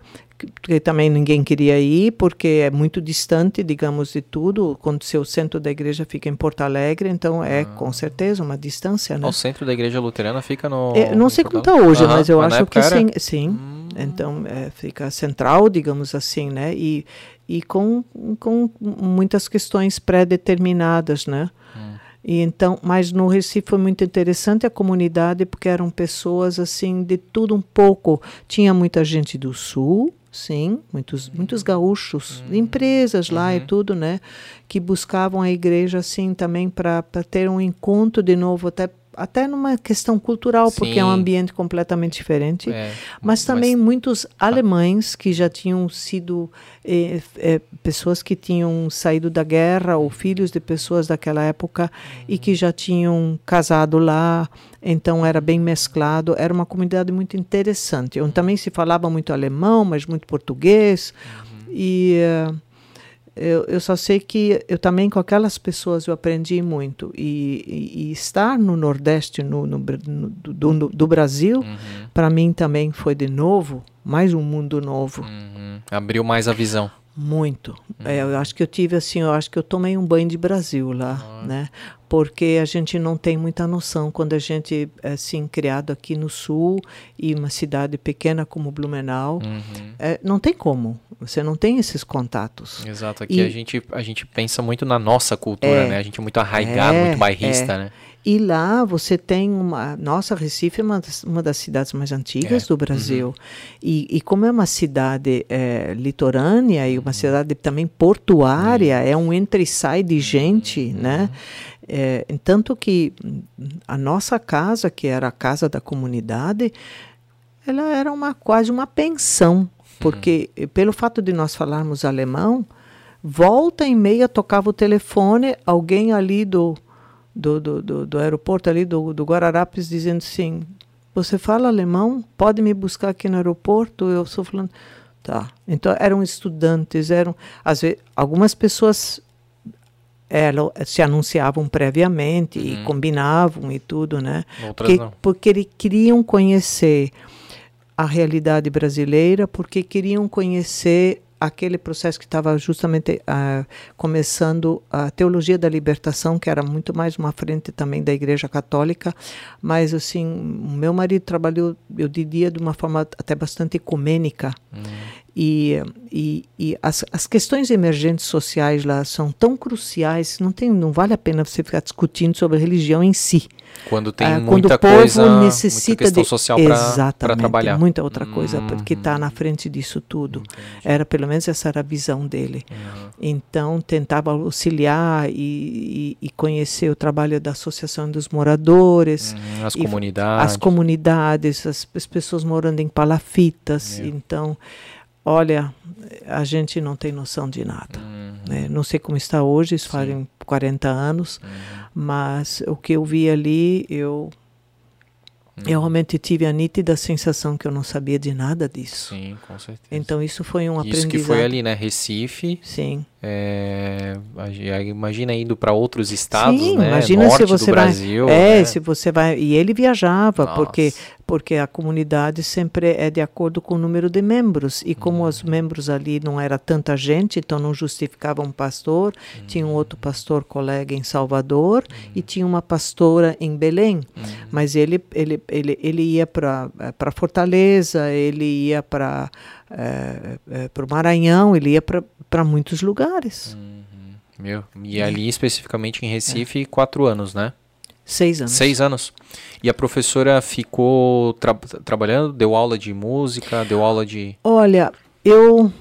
que também ninguém queria ir, porque é muito distante, digamos, de tudo. Quando seu centro da igreja fica em Porto Alegre, então é uhum. com certeza uma distância, né? O centro da igreja luterana fica no. É, não sei como está hoje, uhum. mas eu mas acho que sim. sim. Hum. Então é, fica central, digamos assim, né? E, e com, com muitas questões pré-determinadas, né? E então, mas no Recife foi muito interessante a comunidade porque eram pessoas assim de tudo um pouco. Tinha muita gente do sul, sim, muitos muitos gaúchos, uhum. empresas lá uhum. e tudo, né, que buscavam a igreja assim também para ter um encontro de novo até até numa questão cultural, Sim. porque é um ambiente completamente diferente, é, mas também mas... muitos alemães que já tinham sido eh, eh, pessoas que tinham saído da guerra ou filhos de pessoas daquela época uhum. e que já tinham casado lá, então era bem mesclado, era uma comunidade muito interessante. Onde também se falava muito alemão, mas muito português uhum. e uh, eu, eu só sei que eu também com aquelas pessoas eu aprendi muito e, e, e estar no Nordeste no, no, no do, do, Brasil uhum. para mim também foi de novo mais um mundo novo uhum. abriu mais a visão muito. Uhum. é, eu acho que eu tive assim eu acho que eu tomei um banho de Brasil lá né? Porque a gente não tem muita noção quando a gente é assim criado aqui no sul e uma cidade pequena como Blumenau uhum. é, não tem como. Você não tem esses contatos. Exato aqui e, a gente a gente pensa muito na nossa cultura é, né? A gente é muito arraigado é, muito bairrista é. né e lá você tem uma. Nossa, Recife é uma das, uma das cidades mais antigas é. do Brasil. Uhum. E, e, como é uma cidade é, litorânea e uma uhum. cidade também portuária, uhum. é um entra e sai de gente, uhum. né? É, tanto que a nossa casa, que era a casa da comunidade, ela era uma quase uma pensão, porque uhum. pelo fato de nós falarmos alemão, volta e meia tocava o telefone, alguém ali do, do, do, do, do aeroporto ali do, do Guararapes dizendo assim, você fala alemão? Pode me buscar aqui no aeroporto? Eu sou falando, tá. Então eram estudantes, eram às vezes algumas pessoas ela, se anunciavam previamente Uhum. e combinavam e tudo, né? Outras Porque, não. porque eles queriam conhecer a realidade brasileira, porque queriam conhecer aquele processo que estava justamente ah, começando a teologia da libertação, que era muito mais uma frente também da Igreja Católica, mas assim, o meu marido trabalhou, eu diria, de uma forma até bastante ecumênica. E, e, e as, as questões emergentes sociais lá são tão cruciais, não, tem, não vale a pena você ficar discutindo sobre a religião em si. Quando tem Ah, muita o povo coisa, necessita muita questão de social para trabalhar. muita outra coisa porque Uhum. está na frente disso tudo Entendi. era pelo menos essa era a visão dele Uhum. então tentava auxiliar e, e, e conhecer o trabalho da associação dos moradores Uhum, As E comunidades. as comunidades as, as pessoas morando em palafitas então olha a gente não tem noção de nada Uhum. né? não sei como está hoje isso fazem 40 anos Uhum. mas o que eu vi ali eu eu realmente tive a nítida sensação que eu não sabia de nada disso. Sim, com certeza. Então isso foi um Isso aprendizado. que foi ali, né? Recife. Sim. É, imagina indo para outros estados, Sim, né? imagina Norte se você do vai. Brasil. é, né? se você vai. E ele viajava, porque, Nossa. porque a comunidade sempre é de acordo com o número de membros. E como Uhum. os membros ali não era tanta gente, então não justificava um pastor, tinha um outro pastor colega em Salvador e tinha uma pastora em Belém. Uhum. Mas ele, ele, ele, ele ia para Fortaleza, ele ia para o Maranhão, ele ia para muitos lugares. Uhum. Meu. E ali especificamente em Recife, quatro anos, né? Seis anos. Seis anos. E a professora ficou tra- trabalhando, deu aula de música, deu aula de. Olha, eu,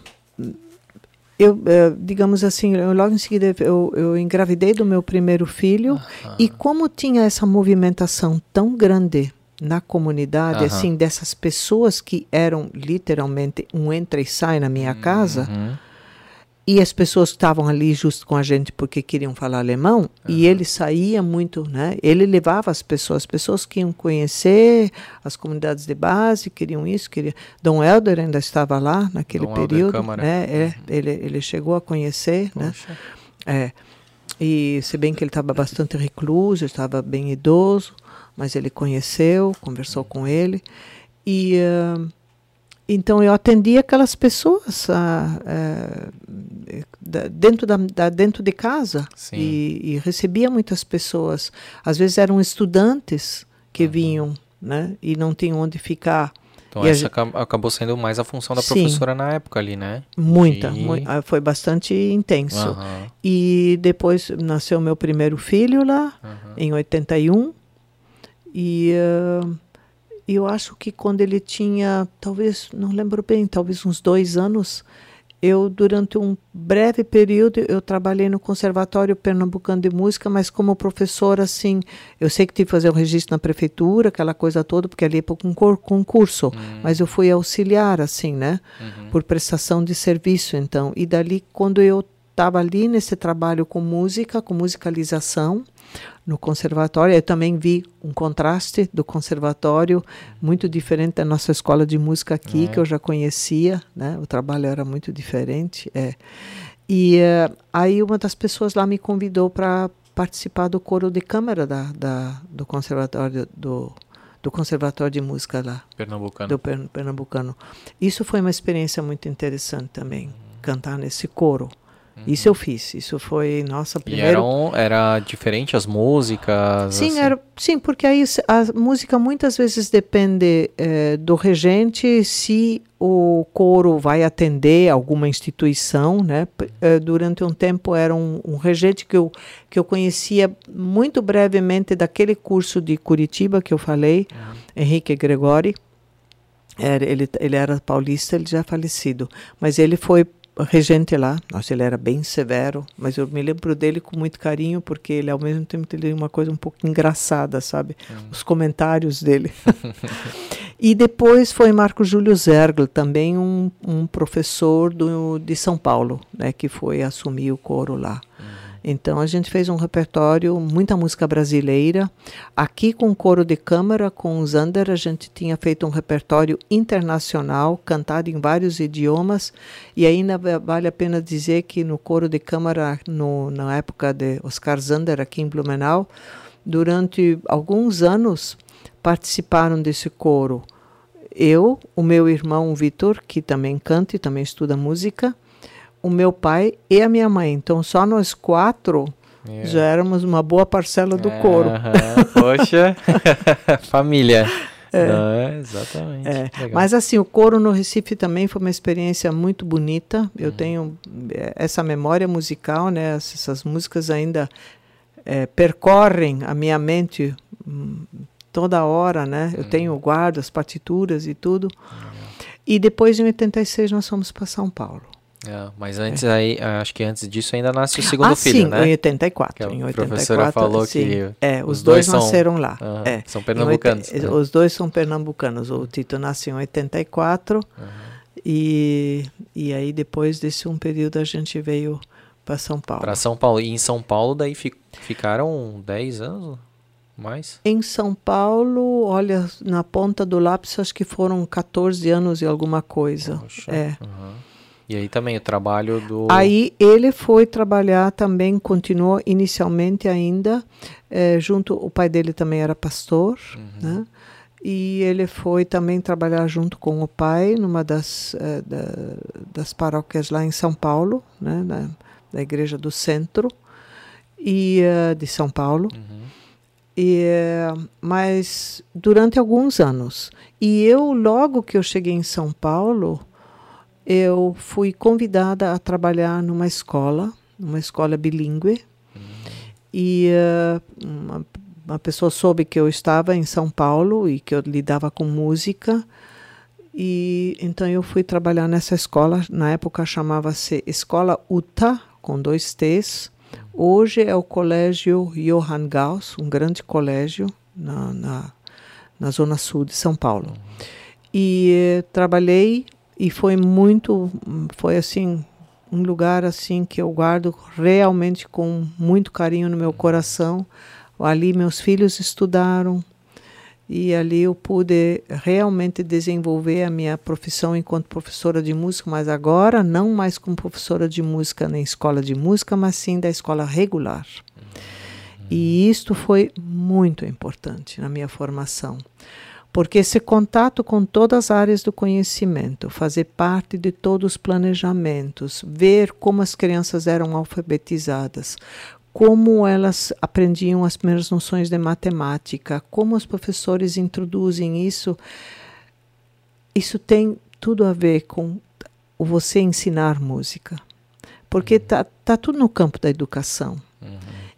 eu eh, digamos assim, eu logo em seguida eu, eu engravidei do meu primeiro filho e como tinha essa movimentação tão grande na comunidade, Aham. assim, dessas pessoas que eram literalmente um entra e sai na minha casa, Uhum. e as pessoas estavam ali justo com a gente porque queriam falar alemão, e ele saía muito, né? Ele levava as pessoas, as pessoas que iam conhecer as comunidades de base, queriam isso, queriam. Dom Helder ainda estava lá naquele Dom período, né? É, ele, ele chegou a conhecer, né? Poxa. É. E se bem que ele estava bastante recluso, estava bem idoso, mas ele conheceu, conversou com ele. E ah, então eu atendi aquelas pessoas eh, da- dentro, da, da- dentro de casa e, e recebia muitas pessoas. Às vezes eram estudantes que Uhum. vinham né, e não tinham onde ficar. Então E essa gen- aca- acabou sendo mais a função da Sim. professora na época ali, né? Muita, De- mui- ah, foi bastante intenso. Aham, E depois nasceu meu primeiro filho lá, aham. em 81. E ah, eu acho que quando ele tinha, talvez, não lembro bem, talvez uns dois anos, eu, durante um breve período, eu trabalhei no Conservatório Pernambucano de Música, mas como professora, assim, eu sei que tive que fazer o registro na prefeitura, aquela coisa toda, porque ali é para concur concurso, mas eu fui auxiliar, assim, né? Uhum. por prestação de serviço, então. E dali, quando eu estava ali nesse trabalho com música, com musicalização, no conservatório, eu também vi um contraste do conservatório muito diferente da nossa escola de música aqui, É. que eu já conhecia, né? O trabalho era muito diferente, é. E eh, aí uma das pessoas lá me convidou para participar do coro de câmara da, da, do conservatório do, do conservatório de música lá Pernambucano. do Pern- pernambucano. Isso foi uma experiência muito interessante também, cantar nesse coro. Isso eu fiz. Isso foi nossa E primeira. era, era diferente as músicas? Sim, assim? era, sim, porque aí a música muitas vezes depende eh, do regente se o coro vai atender alguma instituição, né? Eh, durante um tempo era um, um regente que eu, que eu conhecia muito brevemente daquele curso de Curitiba que eu falei, Henrique Gregori. Era, ele, ele era paulista, ele já é falecido, mas ele foi regente lá. Nossa, ele era bem severo, mas eu me lembro dele com muito carinho porque ele ao mesmo tempo tem uma coisa um pouco engraçada, sabe? Os comentários dele. e depois foi Marco Júlio Zergl, também um, um professor do, de São Paulo, né, que foi assumir o coro lá. Então a gente fez um repertório, muita música brasileira. Aqui com o coro de câmara, com o Zander, a gente tinha feito um repertório internacional, cantado em vários idiomas. E ainda vale a pena dizer que no coro de câmara, no, na época de Oscar Zander, aqui em Blumenau, durante alguns anos participaram desse coro. Eu, o meu irmão Vitor, que também canta e também estuda música, o meu pai e a minha mãe. Então, só nós quatro yeah. já éramos uma boa parcela do uh coro. Poxa, família. É. Não, exatamente. É. Mas assim, o coro no Recife também foi uma experiência muito bonita. Eu uhum. tenho é, essa memória musical, né? Essas músicas ainda é, percorrem a minha mente hum, toda hora, né? Eu uhum. tenho guardo as partituras e tudo. Uhum. E depois em 86 nós fomos para São Paulo. É, mas antes aí, acho que antes disso ainda nasce o segundo ah, filho, sim, né? em 84. Que em 84, a professora falou sim. que é, os, os dois, dois são, nasceram lá. É. São pernambucanos. Né? Os dois são pernambucanos. O Tito nasceu em 84 uhum. e, e aí depois desse um período a gente veio para São Paulo. Para São Paulo. E em São Paulo daí fi, ficaram 10 anos? Mais? Em São Paulo, olha, na ponta do lápis, acho que foram 14 anos e alguma coisa. Poxa. É. Uhum. E aí também o trabalho do. Aí ele foi trabalhar também, continuou inicialmente ainda, é, junto. O pai dele também era pastor, uhum. né? E ele foi também trabalhar junto com o pai numa das, é, da, das paróquias lá em São Paulo, né? Na, da Igreja do Centro e uh, de São Paulo. Uhum. E, mas durante alguns anos. E eu, logo que eu cheguei em São Paulo, eu fui convidada a trabalhar numa escola, numa escola bilíngue. Uhum. E uh, uma, uma, pessoa soube que eu estava em São Paulo e que eu lidava com música. E então eu fui trabalhar nessa escola. Na época chamava-se Escola UTA, com dois T's. Hoje é o Colégio Johann Gauss, um grande colégio na, na, na zona sul de São Paulo. E eh, trabalhei e foi muito, foi assim, um lugar assim que eu guardo realmente com muito carinho no meu coração. Ali meus filhos estudaram e ali eu pude realmente desenvolver a minha profissão enquanto professora de música, mas agora não mais como professora de música na escola de música, mas sim da escola regular. E isto foi muito importante na minha formação porque esse contato com todas as áreas do conhecimento, fazer parte de todos os planejamentos, ver como as crianças eram alfabetizadas, como elas aprendiam as primeiras noções de matemática, como os professores introduzem isso, isso tem tudo a ver com você ensinar música, porque está tá tudo no campo da educação.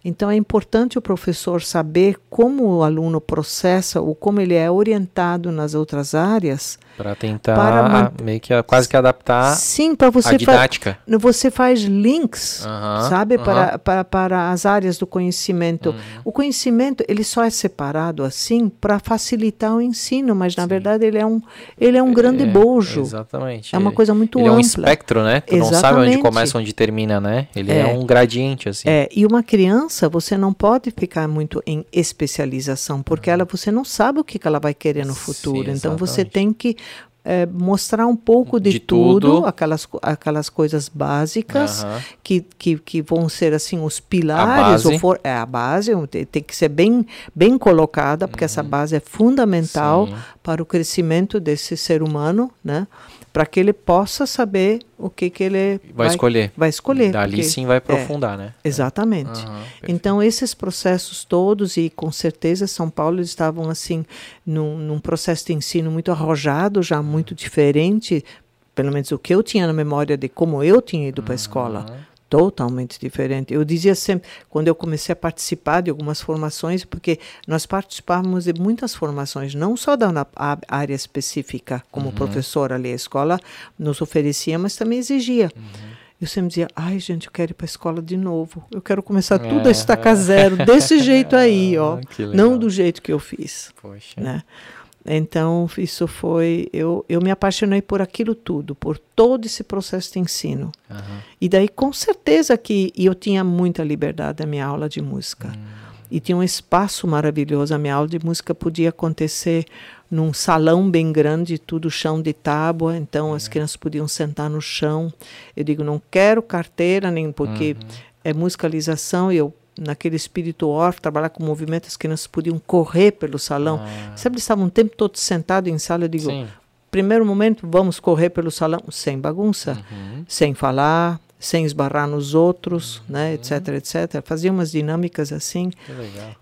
Então é importante o professor saber como o aluno processa ou como ele é orientado nas outras áreas para tentar para meio que quase que adaptar sim para você a didática. Fa você faz links sabe para, para, para as áreas do conhecimento. Uh uhum. o conhecimento ele só é separado assim para facilitar o ensino mas na sim. verdade ele é um ele é um grande é, bojo. exatamente. É uma coisa muito ele ampla é um espectro né? Tu exatamente. não sabe onde começa onde termina né? Ele é, é. um gradiente assim. É e uma criança você não pode ficar muito em especialização porque uhum. ela você não sabe o que, ela vai querer no futuro sim, então você tem que é, mostrar um pouco de, de tudo, tudo, aquelas, aquelas coisas básicas que, que, que vão ser assim os pilares, ou for, é a base, tem que ser bem, bem colocada, porque uhum. essa base é fundamental Sim. para o crescimento desse ser humano, né? Para que ele possa saber o que, que ele vai, vai escolher. Vai escolher. Dali porque, sim vai aprofundar, é, né? Exatamente. Uhum, então, esses processos todos, e com certeza São Paulo estavam assim, num, num processo de ensino muito arrojado, já muito diferente, pelo menos o que eu tinha na memória de como eu tinha ido para a escola totalmente diferente. Eu dizia sempre, quando eu comecei a participar de algumas formações, porque nós participávamos de muitas formações, não só da área específica, como uhum. professor ali, a escola nos oferecia, mas também exigia. Uhum. Eu sempre dizia, ai gente, eu quero ir para a escola de novo. Eu quero começar é. tudo a estacar zero, desse jeito aí, ó. não do jeito que eu fiz. Poxa. Né? Então, isso foi. Eu, eu me apaixonei por aquilo tudo, por todo esse processo de ensino. Uhum. E daí, com certeza, que eu tinha muita liberdade na minha aula de música. Uhum. E tinha um espaço maravilhoso. A minha aula de música podia acontecer num salão bem grande, tudo chão de tábua, então uhum. as crianças podiam sentar no chão. Eu digo, não quero carteira, nem porque uhum. é musicalização, e eu naquele espírito órfão, trabalhar com movimento, as crianças podiam correr pelo salão. Ah. Sempre estavam o tempo todo sentados em sala. Eu digo, Sim. primeiro momento, vamos correr pelo salão sem bagunça, uhum. sem falar, sem esbarrar nos outros, uhum. né, etc, etc. Fazia umas dinâmicas assim.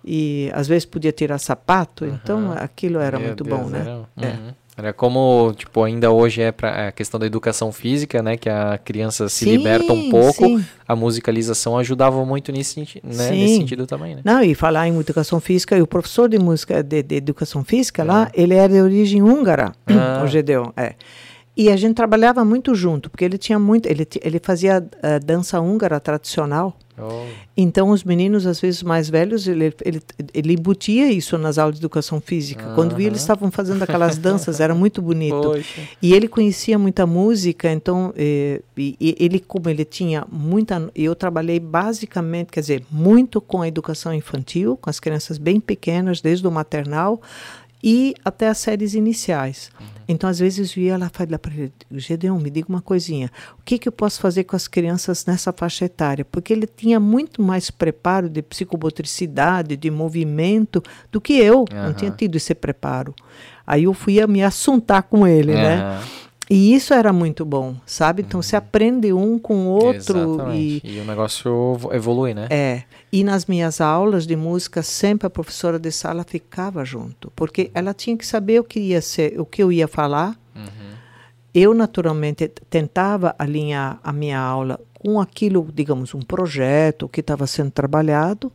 E às vezes podia tirar sapato, uhum. então aquilo era Meu muito Deus, bom, né? Era... É. Era como, tipo, ainda hoje é para a questão da educação física, né, que a criança se sim, liberta um pouco. Sim. A musicalização ajudava muito nesse, né, nesse sentido também, né? Não, e falar em educação física, e o professor de música de, de educação física lá, ah. ele era de origem húngara, ah. o Gedeon, é. E a gente trabalhava muito junto, porque ele tinha muito, ele, ele fazia uh, dança húngara tradicional. Oh. Então, os meninos, às vezes mais velhos, ele, ele, ele embutia isso nas aulas de educação física. Uh -huh. Quando via, eles estavam fazendo aquelas danças, era muito bonito. Poxa. E ele conhecia muita música, então, eh, e, e ele, como ele tinha muita. Eu trabalhei basicamente, quer dizer, muito com a educação infantil, com as crianças bem pequenas, desde o maternal e até as séries iniciais. Uhum. Então, às vezes, eu ia lá e falava para ele, Gedeon, me diga uma coisinha, o que, que eu posso fazer com as crianças nessa faixa etária? Porque ele tinha muito mais preparo de psicomotricidade, de movimento, do que eu, uhum. não tinha tido esse preparo. Aí eu fui a me assuntar com ele, uhum. né? E isso era muito bom, sabe? Então, uhum. você aprende um com o outro. E, e o negócio evolui, né? É. E nas minhas aulas de música, sempre a professora de sala ficava junto, porque ela tinha que saber o que ia ser, o que eu ia falar. Uhum. Eu, naturalmente, tentava alinhar a minha aula com aquilo, digamos, um projeto que estava sendo trabalhado,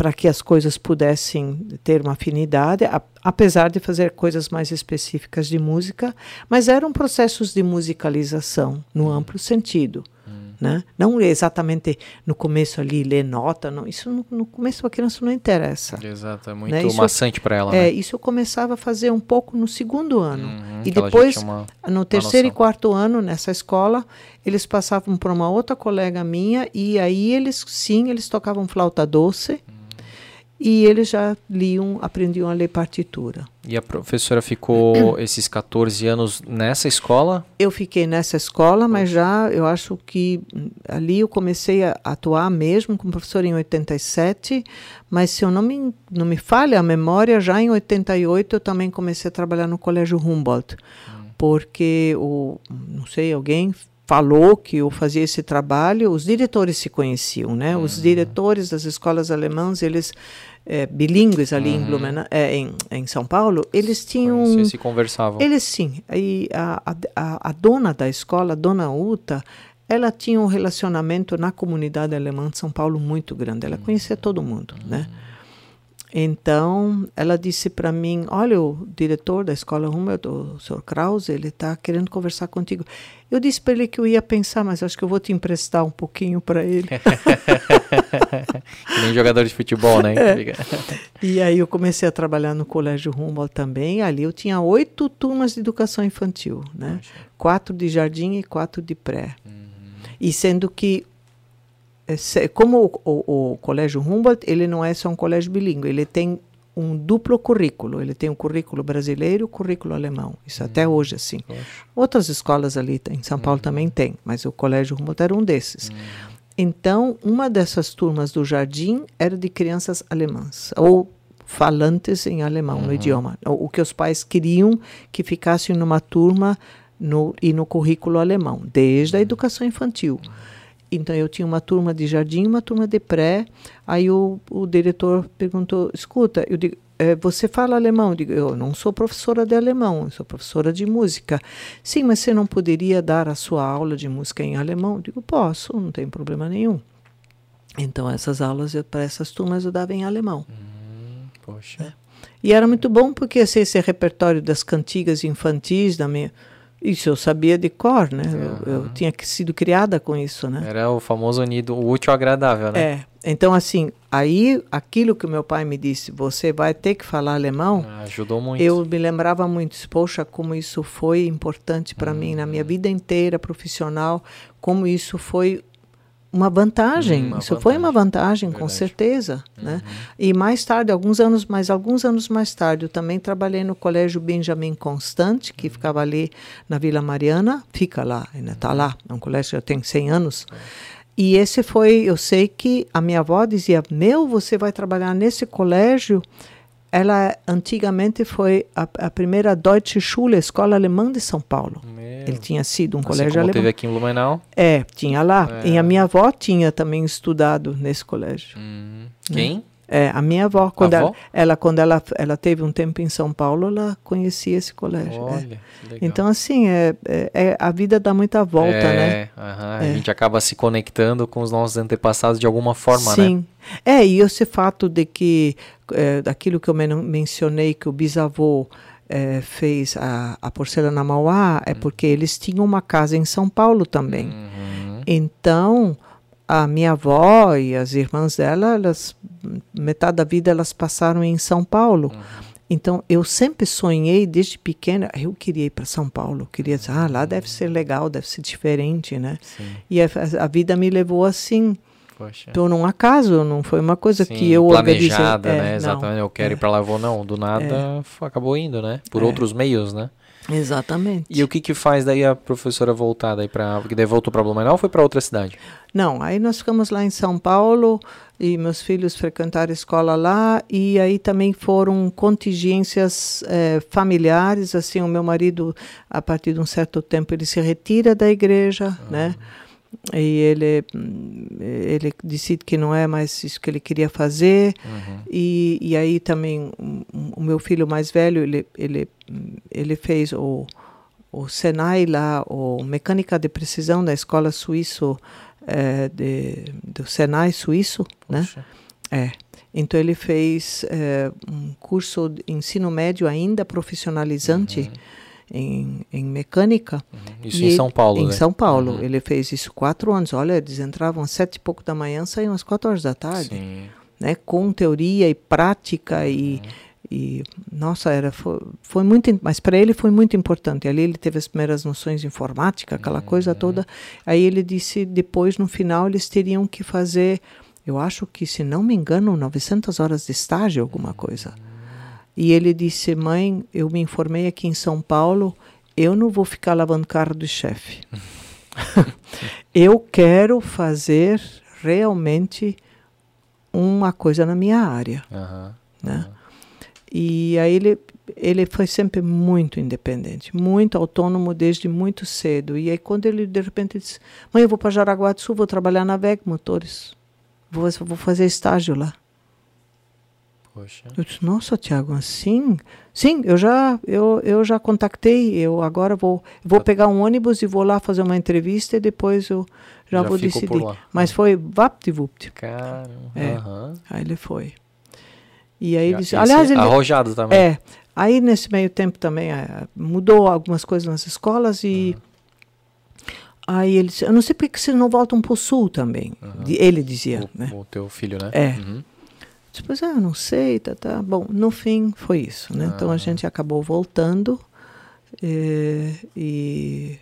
para que as coisas pudessem ter uma afinidade, a, apesar de fazer coisas mais específicas de música, mas eram processos de musicalização no uhum. amplo sentido. Uhum. Né? Não exatamente no começo ali ler nota, não. isso no, no começo a criança não interessa. Exato, é muito né? maçante para ela. É, né? isso eu começava a fazer um pouco no segundo ano. Uhum, e depois, uma, no terceiro e quarto ano, nessa escola, eles passavam para uma outra colega minha e aí eles, sim, eles tocavam flauta doce e eles já liam, aprendiam a ler partitura. E a professora ficou esses 14 anos nessa escola? Eu fiquei nessa escola, mas já eu acho que ali eu comecei a atuar mesmo como professora em 87, mas se eu não me, não me falha a memória, já em 88 eu também comecei a trabalhar no Colégio Humboldt, hum. porque o, não sei, alguém falou que eu fazia esse trabalho, os diretores se conheciam, né? Os uhum. diretores das escolas alemãs, eles é, bilíngues ali uhum. em, Blumen, é, em, em São Paulo, eles tinham... Conhecia, se conversavam. Eles sim. E a, a, a dona da escola, a dona Uta, ela tinha um relacionamento na comunidade alemã de São Paulo muito grande. Ela conhecia todo mundo, né? Então, ela disse para mim: Olha, o diretor da escola Humboldt, o Sr. Krause, ele está querendo conversar contigo. Eu disse para ele que eu ia pensar, mas acho que eu vou te emprestar um pouquinho para ele. nem jogador de futebol, né? É. E aí eu comecei a trabalhar no Colégio Humboldt também. Ali eu tinha oito turmas de educação infantil, né? Quatro de jardim e quatro de pré. Uhum. E sendo que como o, o, o, Colégio Humboldt, ele não é só um colégio bilíngue, ele tem um duplo currículo. Ele tem um currículo brasileiro e um currículo alemão. Isso até uhum. hoje, assim. Poxa. Outras escolas ali em São Paulo uhum. também tem, mas o Colégio Humboldt era um desses. Uhum. Então, uma dessas turmas do jardim era de crianças alemãs, ou falantes em alemão, no uhum. idioma. O, o, que os pais queriam que ficassem numa turma no, e no currículo alemão, desde a educação infantil. Então eu tinha uma turma de jardim, uma turma de pré. Aí o, o diretor perguntou: "Escuta, eu digo, é, você fala alemão?" Eu digo: "Eu não sou professora de alemão, eu sou professora de música." "Sim, mas você não poderia dar a sua aula de música em alemão?" Eu digo: "Posso, não tem problema nenhum." Então essas aulas para essas turmas eu dava em alemão. Hum, poxa. É. E era muito bom porque esse, esse repertório das cantigas infantis da minha isso eu sabia de cor, né? Uhum. Eu, eu, tinha sido criada com isso, né? Era o famoso unido, o útil ao agradável, né? É. Então, assim, aí aquilo que meu pai me disse, você vai ter que falar alemão, Ah, Ajudou muito. eu me lembrava muito, poxa, como isso foi importante para mim na Uhum. minha vida inteira profissional, como isso foi uma vantagem. Uma isso foi uma vantagem, com Verdade. Uhum. certeza, né? E mais tarde, alguns anos, mais alguns anos mais tarde, eu também trabalhei no Colégio Benjamin Constant, Uhum. que ficava ali na Vila Mariana, fica lá, ainda está lá, é um colégio que já tem 100 anos. E esse foi, eu sei que a minha avó dizia: Meu, você vai trabalhar nesse colégio? Ela antigamente foi a, a primeira Deutsche Schule, escola alemã de São Paulo. Ele tinha sido um Assim colégio como alemão. teve aqui em Blumenau. É, tinha lá. É. E a minha avó tinha também estudado nesse colégio. Hum, Quem? É, a minha avó, quando, avó? Ela, ela, quando ela, ela teve um tempo em São Paulo, ela conhecia esse colégio. é. Olha, que legal. Então, assim, é, é, é- a vida dá muita volta, é, né? aham, É. A gente acaba se conectando com os nossos antepassados de alguma forma, né? Sim. É, e esse fato de que, é, daquilo que eu men mencionei, que o bisavô é, fez a, a porcelana Mauá, é porque eles tinham uma casa em São Paulo também. Uhum. Então, a minha avó e as irmãs dela, elas, metade da vida elas passaram em São Paulo. Então, eu sempre sonhei desde pequena, eu queria ir para São Paulo, queria dizer, ah, lá deve ser legal, deve ser diferente, né? Sim, E a, a vida me levou assim, poxa. por um acaso, não foi uma coisa Sim, que eu organizei. planejada, É, né? não. Exatamente. Eu quero ir pra lá, vou não. Do nada f- acabou indo, né? Por É. outros meios, né? Exatamente. E o que que faz daí a professora voltar daí para, porque daí voltou para Blumenau ou foi para outra cidade? Não, aí nós ficamos lá em São Paulo e meus filhos frequentaram a escola lá e aí também foram contingências eh, familiares, assim, o meu marido, a partir de um certo tempo, ele se retira da igreja, né? E ele, ele decide que não é mais isso que ele queria fazer. E, e aí também o meu filho mais velho, ele, ele, ele fez o, o Senai lá, o Mecânica de Precisão da Escola Suíço, eh, de, do Senai Suíço, né? Poxa. É. Então ele fez eh, um curso de ensino médio ainda profissionalizante em, em mecânica. Isso E em ele- São Paulo, Em né? São Paulo. Uhum. Ele fez isso quatro anos. Olha, eles entravam às sete e pouco da manhã, saíam às quatro horas da tarde, Sim. né? Com teoria e prática e e nossa era foi, foi muito mas para ele foi muito importante ali ele teve as primeiras noções de informática aquela coisa toda aí ele disse depois no final eles teriam que fazer eu acho que se não me engano 900 horas de estágio alguma coisa e ele disse mãe eu me informei aqui em São Paulo eu não vou ficar lavando carro do chefe eu quero fazer realmente uma coisa na minha área Aham. né? E aí ele ele foi sempre muito independente, muito autônomo desde muito cedo. E aí quando ele de repente disse: "Mãe, eu vou para Jaraguá do Sul, vou trabalhar na VEG Motores. Vou, vou fazer estágio lá". Poxa. Eu disse: "Nossa, Tiago, assim? Sim, eu já eu, eu já contactei, eu agora vou vou pegar um ônibus e vou lá fazer uma entrevista e depois eu já, Já vou decidir". Mas foi vapt-vupt. Caramba. É. Aham. Aí ele foi. E aí Já- disse, esse aliás, ele, arrojado também. É. Aí nesse meio tempo também eh, mudou algumas coisas nas escolas e aí ele disse, eu não sei por que vocês não voltam para o sul também. De- Ele dizia, o, né? o teu filho, né? É. Uhum. Depois, ah, não sei, tá, tá. Bom, no fim foi isso, né? Então a gente acabou voltando eh, e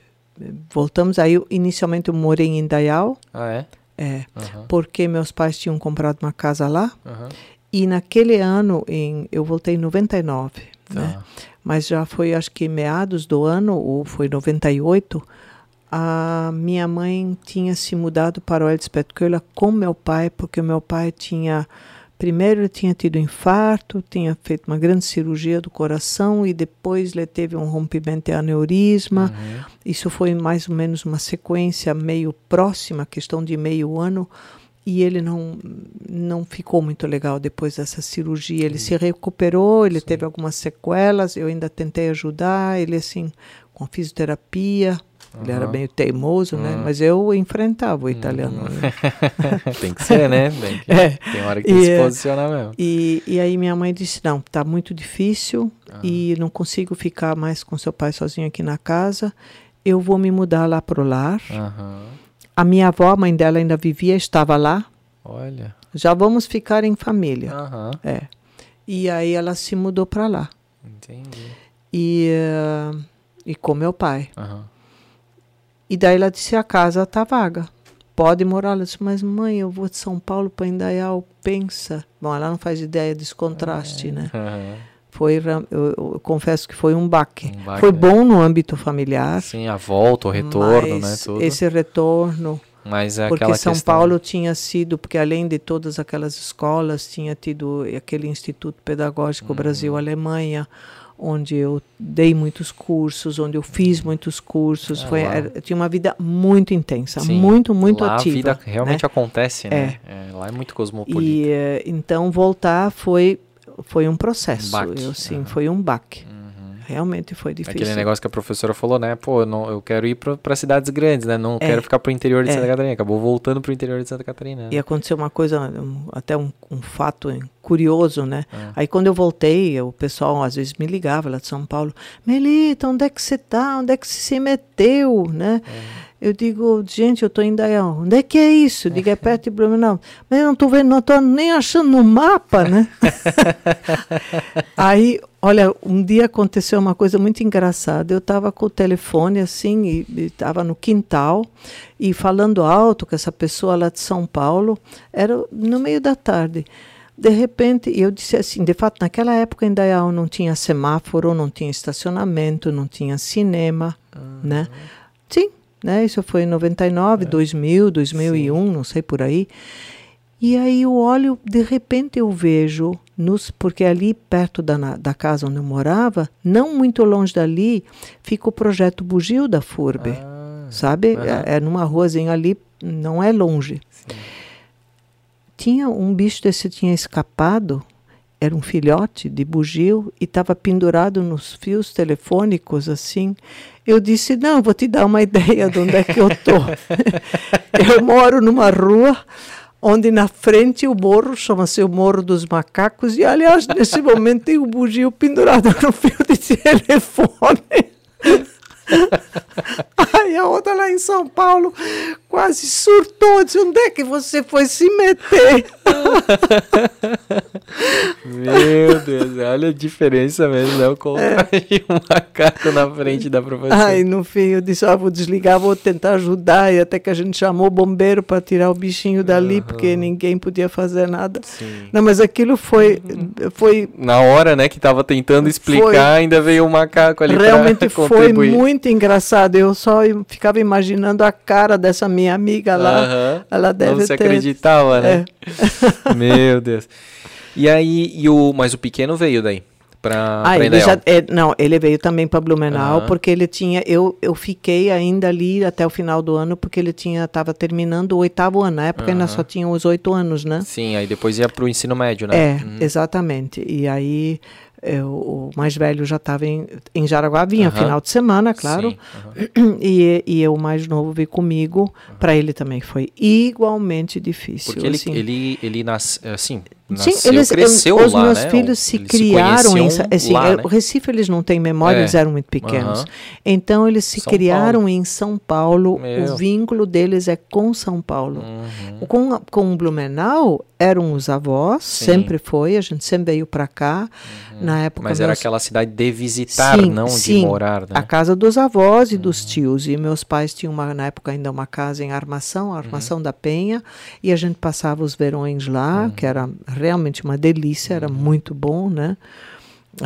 voltamos. Aí inicialmente eu morei em Indaial, Ah, é? é, Aham. porque meus pais tinham comprado uma casa lá. Aham. E naquele ano, em, eu voltei em 99, né? Tá. mas já foi acho que meados do ano, ou foi 98, a minha mãe tinha se mudado para o Edspetkeulen com meu pai, porque meu pai tinha, primeiro ele tinha tido infarto, tinha feito uma grande cirurgia do coração e depois ele teve um rompimento de aneurisma. Uhum. Isso foi mais ou menos uma sequência meio próxima, questão de meio ano, e ele não, não ficou muito legal depois dessa cirurgia. Ele se recuperou, ele teve algumas sequelas, eu ainda tentei ajudar, ele assim, com fisioterapia. Ele era meio teimoso, né? Uhum. Mas eu enfrentava o italiano. né? tem que ser, né? Tem, que, É. tem hora que tem se é, posicionar mesmo. E, e aí minha mãe disse, não, tá muito difícil e não consigo ficar mais com seu pai sozinho aqui na casa. Eu vou me mudar lá pro lar. A minha avó, a mãe dela ainda vivia, estava lá. Olha. Já vamos ficar em família. É. E aí ela se mudou para lá. Entendi. E, eh, e com meu pai. Aham. E daí ela disse: a casa tá vaga. Pode morar. Ela disse: Mas mãe, eu vou de São Paulo para Indaial. Pensa. Bom, ela não faz ideia desse contraste, né? Aham. Foi, eu, eu confesso que foi um baque. Um baque, foi né? bom no âmbito familiar. Sim, a volta, o retorno, né? Tudo. Esse retorno, Mas é porque São questão. Paulo tinha sido, porque além de todas aquelas escolas, tinha tido aquele Instituto Pedagógico Uhum. Brasil-Alemanha, onde eu dei muitos cursos, onde eu fiz muitos cursos. Ah, foi, era- tinha uma vida muito intensa, Sim, muito, muito lá ativa. A vida realmente né? acontece, né? É, lá é muito cosmopolita. E eh, então voltar foi foi um processo. baque, Eu, sim, foi um baque. Uhum. Realmente foi difícil. Aquele negócio que a professora falou, né? Pô, eu, não, eu quero ir para cidades grandes, né? Não É. quero ficar pro interior de É. Santa Catarina. Acabou voltando pro interior de Santa Catarina. né? E aconteceu uma coisa, até um, um fato curioso, né? É. Aí quando eu voltei, o pessoal às vezes me ligava lá de São Paulo, Melita, onde é que você tá? Onde é que você se meteu, né? É. Eu digo, gente, eu tô em Dayal. Onde é que é isso? Eu digo, é perto de Blumenau. Mas eu não tô vendo, não tô nem achando no mapa, né? Aí, olha, um dia aconteceu uma coisa muito engraçada. Eu estava com o telefone assim, e estava no quintal, e falando alto com essa pessoa lá de São Paulo, era no meio da tarde. De repente, eu disse assim, de fato, naquela época em Dayal não tinha semáforo, não tinha estacionamento, não tinha cinema, né? Sim, né? Isso foi em 99, 2000, 2001, não sei por aí. E aí eu olho, de repente eu vejo, nos, porque ali perto da, da casa onde eu morava, não muito longe dali, fica o projeto Bugio da FURB, Ah, sabe? É, é numa ruazinha ali, não é longe. sim. Tinha um bicho desse tinha escapado, era um filhote de bugio e estava pendurado nos fios telefônicos assim. Eu disse: "Não, vou te dar uma ideia de onde é que eu tô. eu moro numa rua onde na frente o morro chama-se o Morro dos Macacos e aliás nesse momento tem o bugio pendurado no fio de telefone. Aí a outra lá em São Paulo quase surtou, disse, onde é que você foi se meter? Meu Deus, olha a diferença mesmo, né? O contrário de um macaco na frente da professora. Aí no fim eu disse, ah, vou desligar, vou tentar ajudar, e até que a gente chamou o bombeiro para tirar o bichinho dali, porque ninguém podia fazer nada. Sim. Não, mas aquilo foi, foi Na hora, né, que tava tentando explicar, Foi. ainda veio o macaco ali realmente foi contribuir. Muito engraçado. Eu só ficava imaginando a cara dessa minha amiga lá. Aham. Ela deve Não se ter- acreditava, né? É. Meu Deus. E aí, e o, mas o pequeno veio daí? Pra, Ah, pra ele já, é, não, ele veio também para Blumenau Aham. porque ele tinha, eu, eu fiquei ainda ali até o final do ano porque ele tinha, estava terminando o oitavo ano. Na época ainda Aham. só tinha os oito anos, né? Sim, aí depois ia pro ensino médio, né? É, Uhum. exatamente. E aí eu- o mais velho já estava em, em Jaraguá, vinha final de semana, claro. Sim. E, e eu, o mais novo, veio comigo. Para ele também foi igualmente difícil. Porque ele, assim. ele, ele nas, assim, Sim, nasceu, eles, cresceu os lá, meus né? filhos se Eles criaram em, conheciam assim, lá, é, né? Recife eles não têm memória, É. eles eram muito pequenos. Então eles se São criaram em São Paulo. Meu. O vínculo deles é com São Paulo. Uhum. Com, com Blumenau eram os avós, Sim. sempre foi, a gente sempre veio para cá. Na época Mas era meus- aquela cidade de visitar, Sim, não sim. de morar, né? a casa dos avós e dos tios. E meus pais tinham uma, na época ainda uma casa em Armação, Armação da Penha, e a gente passava os verões lá, que era realmente uma delícia, era muito bom, né?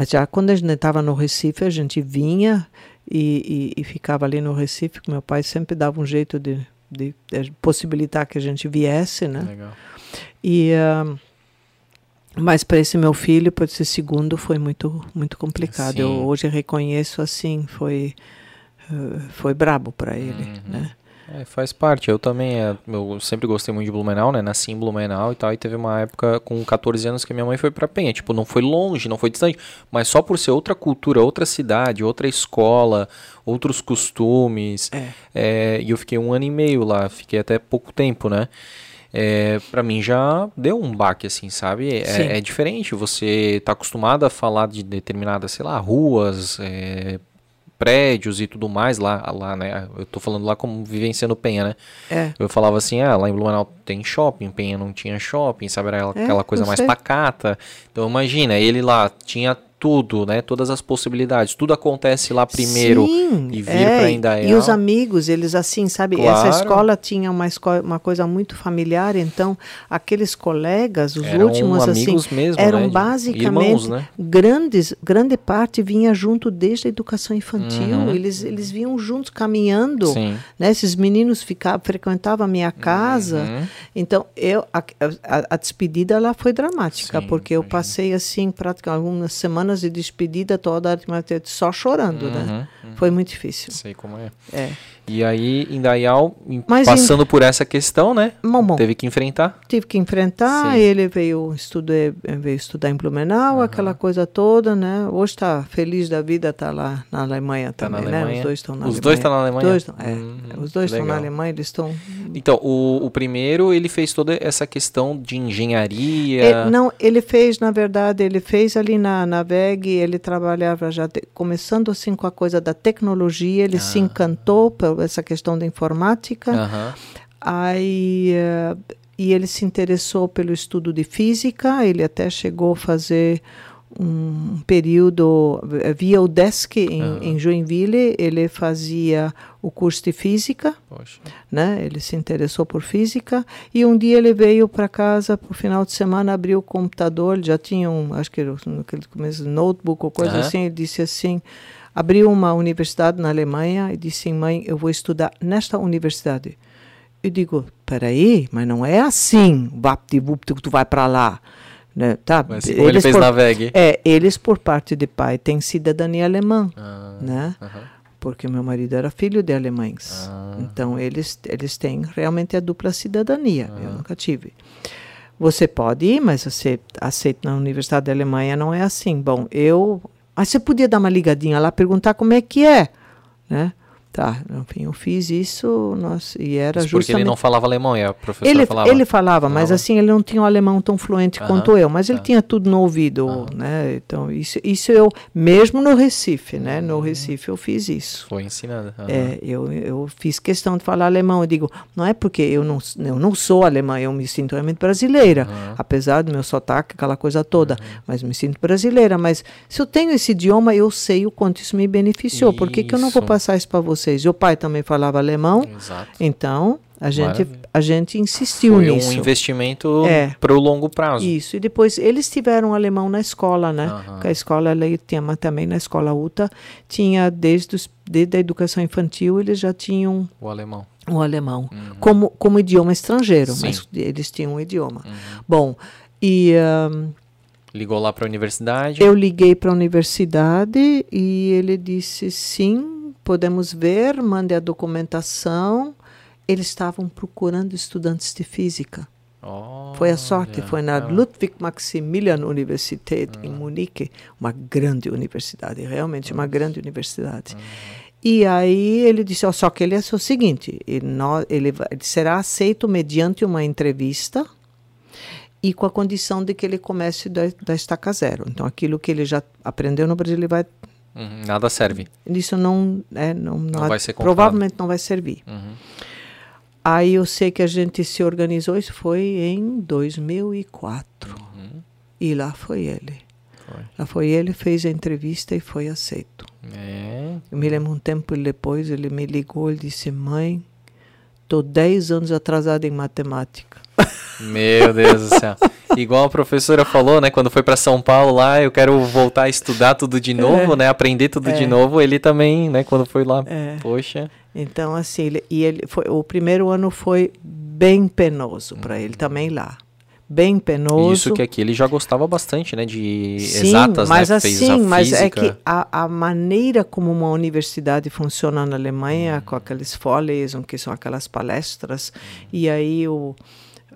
Já quando a gente estava no Recife, a gente vinha e, e- e ficava ali no Recife, que meu pai sempre dava um jeito de, de- de possibilitar que a gente viesse, né? Legal. E ah, mas para esse meu filho, para esse segundo, foi muito muito complicado. Eu Sim. hoje reconheço assim, foi eh, foi brabo para ele, Uhum. né? É, faz parte. Eu também, é, eu sempre gostei muito de Blumenau, né? Nasci em Blumenau e tal. E teve uma época com 14 anos que minha mãe foi pra Penha. Tipo, não foi longe, não foi distante. Mas só por ser outra cultura, outra cidade, outra escola, outros costumes. É. É, e eu fiquei um ano e meio lá. Fiquei até pouco tempo, né? É, para mim já deu um baque, assim, sabe? É, é diferente. Você tá acostumado a falar de determinadas, sei lá, ruas, é, prédios e tudo mais lá, lá, né? Eu tô falando lá como vivenciando Penha, né? É. Eu falava assim, ah, lá em Blumenau tem shopping, Penha não tinha shopping, sabe? Era aquela, É, coisa mais pacata. Então imagina, ele lá tinha tudo, né? Todas as possibilidades. Tudo acontece lá primeiro Sim, e vir é, pra Indaial. E os amigos, eles assim, sabe? Claro. Essa escola tinha uma, esco- uma coisa muito familiar, então aqueles colegas, os Eram últimos assim, mesmo, eram né? Basicamente irmãos, né? grandes, grande parte vinha junto desde a educação infantil. Uhum. Eles eles vinham juntos caminhando, Sim. né? Esses meninos ficavam, frequentavam a minha casa. Uhum. Então, eu a, a- a despedida lá foi dramática, Sim, porque eu passei assim, praticamente algumas semanas de despedida toda só chorando, né? Uhum, Foi muito difícil. Sei como é. É. E aí, Indaial, em- Mas passando por essa questão, né? Bom, bom, Teve que enfrentar. tive que enfrentar, Sim. ele veio, estudei, veio estudar em Blumenau, aquela coisa toda, né? Hoje está feliz da vida, está lá na Alemanha Tá na também, né? Alemanha. Os dois estão na Os Alemanha. dois estão na Alemanha? Dois tão- é. Hum, Os dois estão na. Alemanha, eles estão... Então, o, o primeiro, ele fez toda essa questão de engenharia. Ele, não, ele fez, na verdade, ele fez ali na, na VEG, ele trabalhava já, te- começando assim com a coisa da tecnologia, ele Ah. se encantou por essa questão da informática, Aham. aí eh, e ele se interessou pelo estudo de física, ele até chegou a fazer um período eh, via o DESC em, Aham. em Joinville, ele fazia o curso de física, Poxa. né? Ele se interessou por física e um dia ele veio para casa para o final de semana abriu o computador, ele já tinha um, acho que era aquele começo notebook ou coisa Aham. assim, ele disse assim, abriu uma universidade na Alemanha e disse, mãe, eu vou estudar nesta universidade. Eu digo, peraí, mas não é assim, vapt-vupt, que tu vai para lá. Né? Tá, Mas como ele fez por, na VEG. É, eles por parte de pai têm cidadania alemã, Ah, né? aham. porque meu marido era filho de alemães. Ah. Então eles eles têm realmente a dupla cidadania. Eu nunca tive. Você pode ir, mas você aceita na Universidade da Alemanha não é assim. Bom, eu, mas você podia dar uma ligadinha lá, perguntar como é que é, né? Tá, eu fiz isso, nós, e era Isso porque ele justamente não falava alemão, e a professora ele falava. ele falava, mas Falava. assim ele não tinha o alemão tão fluente Aham, quanto eu, mas ele tá. tinha tudo no ouvido, né? Então isso isso eu mesmo no Recife, né? No Recife eu fiz isso. Foi ensinada. aham. É, eu, eu fiz questão de falar alemão. Eu digo, não é porque eu não, eu não sou alemã, eu me sinto realmente brasileira, apesar do meu sotaque, aquela coisa toda, mas me sinto brasileira. Mas se eu tenho esse idioma, eu sei o quanto isso me beneficiou. Por que, que eu não vou Isso. passar isso para vocês? O pai também falava alemão, Exato. então a gente, Maravilha. a gente insistiu Foi nisso. um investimento É. para o longo prazo. Isso, e depois eles tiveram alemão na escola, né? Aham. Porque a escola ela tinha também na escola UTA, tinha desde, os, desde a educação infantil, eles já tinham O alemão. o alemão como, como idioma estrangeiro, Uhum. Sim. Uhum. mas eles tinham um idioma. Bom, e ahn, Ligou lá para a universidade. eu liguei para a universidade e ele disse sim, podemos ver, mande a documentação. Eles estavam procurando estudantes de física. Foi a sorte, Olha, foi na cara. Ludwig Maximilian Universität em Munique, uma grande universidade, realmente uma grande universidade. E aí ele disse, ó, só que ele é o seguinte, ele, nó- ele vai- ele será aceito mediante uma entrevista e com a condição de que ele comece da, da estaca zero. Então aquilo que ele já aprendeu no Brasil, ele vai Uhum, nada serve. isso não, é, não, Não há- vai ser comprado. provavelmente não vai servir. Uhum. Aí eu sei que a gente se organizou, isso foi em 2004. E lá foi ele. Foi. Lá foi ele, fez a entrevista e foi aceito. É. Eu me lembro um tempo depois, ele me ligou e disse, mãe, estou 10 anos atrasado em matemática. Meu Deus do céu. Igual a professora falou, né? Quando foi para São Paulo lá, eu quero voltar a estudar tudo de novo, né? Aprender tudo de É. novo. Ele também, né? Quando foi lá, É. poxa. Então, assim, ele, e ele foi, o primeiro ano foi bem penoso para ele também lá. Bem penoso. Isso que aqui ele já gostava bastante, né? De Sim, exatas, mas né? Fez a assim, mas é física. que a, a maneira como uma universidade funciona na Alemanha, Hum. com aqueles Vorlesungen, que são aquelas palestras, e aí o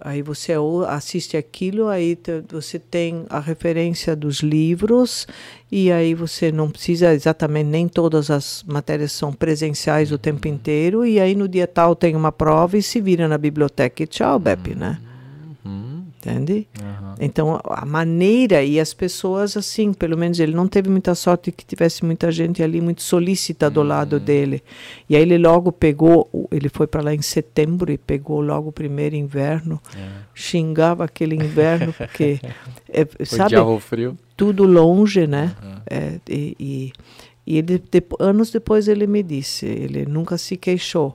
aí você assiste aquilo, aí você tem a referência dos livros e aí você não precisa exatamente nem todas as matérias são presenciais o tempo inteiro e aí no dia tal tem uma prova e se vira na biblioteca e tchau, Beppe, né? Entende? Então a maneira e as pessoas assim, pelo menos ele não teve muita sorte que tivesse muita gente ali muito solícita do lado dele. E aí ele logo pegou, ele foi para lá em setembro e pegou logo o primeiro inverno, xingava aquele inverno porque é, sabe frio. tudo longe, né? É, e, e, e ele, depo- anos depois ele me disse, ele nunca se queixou,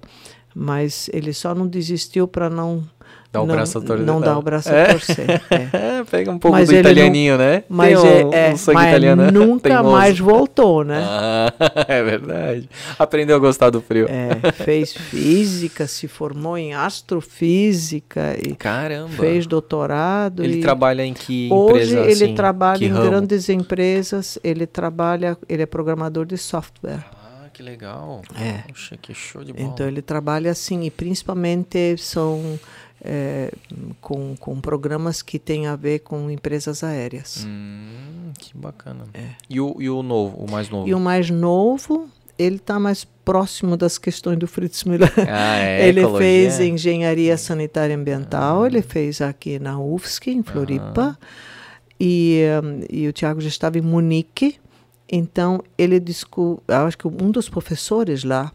mas ele só não desistiu para não Dá o não, braço a torcer. não dar o braço É. a torcer. é. É, pega um pouco Mas do ele não- italianinho, né? Mas, Tem um, é, é, um sangue mas italiano. né? nunca Teimoso. mais voltou, né? Ah, é verdade. Aprendeu a gostar do frio. É, fez física, se formou em astrofísica e Caramba. fez doutorado. Ele e trabalha em que Hoje empresa? ele assim, trabalha em ramo? grandes empresas, ele trabalha, ele é programador de software. Ah, que legal. É. Puxa, que show de bola. Então ele trabalha assim, e principalmente são é, com, com programas que têm a ver com empresas aéreas. Hum, que bacana. E, o, e o novo, o mais novo? É. E o mais novo, ele está mais próximo das questões do Fritz Müller. Ah, é, ele ecologia? fez engenharia sanitária e ambiental, ele fez aqui na UFSC, em Floripa, e, um, e o Tiago já estava em Munique, então ele descobriu, acho que um dos professores lá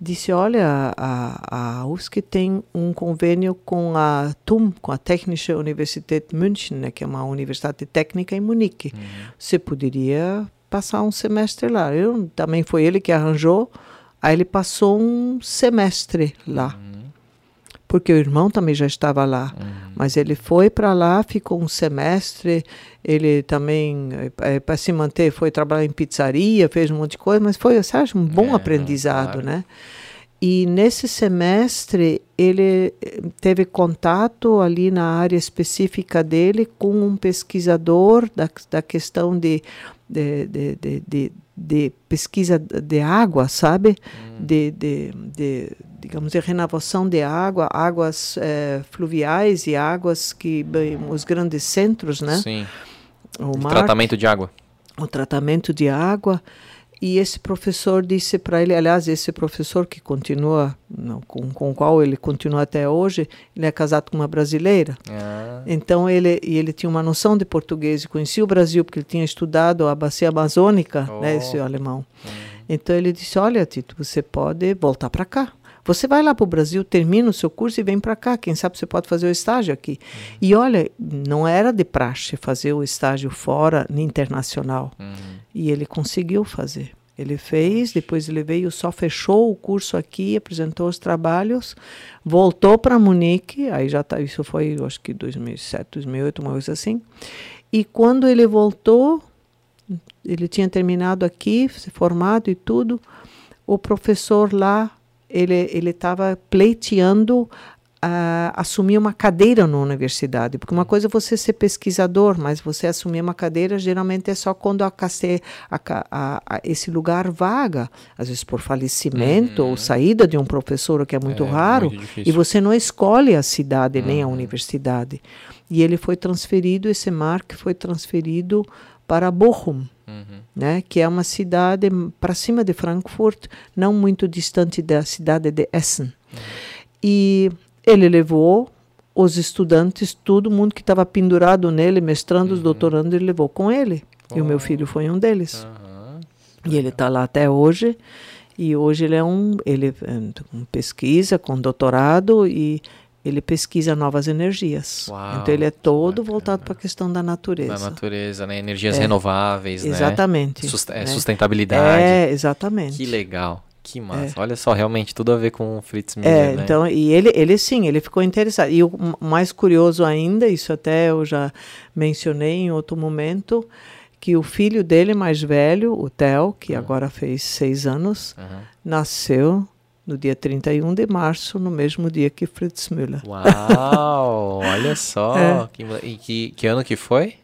disse, olha, a, a UFSC tem um convênio com a TUM, com a Technische Universität München, né, que é uma universidade técnica em Munique. Você poderia passar um semestre lá. Eu, também foi ele que arranjou, aí ele passou um semestre lá. Porque o irmão também já estava lá. Mas ele foi para lá, ficou um semestre. Ele também, para se manter, foi trabalhar em pizzaria, fez um monte de coisa, mas foi, você acha, um bom É, aprendizado, claro. né? E nesse semestre ele eh, teve contato ali na área específica dele com um pesquisador da, da questão de, de, de, de, de, pesquisa de água, sabe? De, de, de, digamos, de renovação de água, águas eh, fluviais e águas que bem, os grandes centros, né? Sim. O mar, tratamento de água. o tratamento de água. E esse professor disse para ele, aliás, esse professor que continua, não, com, com o qual ele continua até hoje, ele é casado com uma brasileira. Ah, Então ele e ele tinha uma noção de português e conhecia o Brasil porque ele tinha estudado a bacia amazônica, né, Oh. esse alemão. Então ele disse: "Olha, Tito, você pode voltar para cá. Você vai lá para o Brasil, termina o seu curso e vem para cá. Quem sabe você pode fazer o estágio aqui." E olha, não era de praxe fazer o estágio fora, internacional. E ele conseguiu fazer. Ele fez, depois ele veio, só fechou o curso aqui, apresentou os trabalhos, voltou para Munique, aí já tá, isso foi, acho que 2007, 2008, uma coisa assim. E quando ele voltou, ele tinha terminado aqui, se formado e tudo, o professor lá, ele ele estava pleiteando a assumir uma cadeira na universidade, porque uma coisa é você ser pesquisador, mas você assumir uma cadeira geralmente é só quando a, a a- a- esse lugar vaga, às vezes por falecimento ou saída de um professor, o que é muito É, raro, muito e você não escolhe a cidade nem a universidade. E ele foi transferido, esse Mark foi transferido para Bochum, né, que é uma cidade para cima de Frankfurt, não muito distante da cidade de Essen. E ele levou os estudantes, todo mundo que estava pendurado nele, mestrandos, doutorando, ele levou com ele. E o meu filho foi um deles. aham. E ele está lá até hoje. E hoje ele é um, ele é, com pesquisa, com doutorado e ele pesquisa novas energias. Uau, então ele é todo bacana. voltado para a questão da natureza. Da natureza, né? Energias É. renováveis, né? Exatamente. Sust- é, né? Sustentabilidade. É, exatamente. Que legal. Que massa. Olha só, realmente tudo a ver com o Fritz Müller, É, né? então, e ele, ele sim, ele ficou interessado. E o mais curioso ainda, isso até eu já mencionei em outro momento, que o filho dele mais velho, o Theo, que agora fez seis anos, Aham. nasceu no dia 31 de março, no mesmo dia que Fritz Müller. Uau, olha só. É. Que, e que, que ano que foi?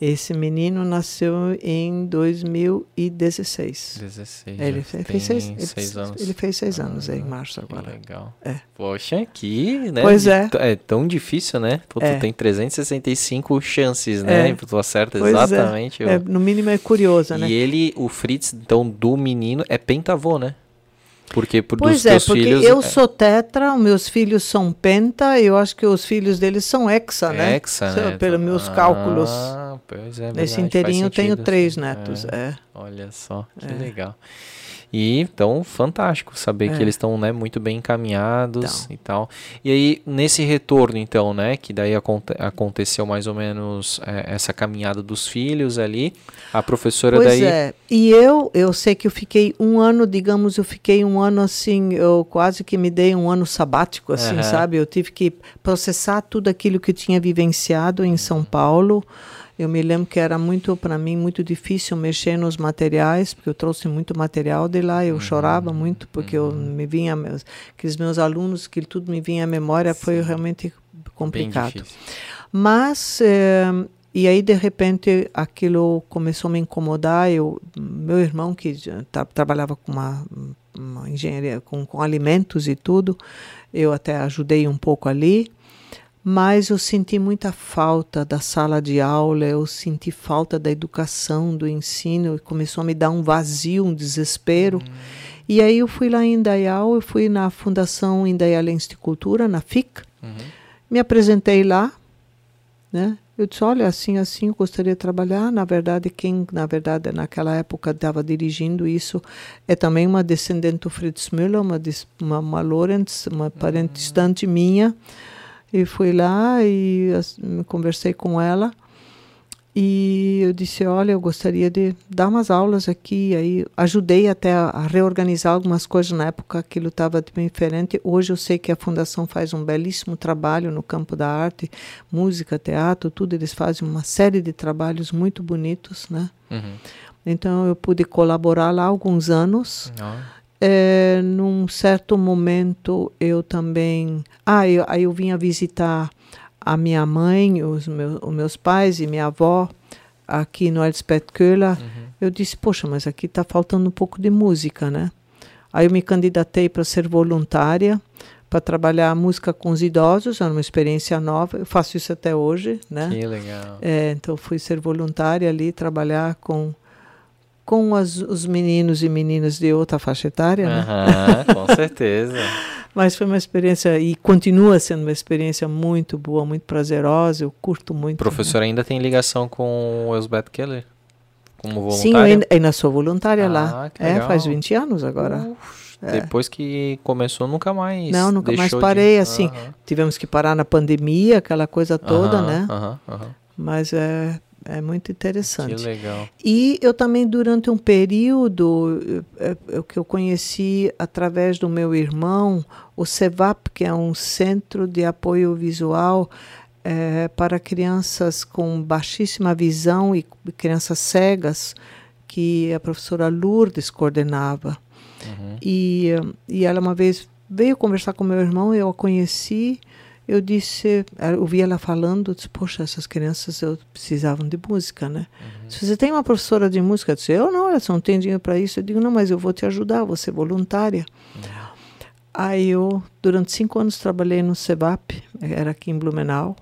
Esse menino nasceu em 2016. 16. É, ele fez seis, ele, seis anos. ele fez seis anos é, em Ah, março agora. legal. É. Poxa, que, né? Pois é. É tão difícil, né? Pô, tu É. tem 365 chances, né? É. Tu acerta Pois é. exatamente. o- É, no mínimo é curioso, né? E ele, o Fritz, então, do menino, é pentavô, né? Porque por Pois é, porque filhos. eu é- sou tetra, os meus filhos são penta, eu acho que os filhos deles são hexa, né? Hexa, né? Pelos meus Ah, cálculos. pois é, Nesse verdade, inteirinho eu tenho três netos. É, É. Olha só, que legal. E então, fantástico saber que É. eles estão né, muito bem encaminhados Então. e tal. E aí, nesse retorno, então, né, que daí aconte- aconteceu mais ou menos é, essa caminhada dos filhos ali, a professora Pois daí. é. E eu, eu sei que eu fiquei um ano, digamos, eu fiquei um ano assim, eu quase que me dei um ano sabático, assim, Aham. sabe? Eu tive que processar tudo aquilo que eu tinha vivenciado em São Paulo. Eu me lembro que era muito, para mim, muito difícil mexer nos materiais, porque eu trouxe muito material de lá. Eu chorava muito, porque eu me vinha, meus, aqueles meus alunos, que tudo me vinha à memória, foi realmente complicado. Mas, eh, e aí de repente aquilo começou a me incomodar. Eu, meu irmão, que tra- trabalhava com uma, uma engenharia, com, com alimentos e tudo, eu até ajudei um pouco ali. Mas eu senti muita falta da sala de aula, eu senti falta da educação, do ensino, e começou a me dar um vazio, um desespero. E aí eu fui lá em Indaial, eu fui na Fundação Indaialense de Cultura, na FIC, me apresentei lá, né? Eu disse, olha, assim, assim, eu gostaria de trabalhar. Na verdade, quem, na verdade, naquela época estava dirigindo isso é também uma descendente do Fritz Müller, uma, uma, uma Lorenz, uma parente distante minha. E fui lá e conversei com ela. E eu disse, olha, eu gostaria de dar umas aulas aqui. Aí ajudei até a, a reorganizar algumas coisas na época, aquilo estava bem diferente. Hoje eu sei que a fundação faz um belíssimo trabalho no campo da arte, música, teatro, tudo. Eles fazem uma série de trabalhos muito bonitos, né? Uhum. Então eu pude colaborar lá alguns anos. É, num certo momento eu também. Ah, eu, aí eu vinha visitar a minha mãe, os meus, os meus pais e minha avó aqui no Elspeth Köhler. Eu disse, poxa, mas aqui está faltando um pouco de música, né? Aí eu me candidatei para ser voluntária, para trabalhar a música com os idosos, era uma experiência nova. Eu faço isso até hoje, né? que legal. É, então fui ser voluntária ali, trabalhar com com as, os meninos e meninas de outra faixa etária, né? Aham, com certeza. Mas foi uma experiência e continua sendo uma experiência muito boa, muito prazerosa. Eu curto muito. O professor ainda tem ligação com o Elsbeth Keller? Como né? voluntário? Sim, eu ainda, ainda sou voluntária lá. Ah, que É, legal. faz 20 anos agora. Depois que começou, nunca mais. Não, nunca mais deixou de- parei, assim. Tivemos que parar na pandemia, aquela coisa toda, Aham, né? Mas é, é muito Que interessante. legal. E eu também, durante um período, eh, eh, que eu conheci através do meu irmão, o CEVAP, que é um centro de apoio visual eh, para crianças com baixíssima visão e crianças cegas, que a professora Lourdes coordenava. Uhum. E, e ela uma vez veio conversar com meu irmão, eu a conheci, eu disse, eh, eu vi ela falando, eu disse, poxa, essas crianças eu precisavam de música, né? Se você tem uma professora de música, eu disse, eu não, ela só não tem dinheiro para isso. Eu digo, não, mas eu vou te ajudar, vou ser voluntária. Aí eu, durante cinco anos, trabalhei no SEBAP, era aqui em Blumenau.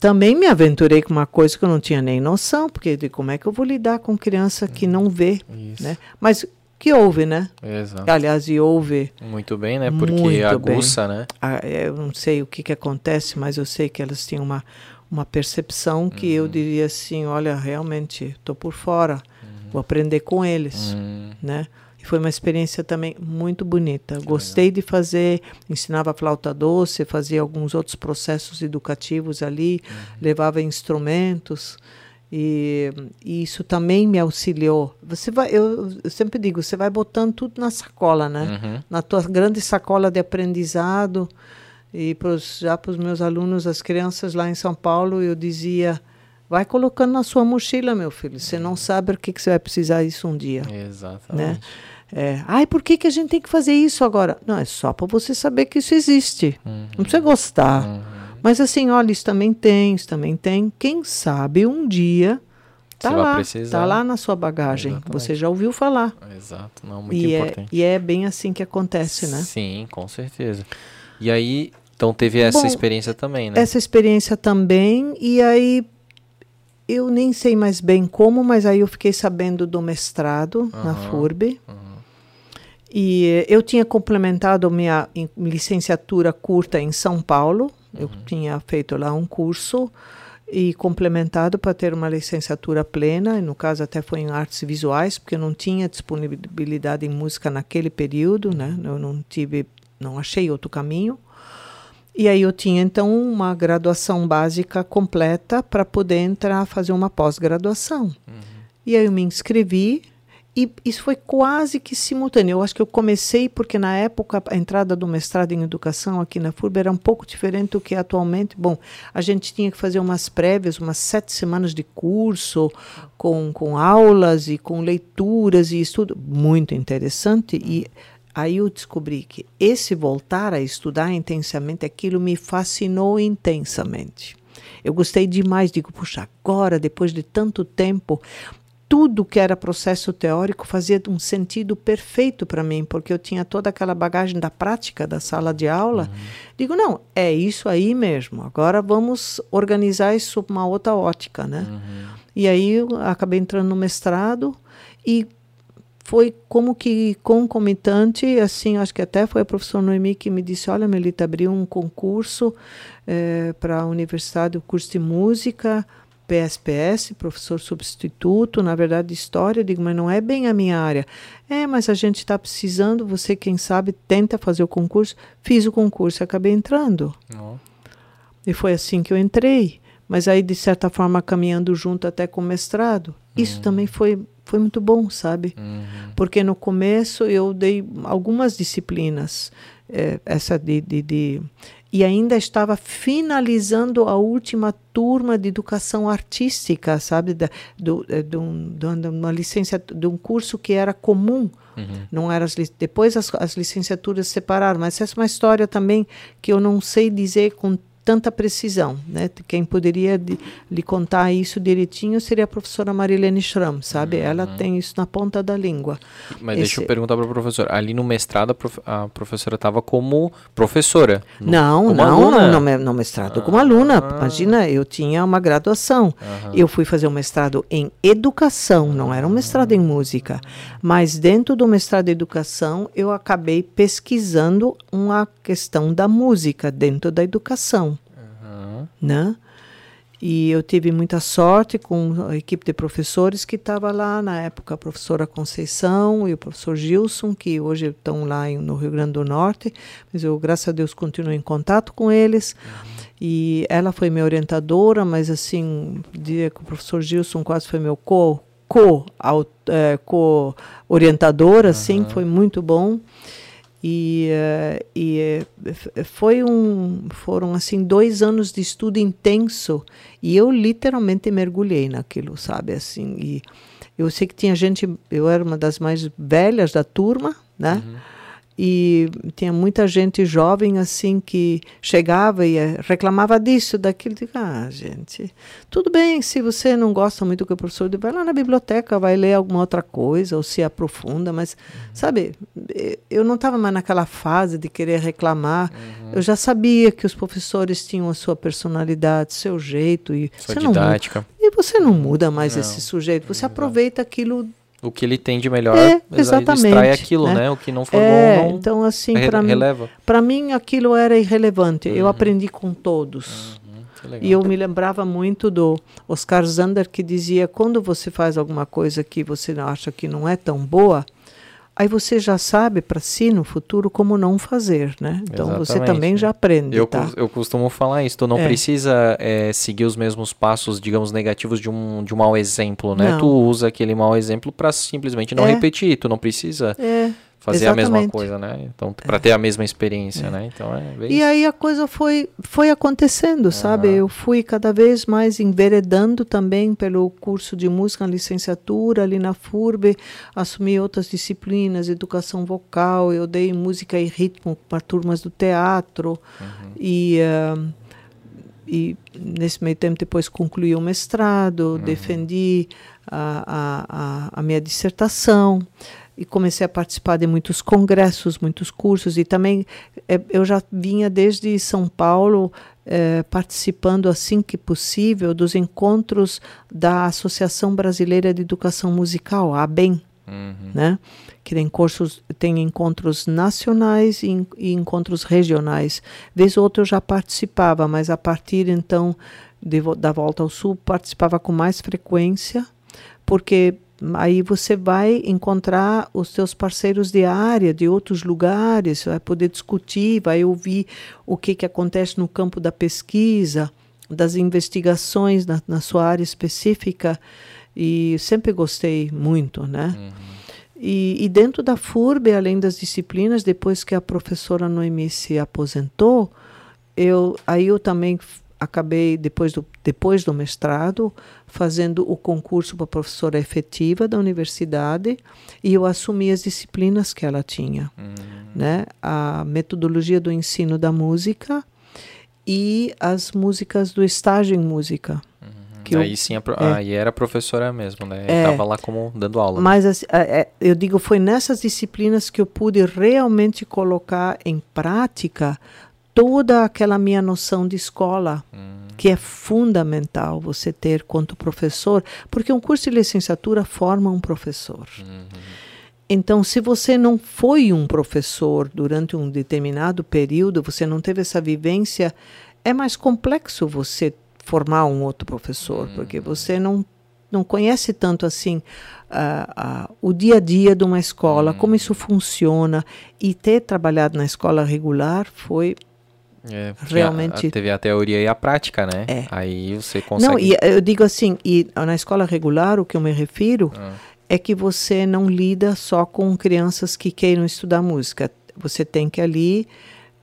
Também me aventurei com uma coisa que eu não tinha nem noção, porque de como é que eu vou lidar com criança que não vê, Isso. né? Mas que ouve, né? Exato. Aliás, e ouve Muito bem, né? Porque Muito aguça, né? ah, eu não sei o que, que acontece, mas eu sei que elas têm uma, uma percepção que Uhum. eu diria assim, olha, realmente, estou por fora, vou aprender com eles, Hum, né? E foi uma experiência também muito bonita. Gostei de fazer, ensinava flauta doce, fazia alguns outros processos educativos ali, Uhum. levava instrumentos. E, e isso também me auxiliou. Você vai, eu, eu sempre digo, você vai botando tudo na sacola, né? uhum. na tua grande sacola de aprendizado. E pros, já para os meus alunos, as crianças lá em São Paulo, eu dizia: vai colocando na sua mochila, meu filho. Você não sabe o que, que você vai precisar disso um dia. Exatamente. Né? É, Ai, por que, que a gente tem que fazer isso agora? Não, é só para você saber que isso existe. Não precisa gostar. Uhum. Mas assim, olha, isso também tem, isso também tem. Quem sabe um dia tá Você lá, precisar. tá lá na sua bagagem. Exatamente. Você já ouviu falar. Exato. Não, muito E é, importante. e é bem assim que acontece, né? Sim, com certeza. E aí, então teve essa Bom, experiência também, né? essa experiência também e aí eu nem sei mais bem como, mas aí eu fiquei sabendo do mestrado na Aham, FURB. Uhum. E eu tinha complementado minha licenciatura curta em São Paulo. Uhum. Eu tinha feito lá um curso e complementado para ter uma licenciatura plena, no caso até foi em artes visuais, porque eu não tinha disponibilidade em música naquele período, né? Eu não tive, não achei outro caminho. E aí eu tinha então uma graduação básica completa para poder entrar fazer uma pós-graduação. Uhum. E aí eu me inscrevi e isso foi quase que simultâneo. Eu acho que eu comecei porque na época a entrada do mestrado em educação aqui na FURB era um pouco diferente do que é atualmente. Bom, a gente tinha que fazer umas prévias, umas sete semanas de curso com, com aulas e com leituras e estudo muito interessante e aí eu descobri que esse voltar a estudar intensamente aquilo me fascinou intensamente. Eu gostei demais, digo, puxa, agora, depois de tanto tempo, tudo que era processo teórico fazia um sentido perfeito para mim, porque eu tinha toda aquela bagagem da prática da sala de aula. Uhum. Digo, não, é isso aí mesmo. Agora vamos organizar isso uma outra ótica, né? Uhum. E aí eu acabei entrando no mestrado e foi como que concomitante, assim, acho que até foi a professora Noemi que me disse, olha, Melita, abriu um concurso é, para a universidade, o curso de música, PSPS, professor substituto, na verdade, história. Digo, mas não é bem a minha área. É, mas a gente está precisando, você, quem sabe, tenta fazer o concurso. Fiz o concurso e acabei entrando. Oh. E foi assim que eu entrei. Mas aí, de certa forma, caminhando junto até com o mestrado. Isso uhum. também foi, foi muito bom, sabe? Uhum. Porque no começo eu dei algumas disciplinas. É, essa de, de, de e ainda estava finalizando a última turma de educação artística, sabe, da, do, eh, de, um, de uma licença, de um curso que era comum, uhum. não era as, depois as, as licenciaturas separaram, mas essa é uma história também que eu não sei dizer com tanta precisão. Né? Quem poderia de, lhe contar isso direitinho seria a professora Marilene Schramm, sabe? Uhum. Ela tem isso na ponta da língua. Mas Esse... deixa eu perguntar para a professora. Ali no mestrado, a, prof... a professora estava como professora? No... Não, como não, não, no, mestrado ah. como aluna. Imagina, eu tinha uma graduação. Uhum. Eu fui fazer um mestrado em educação, não era um mestrado em música. Mas dentro do mestrado em educação, eu acabei pesquisando uma questão da música dentro da educação né? E eu tive muita sorte com a equipe de professores que estava lá na época, a professora Conceição e o professor Gilson, que hoje estão lá em, no Rio Grande do Norte, mas eu, graças a Deus, continuo em contato com eles. E ela foi minha orientadora, mas assim, diria que o professor Gilson quase foi meu co co, é, co orientador, assim, uhum. foi muito bom. E, uh, e uh, foi um, foram assim dois anos de estudo intenso e eu literalmente mergulhei naquilo, sabe assim. E eu sei que tinha gente, eu era uma das mais velhas da turma, né? Uhum e tinha muita gente jovem assim que chegava e eh, reclamava disso, daquilo. Digo, ah, gente, tudo bem, se você não gosta muito do que o professor diz, vai lá na biblioteca, vai ler alguma outra coisa ou se aprofunda, mas, uhum. sabe, eu não estava mais naquela fase de querer reclamar. Uhum. Eu já sabia que os professores tinham a sua personalidade, seu jeito e sua didática. Não, e você não muda mais não. esse sujeito, você aproveita aquilo o que ele tem de melhor, é, exatamente, extrai aquilo, né? né? O que não for é, bom, não então assim, para mim, para mim aquilo era irrelevante. Uhum. Eu aprendi com todos. Uhum, e eu me lembrava muito do Oscar Zander que dizia: quando você faz alguma coisa que você acha que não é tão boa, aí você já sabe para si no futuro como não fazer, né? Então Exatamente, você também já aprende. Eu, tá? eu costumo falar isso, tu não é. precisa é, seguir os mesmos passos, digamos, negativos de um, de um mau exemplo, né? Não. Tu usa aquele mau exemplo para simplesmente não é. repetir, tu não precisa. É fazer Exatamente. a mesma coisa, né? Então, para é. ter a mesma experiência, é. né? Então, é bem... E aí a coisa foi foi acontecendo, sabe? Eu fui cada vez mais enveredando também pelo curso de música na licenciatura ali na FURB, assumi outras disciplinas, educação vocal, eu dei música e ritmo para turmas do teatro uhum. e uh, e nesse meio tempo depois concluí o mestrado, uhum. defendi a, a, a, a minha dissertação e comecei a participar de muitos congressos, muitos cursos e também é, eu já vinha desde São Paulo é, participando assim que possível dos encontros da Associação Brasileira de Educação Musical, a ABEM. Uhum. né? Que tem cursos, tem encontros nacionais e, e encontros regionais. Vez ou outra eu já participava, mas a partir então de, da volta ao sul participava com mais frequência, porque aí você vai encontrar os seus parceiros de área, de outros lugares, vai poder discutir, vai ouvir o que, que acontece no campo da pesquisa, das investigações na, na sua área específica, e sempre gostei muito, né? Uhum. E, e, dentro da FURB, além das disciplinas, depois que a professora Noemi se aposentou, eu, aí eu também acabei, depois do, depois do mestrado, fazendo o concurso para professora efetiva da universidade e eu assumi as disciplinas que ela tinha. Uhum. Né? A metodologia do ensino da música e as músicas do estágio em música. Que aí eu, sim, a, é, aí era professora mesmo, né? Estava é, lá como dando aula. Mas assim, é, eu digo, foi nessas disciplinas que eu pude realmente colocar em prática toda aquela minha noção de escola, hum. que é fundamental você ter quanto professor, porque um curso de licenciatura forma um professor. Uhum. Então, se você não foi um professor durante um determinado período, você não teve essa vivência, é mais complexo você formar um outro professor, Uhum. porque você não não conhece tanto assim uh, uh, o dia a dia de uma escola, como isso funciona e ter trabalhado na escola regular foi É, Realmente- a- a- teve a teoria e a prática, né? É. Aí você consegue. Não, e eu digo assim, e na escola regular o que eu me refiro Ah. é que você não lida só com crianças que queiram estudar música. Você tem que ali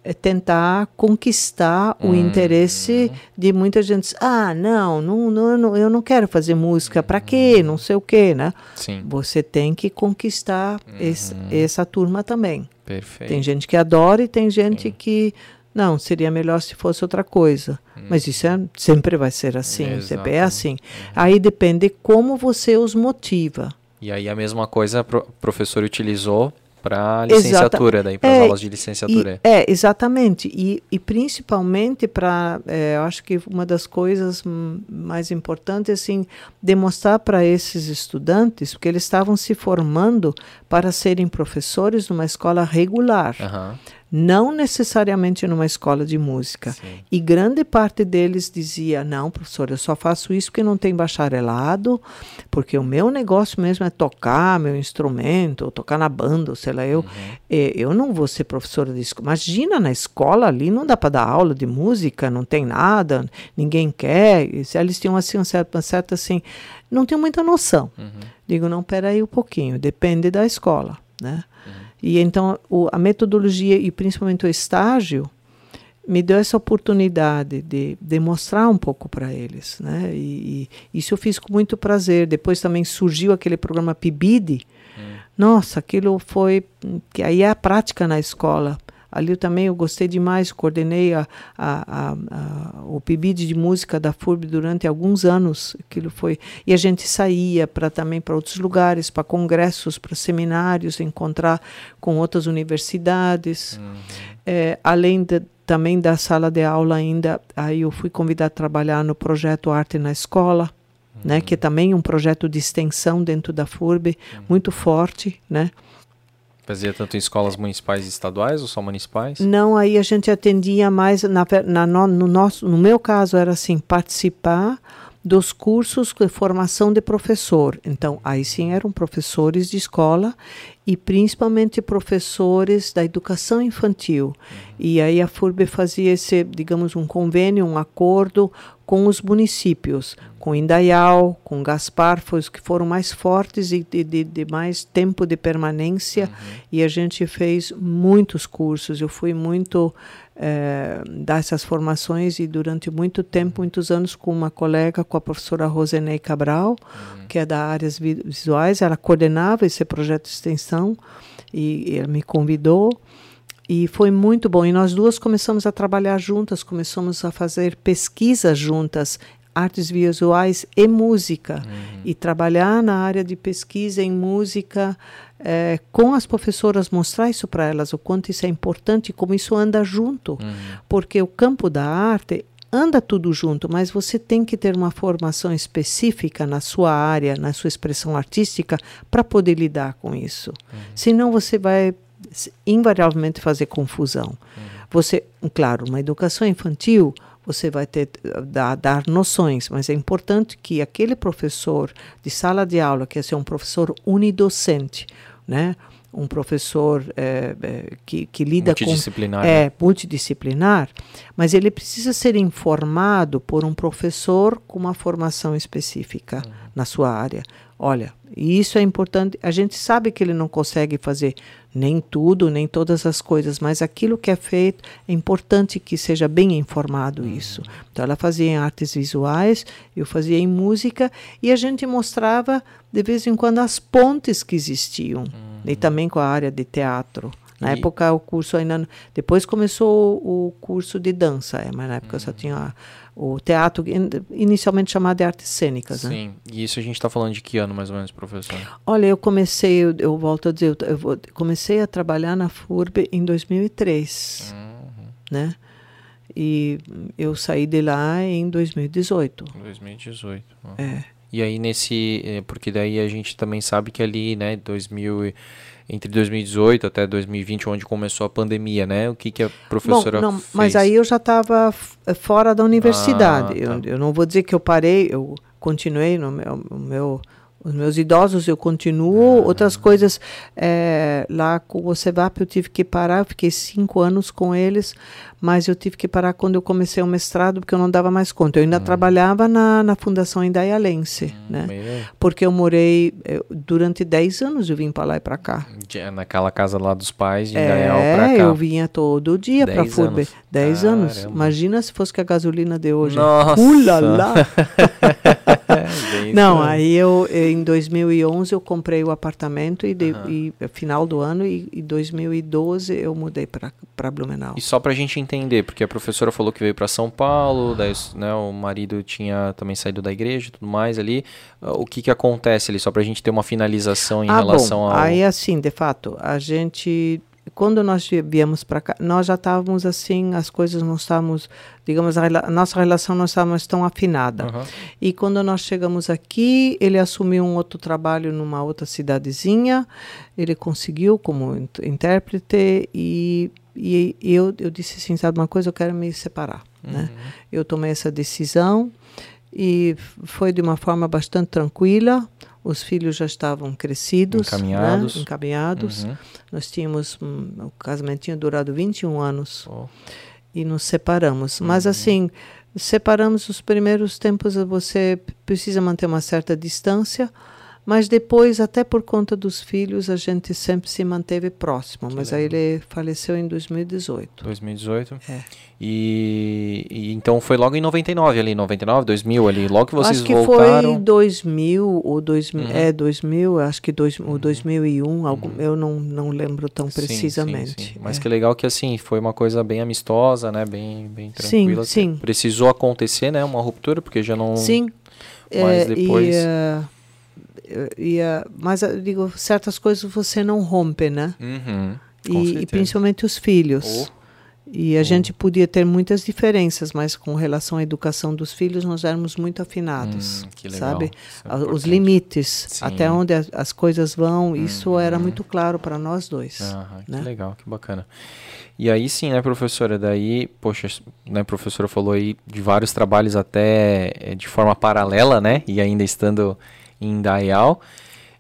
eh, tentar conquistar o Hum. interesse de muita gente. Ah, não, não, não, eu não quero fazer música. Para quê? Não sei o quê, né? Sim, Você tem que conquistar esse- Uhum. essa turma também. perfeito. Tem gente que adora e tem gente Sim. que não, seria melhor se fosse outra coisa. Mas isso é- sempre vai ser assim, sempre é Exatamente. assim. Aí depende como você os motiva. E aí a mesma coisa o professor utilizou para Exata- licenciatura, daí para as É, aulas de E, licenciatura. é, exatamente. E, e principalmente para, eu acho que uma das coisas hum, mais importantes é assim, demonstrar para esses estudantes, porque eles estavam se formando para serem professores numa escola regular. Aham, não necessariamente numa escola de música. sim. E grande parte deles dizia: não, professor, eu só faço isso porque não tem bacharelado, porque o meu negócio mesmo é tocar meu instrumento, ou tocar na banda, ou sei lá, eu, eh, eu não vou ser professora de escola. Imagina, na escola ali não dá para dar aula de música, não tem nada, ninguém quer. E se Eles tinham assim, uma certa assim, não tinham muita noção. Uhum. Digo, não, peraí um pouquinho, depende da escola, né? E então o, a metodologia e principalmente o estágio me deu essa oportunidade de demonstrar um pouco para eles, né? E, e isso eu fiz com muito prazer. Depois também surgiu aquele programa PIBID. Nossa, aquilo foi que aí é a prática na escola. Ali eu também eu gostei demais, coordenei a, a, a, o PIBID de música da FURB durante alguns anos. Aquilo foi e a gente saía para também para outros lugares, para congressos, para seminários, encontrar com outras universidades. É, além de, também da sala de aula ainda, aí eu fui convidada a trabalhar no projeto Arte na Escola, né, que é também um projeto de extensão dentro da FURB, muito forte, né? Fazia tanto em escolas municipais e estaduais ou só municipais? Não, aí a gente atendia mais, na, na, no, no, nosso, no meu caso era assim, participar dos cursos de formação de professor. Então, aí sim eram professores de escola e principalmente professores da educação infantil. E aí a FURB fazia esse, digamos, um convênio, um acordo com os municípios, com Indaial, com Gaspar, foi os que foram mais fortes e de, de, de mais tempo de permanência. E a gente fez muitos cursos. Eu fui muito eh, dar essas formações e durante muito tempo, muitos anos, com uma colega, com a professora Rosenei Cabral, que é da áreas vi- visuais, ela coordenava esse projeto de extensão e, e ela me convidou. E foi muito bom. E nós duas começamos a trabalhar juntas, começamos a fazer pesquisas juntas, artes visuais e música. E trabalhar na área de pesquisa em música eh, com as professoras, mostrar isso para elas, o quanto isso é importante, como isso anda junto. Porque o campo da arte anda tudo junto, mas você tem que ter uma formação específica na sua área, na sua expressão artística, para poder lidar com isso. Uhum. Senão você vai invariavelmente fazer confusão. Uhum. Você, claro, uma educação infantil, você vai ter dar, dar noções, mas é importante que aquele professor de sala de aula, que é um professor unidocente, né? um professor é, que, que lida multidisciplinar, com é multidisciplinar, mas ele precisa ser informado por um professor com uma formação específica uhum. na sua área. Olha, isso é importante. A gente sabe que ele não consegue fazer nem tudo, nem todas as coisas, mas aquilo que é feito é importante que seja bem informado uhum. isso. Então ela fazia em artes visuais, eu fazia em música e a gente mostrava de vez em quando as pontes que existiam uhum. e também com a área de teatro. Na e... época o curso ainda depois começou o curso de dança, é, mas na época uhum. só tinha o teatro inicialmente chamado de artes cênicas. Né? Sim, né? e isso a gente está falando de que ano mais ou menos, professor? Olha, eu comecei, eu, eu volto a dizer, eu, eu, comecei a trabalhar na FURB em 2003, uhum. né? E eu saí de lá em 2018. 2018. Uhum. É. E aí nesse, eh, porque daí a gente também sabe que ali, né, 2000 entre 2018 até 2020, onde começou a pandemia, né? O que, que a professora Bom, não, fez? Mas aí eu já estava fora da universidade. Ah, tá. eu, eu, não vou dizer que eu parei, eu continuei no meu, no meu os meus idosos eu continuo, ah. outras coisas é, lá com o CEVAP eu tive que parar, eu fiquei cinco anos com eles, mas eu tive que parar quando eu comecei o mestrado, porque eu não dava mais conta. Eu ainda hum. trabalhava na, na Fundação Indaialense, hum, né? Meio... Porque eu morei, eu, durante 10 anos eu vim para lá e para cá. Naquela casa lá dos pais, de Indaial é, para cá. eu vinha todo dia para FURB. 10 anos. Imagina se fosse que a gasolina de hoje. Nossa! Ulala! não, aí eu, em 2011 eu comprei o apartamento e, de, uhum. e final do ano e, em 2012 eu mudei para Blumenau. E só para a gente entender, porque a professora falou que veio para São Paulo, daí, né, o marido tinha também saído da igreja e tudo mais ali. O que, que acontece ali, só para a gente ter uma finalização em ah, relação bom, ao... Aí assim, de fato, a gente quando nós viemos para cá, nós já estávamos assim, as coisas não estávamos, digamos, a, a nossa relação não estava tão afinada. Uhum. E quando nós chegamos aqui, ele assumiu um outro trabalho numa outra cidadezinha, ele conseguiu como intérprete e e eu, eu disse assim, sabe uma coisa, eu quero me separar. Né? Uhum. Né? Eu tomei essa decisão e foi de uma forma bastante tranquila. Os filhos já estavam crescidos, encaminhados. Né? encaminhados. Uhum. Nós tínhamos, um, o casamento tinha durado 21 anos oh. e nos separamos. Uhum. Mas assim, separamos os primeiros tempos, você precisa manter uma certa distância, mas depois, até por conta dos filhos, a gente sempre se manteve próximo. Que mas legal. aí ele faleceu em 2018. 2018? É. E, e, então foi logo em 99 ali, 99, 2000 ali, logo que vocês acho que voltaram. foi 2000 ou 2000, uhum. é 2000, acho que dois, uhum. 2001, algum, uhum. eu não, não lembro tão precisamente. Sim, sim, sim. Mas é. que legal que assim, foi uma coisa bem amistosa, né, bem bem tranquila. Sim, sim. Precisou acontecer, né, uma ruptura porque já não Sim. Mas é, depois e, uh, e, mas eu digo, certas coisas você não rompe, né? Uhum, e, e, principalmente os filhos. Oh. E a oh. gente podia ter muitas diferenças, mas com relação à educação dos filhos nós éramos muito afinados, hum, sabe? É os limites, Sim. até onde as, as coisas vão, hum, isso era muito claro para nós dois. Ah, né? Que legal, que bacana. E aí sim, né, professora? Daí, poxa, né, a professora falou aí de vários trabalhos até eh, de forma paralela, né? E ainda estando em Dayal.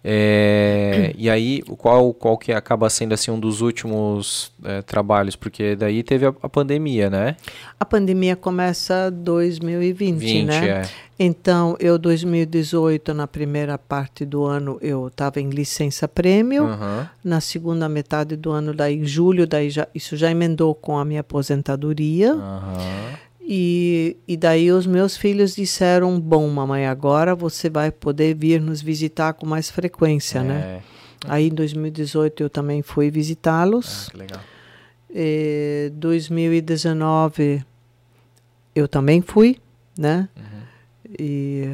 É, e aí, qual, qual que acaba sendo assim um dos últimos é, trabalhos? Porque daí teve a, a, pandemia, né? A pandemia começa 2020, 20, né? É. Então, eu 2018, na primeira parte do ano, eu estava em licença prêmio. Uhum. Na segunda metade do ano, daí em julho, daí já, isso já emendou com a minha aposentadoria. Uhum. E, e daí os meus filhos disseram: Bom, mamãe, agora você vai poder vir nos visitar com mais frequência, né? é. né? Aí em 2018 eu também fui visitá-los. Ah, que legal. E 2019 eu também fui, né? Uhum. E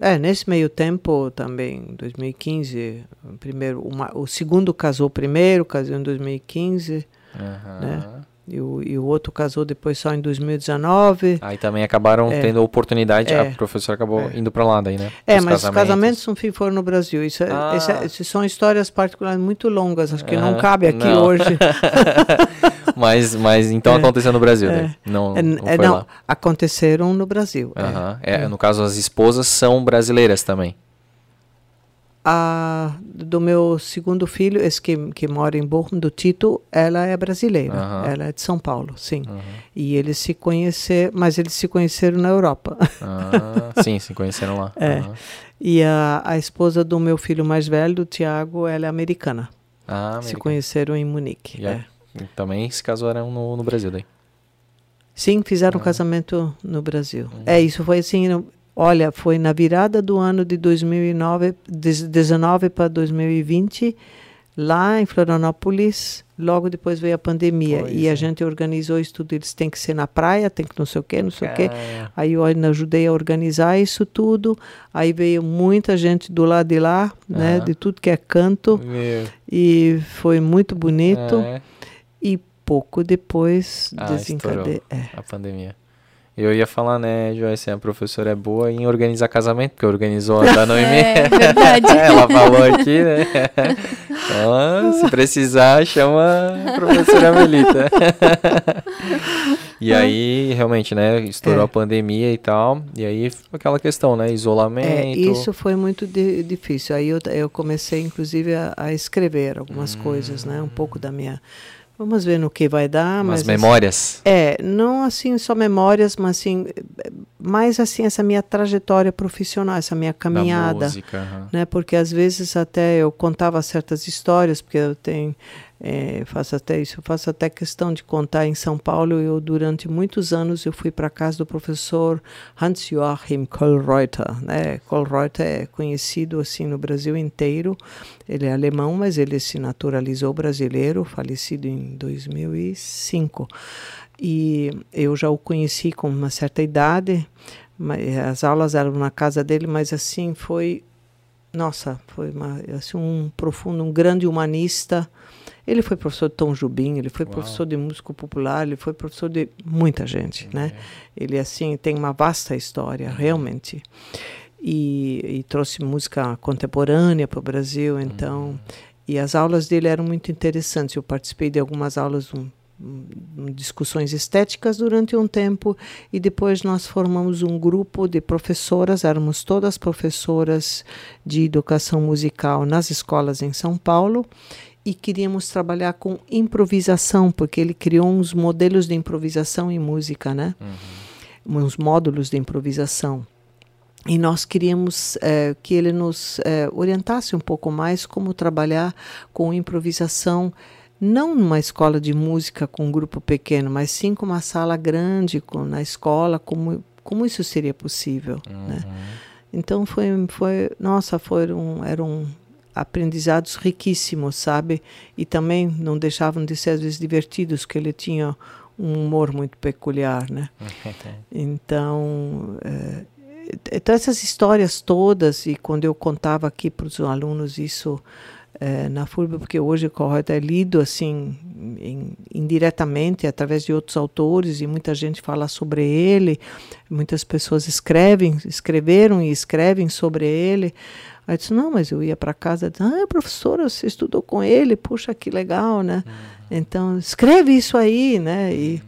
é, nesse meio tempo também, 2015, primeiro, uma, o segundo casou primeiro, casou em 2015, uhum. né? E o, e o outro casou depois só em 2019. Aí também acabaram É. tendo a oportunidade, É. a professora acabou É. indo para lá daí, né? É, Os mas os casamentos no fim foram no Brasil. Isso, é- Ah. isso, é- isso são histórias particulares muito longas, acho que não Aham. cabe aqui Não. hoje. mas, mas então É. aconteceu no Brasil, É. daí. Não, É, não é, foi não, lá. aconteceram no Brasil. é. Aham. É, no caso, as esposas são brasileiras também. A do meu segundo filho, esse que, que mora em Bochum, do Tito, ela é brasileira. Aham. Ela é de São Paulo, sim. Aham. E eles se conheceram, mas eles se conheceram na Europa. Ah, sim, se conheceram lá. É. Aham. E a, a esposa do meu filho mais velho, do Tiago, ela é americana. Ah, Se americano. conheceram em Munique. É. Também se casaram no, no Brasil daí. Sim, fizeram Ah. um casamento no Brasil. Uhum. É, isso foi assim, olha, foi na virada do ano de 2009, de- 19 para 2020, lá em Florianópolis, logo depois veio a pandemia. Pois e é. a gente organizou isso tudo, eles têm que ser na praia, tem que não sei o quê, não sei o quê. Cara, Aí eu ajudei a organizar isso tudo. Aí veio muita gente do lado de lá, né, de tudo que é canto, Meu, e foi muito bonito. é, E pouco depois Ah, desencadeou. É. a pandemia. Eu ia falar, né, Joyce, a professora é boa em organizar casamento, porque organizou a da Noemi. É verdade. Ela falou aqui, né? Então, se precisar, chama a professora Melita. e aí, realmente, né, estourou É. a pandemia e tal, e aí aquela questão, né, isolamento. É, isso foi muito di- difícil. Aí eu, eu comecei, inclusive, a, a escrever algumas coisas, né? Um pouco da minha. Vamos ver no que vai dar, umas mas memórias. É, não assim só memórias, mas assim, mais assim essa minha trajetória profissional, essa minha Da caminhada música. aham. né? Porque às vezes até eu contava certas histórias, porque eu tenho eh, faço até isso, faço até questão de contar em São Paulo. Eu durante muitos anos eu fui para casa do professor Hans Joachim Kohlreuter, né? Kohlreuter é conhecido assim no Brasil inteiro. Ele é alemão, mas ele se naturalizou brasileiro, falecido em 2005. E eu já o conheci com uma certa idade. mas As aulas eram na casa dele, mas assim foi nossa, foi uma, assim, um profundo, um grande humanista. Ele foi professor de Tom Jubim, ele foi Uau. professor de música popular, ele foi professor de muita gente, né? Ele assim tem uma vasta história, realmente. E, e trouxe música contemporânea para o Brasil, então. E as aulas dele eram muito interessantes. Eu participei de algumas aulas, um, discussões estéticas durante um tempo e depois nós formamos um grupo de professoras, éramos todas professoras de educação musical nas escolas em São Paulo e queríamos trabalhar com improvisação, porque ele criou uns modelos de improvisação em música, né? Uns módulos de improvisação. E nós queríamos eh, que ele nos eh, orientasse um pouco mais como trabalhar com improvisação, não numa escola de música com um grupo pequeno, mas sim com uma sala grande com, na escola, como, como isso seria possível. Né? Então foi, foi, nossa, foram, eram aprendizados riquíssimos, sabe? E também não deixavam de ser às vezes divertidos, que ele tinha um humor muito peculiar, né? Então, é, então essas histórias todas e quando eu contava aqui para os alunos isso é, na FURB, porque hoje o Correto é lido assim indiretamente através de outros autores e muita gente fala sobre ele, muitas pessoas escrevem, escreveram e escrevem sobre ele. Aí eu disse, não, mas eu ia para casa, disse, ah, professora, você estudou com ele, puxa, que legal, né? Então, escreve isso aí, né? E,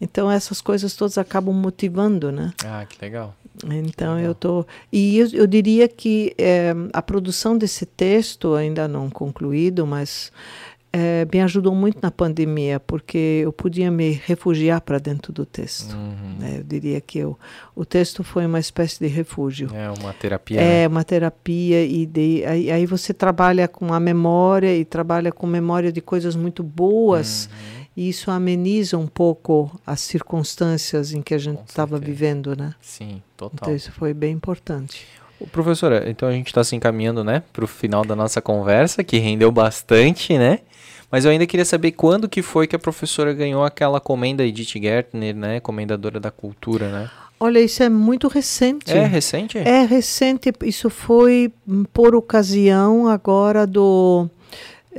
então, essas coisas todas acabam motivando, né? Ah, que legal. Então, Legal. eu tô... E eu, eu diria que eh, a produção desse texto, ainda não concluído, mas eh, me ajudou muito na pandemia, porque eu podia me refugiar para dentro do texto. Uhum. né? Eu diria que eu, o texto foi uma espécie de refúgio. É uma terapia. né? É uma terapia e de, aí, aí você trabalha com a memória e trabalha com memória de coisas muito boas Uhum. e isso ameniza um pouco as circunstâncias em que a gente estava vivendo, né? Sim, total. Então isso foi bem importante. Professora, então a gente está se encaminhando, né, para o final da nossa conversa, que rendeu bastante, né? Mas eu ainda queria saber quando que foi que a professora ganhou aquela comenda Edith Gertner, né, comendadora da cultura, né? Olha, isso é muito recente. É recente? É recente, isso foi hum, por ocasião agora do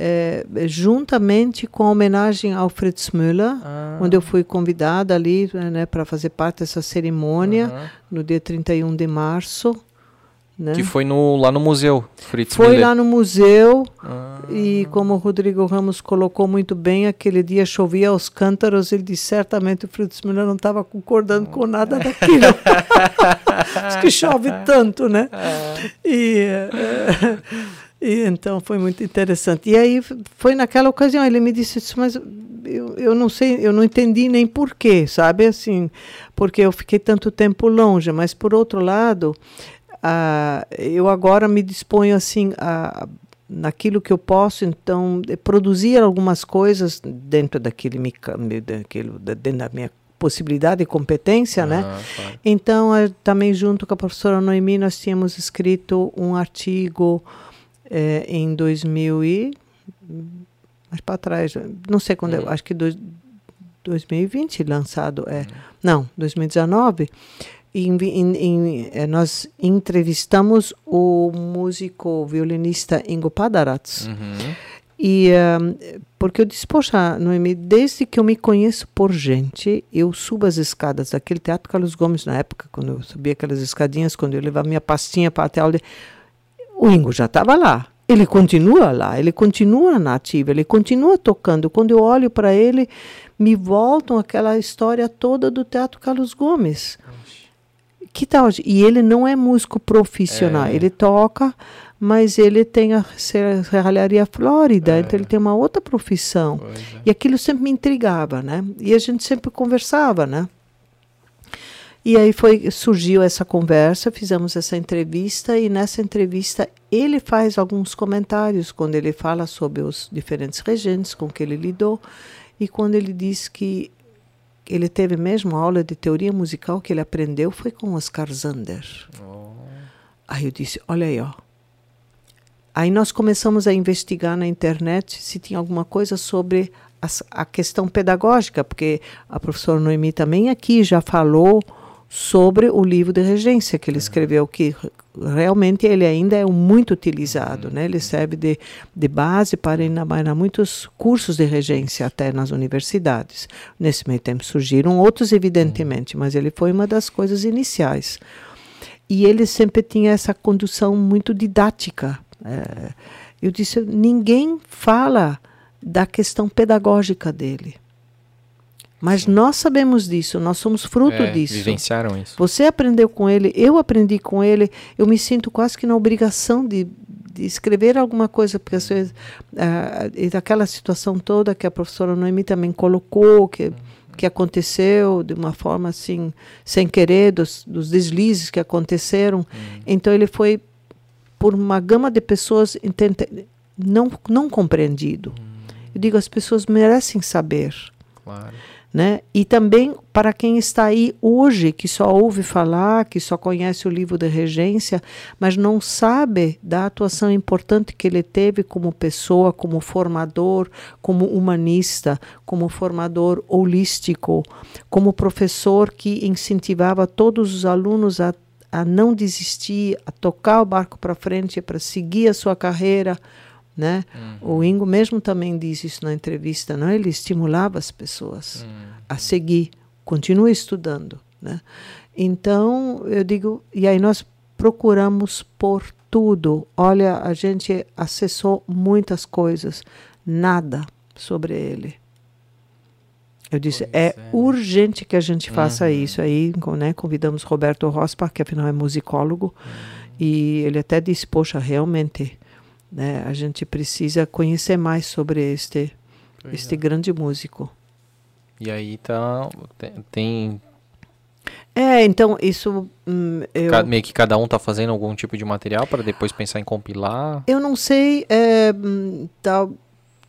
é, juntamente com a homenagem ao Fritz Müller, Ah. onde eu fui convidada ali né, para fazer parte dessa cerimônia Aham. no dia 31 de março. Né? Que foi no, lá no museu, Fritz Foi Müller. lá no museu Ah. e como o Rodrigo Ramos colocou muito bem, aquele dia chovia aos cântaros, ele disse certamente o Fritz Müller não estava concordando com nada daquilo. Diz que chove tanto, né? E, eh, e então foi muito interessante. E aí foi naquela ocasião, ele me disse, "Isso, mas eu, eu não sei, eu não entendi nem porquê, sabe? Assim, porque eu fiquei tanto tempo longe, mas por outro lado, ah, eu agora me disponho assim a naquilo que eu posso então produzir algumas coisas dentro daquele daquilo da- dentro da minha possibilidade e competência, né? Ah, claro. Então, eh, também junto com a professora Noemi, nós tínhamos escrito um artigo eh, em 2000 e... mais para trás, não sei quando, é, acho que dois, 2020 lançado, é. Não, 2019. Em, em, em, eh, nós entrevistamos o músico violinista Ingo Padarats. Uhum. E um, porque eu disse, poxa, Noemi, desde que eu me conheço por gente, eu subo as escadas daquele Teatro Carlos Gomes na época, quando eu subia aquelas escadinhas, quando eu levava minha pastinha para até aula, o Ingo já estava lá. Ele continua lá, ele continua na ativa, ele continua tocando. Quando eu olho para ele, me voltam aquela história toda do Teatro Carlos Gomes. Que tal? E ele não é músico profissional, É. ele toca, mas ele tem a Serralharia Flórida, então ele tem uma outra profissão. É. E aquilo sempre me intrigava, né? E a gente sempre conversava, né? E aí foi surgiu essa conversa, fizemos essa entrevista e nessa entrevista ele faz alguns comentários quando ele fala sobre os diferentes regentes com que ele lidou e quando ele diz que ele teve mesmo aula de teoria musical que ele aprendeu foi com Oscar Zander. Aí eu disse, olha aí, ó. Aí nós começamos a investigar na internet se tinha alguma coisa sobre as, a questão pedagógica, porque a professora Noemi também aqui já falou sobre o livro de regência que ele escreveu, que realmente ele ainda é muito utilizado, né? Ele serve de, de base para ainda muitos cursos de regência até nas universidades. Nesse meio tempo surgiram outros, evidentemente, mas ele foi uma das coisas iniciais. E ele sempre tinha essa condução muito didática. É, eu disse, ninguém fala da questão pedagógica dele. Mas nós sabemos disso, nós somos fruto É, disso. Vivenciaram isso. Você aprendeu com ele, eu aprendi com ele, eu me sinto quase que na obrigação de, de escrever alguma coisa, porque às vezes, e daquela situação toda que a professora Noemi também colocou, que, que aconteceu de uma forma assim, sem querer, dos, dos deslizes que aconteceram. Então ele foi, por uma gama de pessoas, não, não compreendido. Eu digo, as pessoas merecem saber Claro. Né? E também para quem está aí hoje, que só ouve falar, que só conhece o livro de regência, mas não sabe da atuação importante que ele teve como pessoa, como formador, como humanista, como formador holístico, como professor que incentivava todos os alunos a, a não desistir, a tocar o barco para frente, para seguir a sua carreira. Né? O Ingo mesmo também diz isso na entrevista, não? Ele estimulava as pessoas a seguir, continue estudando, né? Então eu digo, e aí nós procuramos por tudo. Olha, a gente acessou muitas coisas, nada sobre ele. Eu disse, é, é. urgente que a gente faça isso. Aí né, convidamos Roberto Rospa, que afinal é musicólogo, e ele até disse, poxa, realmente, né, a gente precisa conhecer mais sobre este, Pois este é. grande músico. E aí tá. Tem. É, então isso hum, eu, meio que cada um tá fazendo algum tipo de material para depois pensar em compilar. eu não sei, é, tal,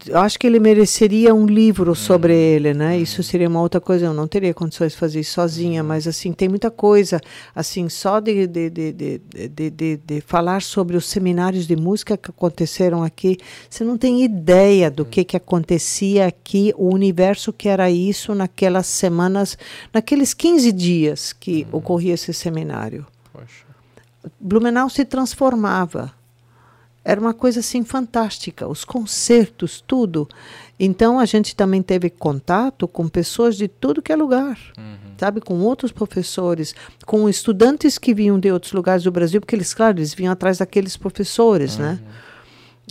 eu acho que ele mereceria um livro sobre ele, né? Isso seria uma outra coisa. Eu não teria condições de fazer isso sozinha, mas assim tem muita coisa, assim só de de, de, de, de, de, falar sobre os seminários de música que aconteceram aqui, você não tem ideia do que que acontecia aqui, o universo que era isso naquelas semanas, naqueles 15 dias que ocorria esse seminário. Poxa. Blumenau se transformava. Era uma coisa assim fantástica, os concertos, tudo. Então a gente também teve contato com pessoas de tudo que é lugar, uhum. sabe, com outros professores, com estudantes que vinham de outros lugares do Brasil, porque eles, claro, eles vinham atrás daqueles professores, né? uhum. né?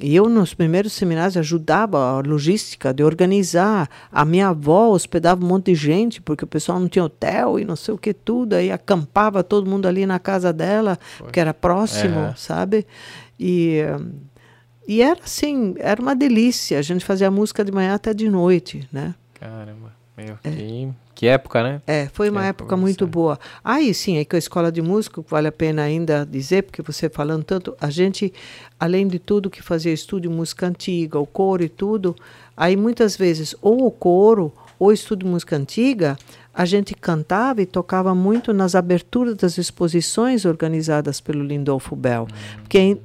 E eu, nos primeiros seminários, ajudava a logística de organizar. A minha avó hospedava um monte de gente, porque o pessoal não tinha hotel e não sei o que tudo. Aí acampava todo mundo ali na casa dela, Foi. que era próximo, é. sabe? E, e era assim, era uma delícia. A gente fazia música de manhã até de noite, né? Caramba, meu, é. que que época, né? É, foi uma época, época muito boa. Aí sim, é que a escola de música, vale a pena ainda dizer, porque você falando tanto, a gente, além de tudo que fazia estúdio música antiga, o coro e tudo, aí muitas vezes ou o coro ou estúdio música antiga, a gente cantava e tocava muito nas aberturas das exposições organizadas pelo Lindolfo Bell. Hum. Porque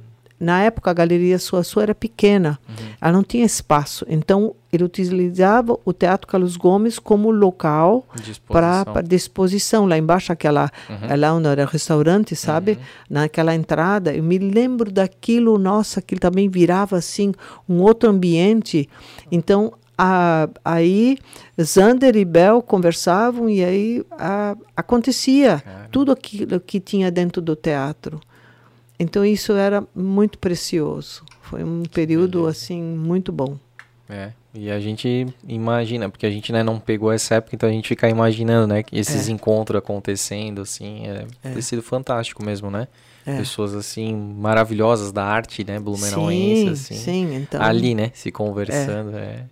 na época a galeria Sua Sua era pequena, uhum. ela não tinha espaço. Então ele utilizava o Teatro Carlos Gomes como local para disposição. Lá embaixo, aquela, uhum. É lá onde era restaurante, sabe? Uhum. Naquela entrada. Eu me lembro daquilo, nossa, que também virava assim um outro ambiente. Então a, aí Zander e Bel conversavam e aí a, acontecia Cara. tudo aquilo que tinha dentro do teatro. Então isso era muito precioso. Foi um período assim muito bom. É. E a gente imagina, porque a gente né, não pegou essa época, então a gente fica imaginando, né, esses é. encontros acontecendo, assim, é, é. ter sido fantástico mesmo, né? É. Pessoas assim maravilhosas da arte, né, blumenauense, sim, assim. Sim, então. Ali, né, se conversando, é.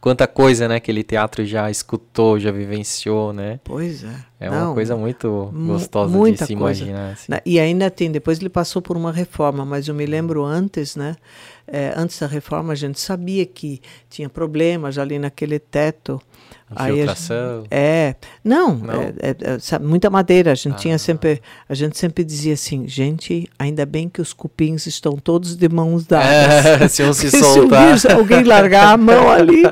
Quanta coisa, né, aquele teatro já escutou, já vivenciou, né? Pois é. É Não, uma coisa muito gostosa de se coisa. imaginar. Assim. E ainda tem, depois ele passou por uma reforma, mas eu me lembro antes, né? É, antes da reforma, a gente sabia que tinha problemas ali naquele teto. Infiltração? Aí é, não, não? É, é, é muita madeira. A gente ah, tinha sempre, a gente sempre dizia assim, gente, ainda bem que os cupins estão todos de mãos dadas. É, se um se soltar, se alguém largar a mão ali,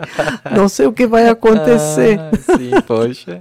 não sei o que vai acontecer. Ah, sim, poxa.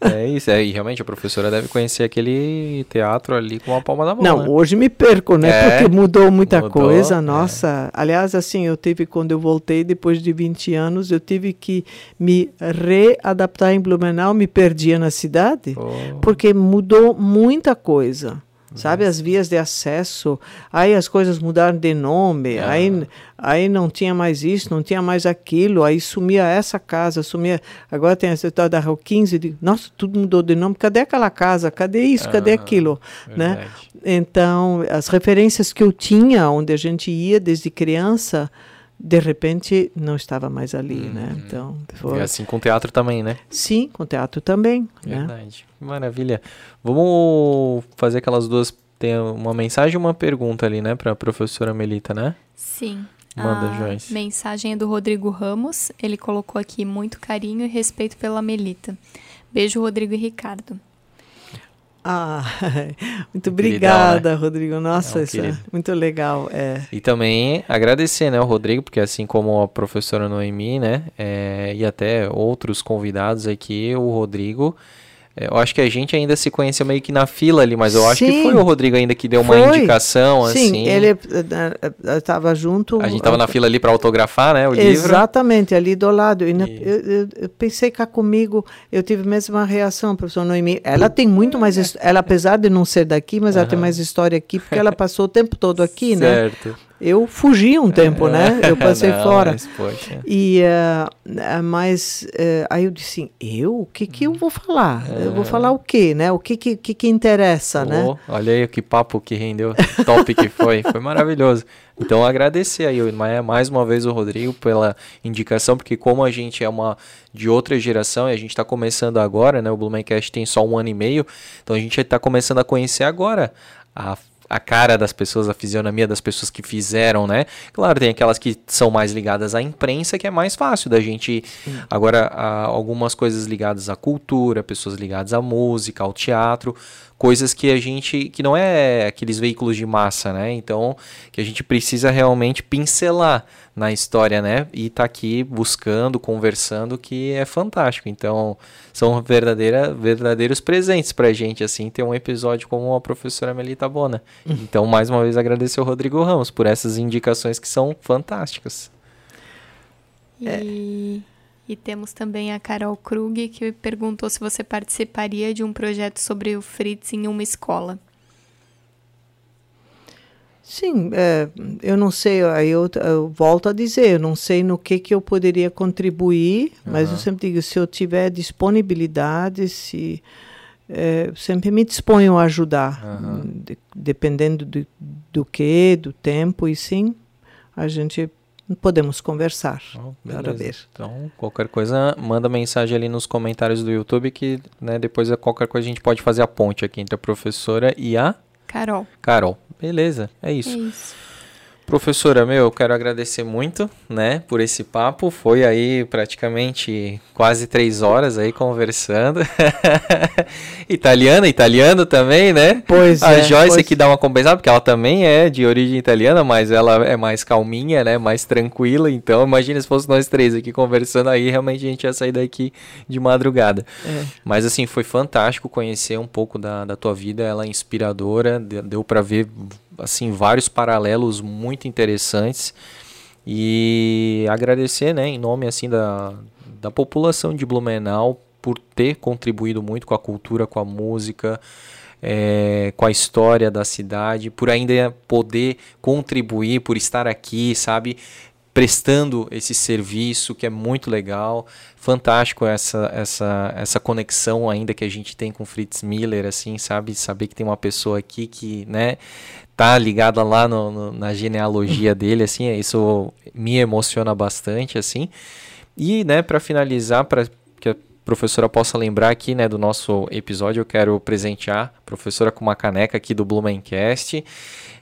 É isso, é, e realmente a professora deve conhecer aquele teatro ali com a palma da mão. Não, né? hoje me perco, né? É, porque mudou muita mudou, coisa, é. nossa. É. Aliás, assim, eu tive, quando eu voltei depois de 20 anos, eu tive que me readaptar em Blumenau, me perdia na cidade, oh. porque mudou muita coisa sabe? As vias de acesso, aí as coisas mudaram de nome, ah. aí, aí não tinha mais isso, não tinha mais aquilo, aí sumia essa casa, sumia. Agora tem essa história da Rua 15, de, nossa, tudo mudou de nome, cadê aquela casa? Cadê isso? Ah, cadê aquilo? Né? Então, as referências que eu tinha, onde a gente ia desde criança, de repente não estava mais ali, uhum. né? Então, foi... E assim com o teatro também, né? Sim, com o teatro também. Né? Verdade. Né? Maravilha. Vamos fazer aquelas duas. Tem uma mensagem e uma pergunta ali, né, para a professora Melita, né? Sim. Manda, a Joyce. mensagem é do Rodrigo Ramos. Ele colocou aqui muito carinho e respeito pela Melita. Beijo, Rodrigo e Ricardo. Ah, muito obrigada, né? Rodrigo. Nossa, é um isso é muito legal. É. E também agradecer, né, o Rodrigo, porque assim como a professora Noemi, né, é, e até outros convidados aqui, o Rodrigo eu acho que a gente ainda se conheceu meio que na fila ali, mas eu acho Sim, que foi o Rodrigo ainda que deu uma foi. indicação, Sim, assim. ele estava eh, eh, junto. A gente estava na fila ali para autografar, né, o Exatamente, livro. Exatamente, ali do lado. E, e... Eu, eu, eu, pensei cá comigo, eu tive a mesma reação, professor Noemi. Ela tem muito mais, ela apesar de não ser daqui, mas uhum. ela tem mais história aqui, porque ela passou o tempo todo aqui, né? Certo eu fugi um tempo, né? Eu passei Não, fora. Mas, poxa. E, uh, mas uh, aí eu disse, assim, eu? O que que eu vou falar? É. Eu vou falar o quê, né? O que que, que, que interessa, oh, né? Olha aí que papo que rendeu, top que foi. Foi maravilhoso. Então agradecer aí mais uma vez o Rodrigo pela indicação, porque como a gente é uma de outra geração e a gente está começando agora, né? O Blumencast tem só um ano e meio, então a gente está começando a conhecer agora a a cara das pessoas, a fisionomia das pessoas que fizeram, né? Claro, tem aquelas que são mais ligadas à imprensa, que é mais fácil da gente. Agora, algumas coisas ligadas à cultura, pessoas ligadas à música, ao teatro, coisas que a gente. que não é aqueles veículos de massa, né? Então, que a gente precisa realmente pincelar na história, né? E tá aqui buscando, conversando, que é fantástico. Então, são verdadeira, verdadeiros presentes pra gente, assim, ter um episódio como a professora Melita Bona. Então, mais uma vez, agradecer ao Rodrigo Ramos por essas indicações que são fantásticas. E, e temos também a Carol Krug, que perguntou se você participaria de um projeto sobre o Fritz em uma escola. Sim, é, eu não sei, aí eu, eu, volto a dizer, eu não sei no que, que eu poderia contribuir, uhum. mas eu sempre digo, se eu tiver disponibilidade, se é, sempre me disponho a ajudar, uhum. de, dependendo do, do que, do tempo, e sim, a gente podemos conversar oh, para ver. Então, qualquer coisa, manda mensagem ali nos comentários do YouTube que né, depois qualquer coisa a gente pode fazer a ponte aqui entre a professora e a Carol. Carol. Beleza, é isso. É isso. Professora, meu, eu quero agradecer muito, né, por esse papo. Foi aí praticamente quase três horas aí conversando. italiana, italiano também, né? Pois A é, Joyce pois... aqui dá uma compensada, porque ela também é de origem italiana, mas ela é mais calminha, né, mais tranquila. Então, imagina se fosse nós três aqui conversando aí, realmente a gente ia sair daqui de madrugada. É. Mas, assim, foi fantástico conhecer um pouco da, da tua vida. Ela é inspiradora, deu para ver assim vários paralelos muito interessantes. E agradecer, né, em nome assim da, da população de Blumenau por ter contribuído muito com a cultura, com a música, é, com a história da cidade, por ainda poder contribuir, por estar aqui, sabe, prestando esse serviço que é muito legal, fantástico essa essa essa conexão ainda que a gente tem com Fritz Miller, assim, sabe, saber que tem uma pessoa aqui que, né, tá ligada lá no, no, na genealogia dele, assim, isso me emociona bastante, assim. E, né, para finalizar, para professora possa lembrar aqui, né, do nosso episódio, eu quero presentear a professora com uma caneca aqui do Blumencast.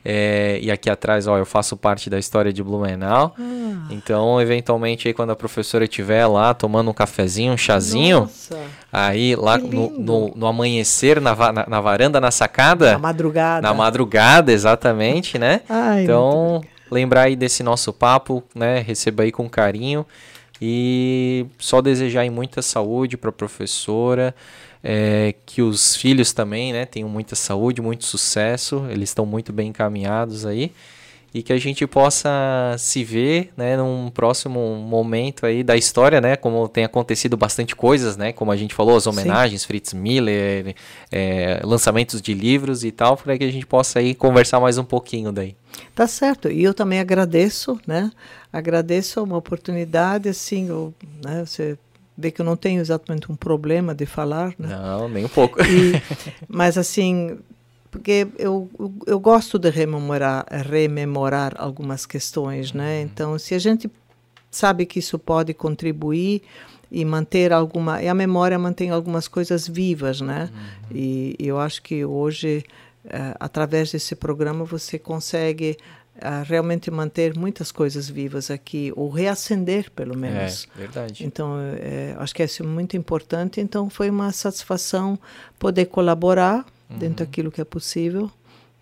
É, e aqui atrás, ó, eu faço parte da história de Blumenau. Ah. Então, eventualmente, aí, quando a professora estiver lá tomando um cafezinho, um chazinho, Nossa. aí lá no, no, no, amanhecer, na, na, na, varanda, na sacada. Na madrugada. Na madrugada, exatamente, né? Ai, então, lembrar aí desse nosso papo, né? Receba aí com carinho. E só desejar muita saúde para a professora é, que os filhos também né, tenham muita saúde, muito sucesso, eles estão muito bem encaminhados aí e que a gente possa se ver, né, num próximo momento aí da história, né, como tem acontecido bastante coisas, né, como a gente falou, as homenagens, Sim. Fritz Miller, é, lançamentos de livros e tal, para que a gente possa aí conversar mais um pouquinho daí. Tá certo, e eu também agradeço, né, agradeço uma oportunidade, assim, eu, né, você vê que eu não tenho exatamente um problema de falar, né? Não, nem um pouco. E, mas assim, porque eu, eu gosto de rememorar, rememorar algumas questões, né? Uhum. Então, se a gente sabe que isso pode contribuir e manter alguma, e a memória mantém algumas coisas vivas, né? Uhum. E, e eu acho que hoje, uh, através desse programa, você consegue a realmente manter muitas coisas vivas aqui, ou reacender, pelo menos. É, verdade. Então, é, acho que é muito importante. Então, foi uma satisfação poder colaborar uhum. dentro daquilo que é possível,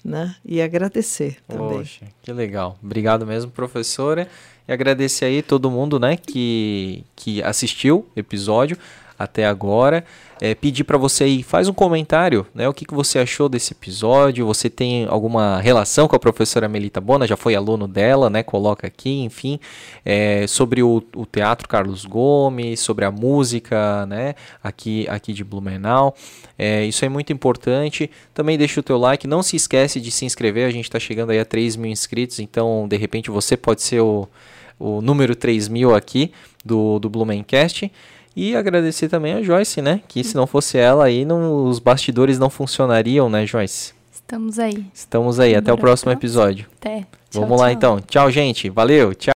né? E agradecer também. Poxa, que legal. Obrigado mesmo, professora. E agradecer aí todo mundo, né, que, que assistiu o episódio até agora é, pedir para você aí, faz um comentário, né? O que, que você achou desse episódio? Você tem alguma relação com a professora Melita Bona? Já foi aluno dela, né? Coloca aqui, enfim, é, sobre o, o, Teatro Carlos Gomes, sobre a música, né? Aqui, aqui de Blumenau. É, isso é muito importante. Também deixa o teu like. Não se esquece de se inscrever. A gente está chegando aí a 3 mil inscritos, então de repente você pode ser o, o número 3 mil aqui do, do Blumencast. E agradecer também a Joyce, né? Que se não fosse ela aí, não, os bastidores não funcionariam, né, Joyce? Estamos aí. Estamos aí. Até o próximo episódio. Até. Vamos tchau, lá tchau. então. Tchau, gente. Valeu. Tchau.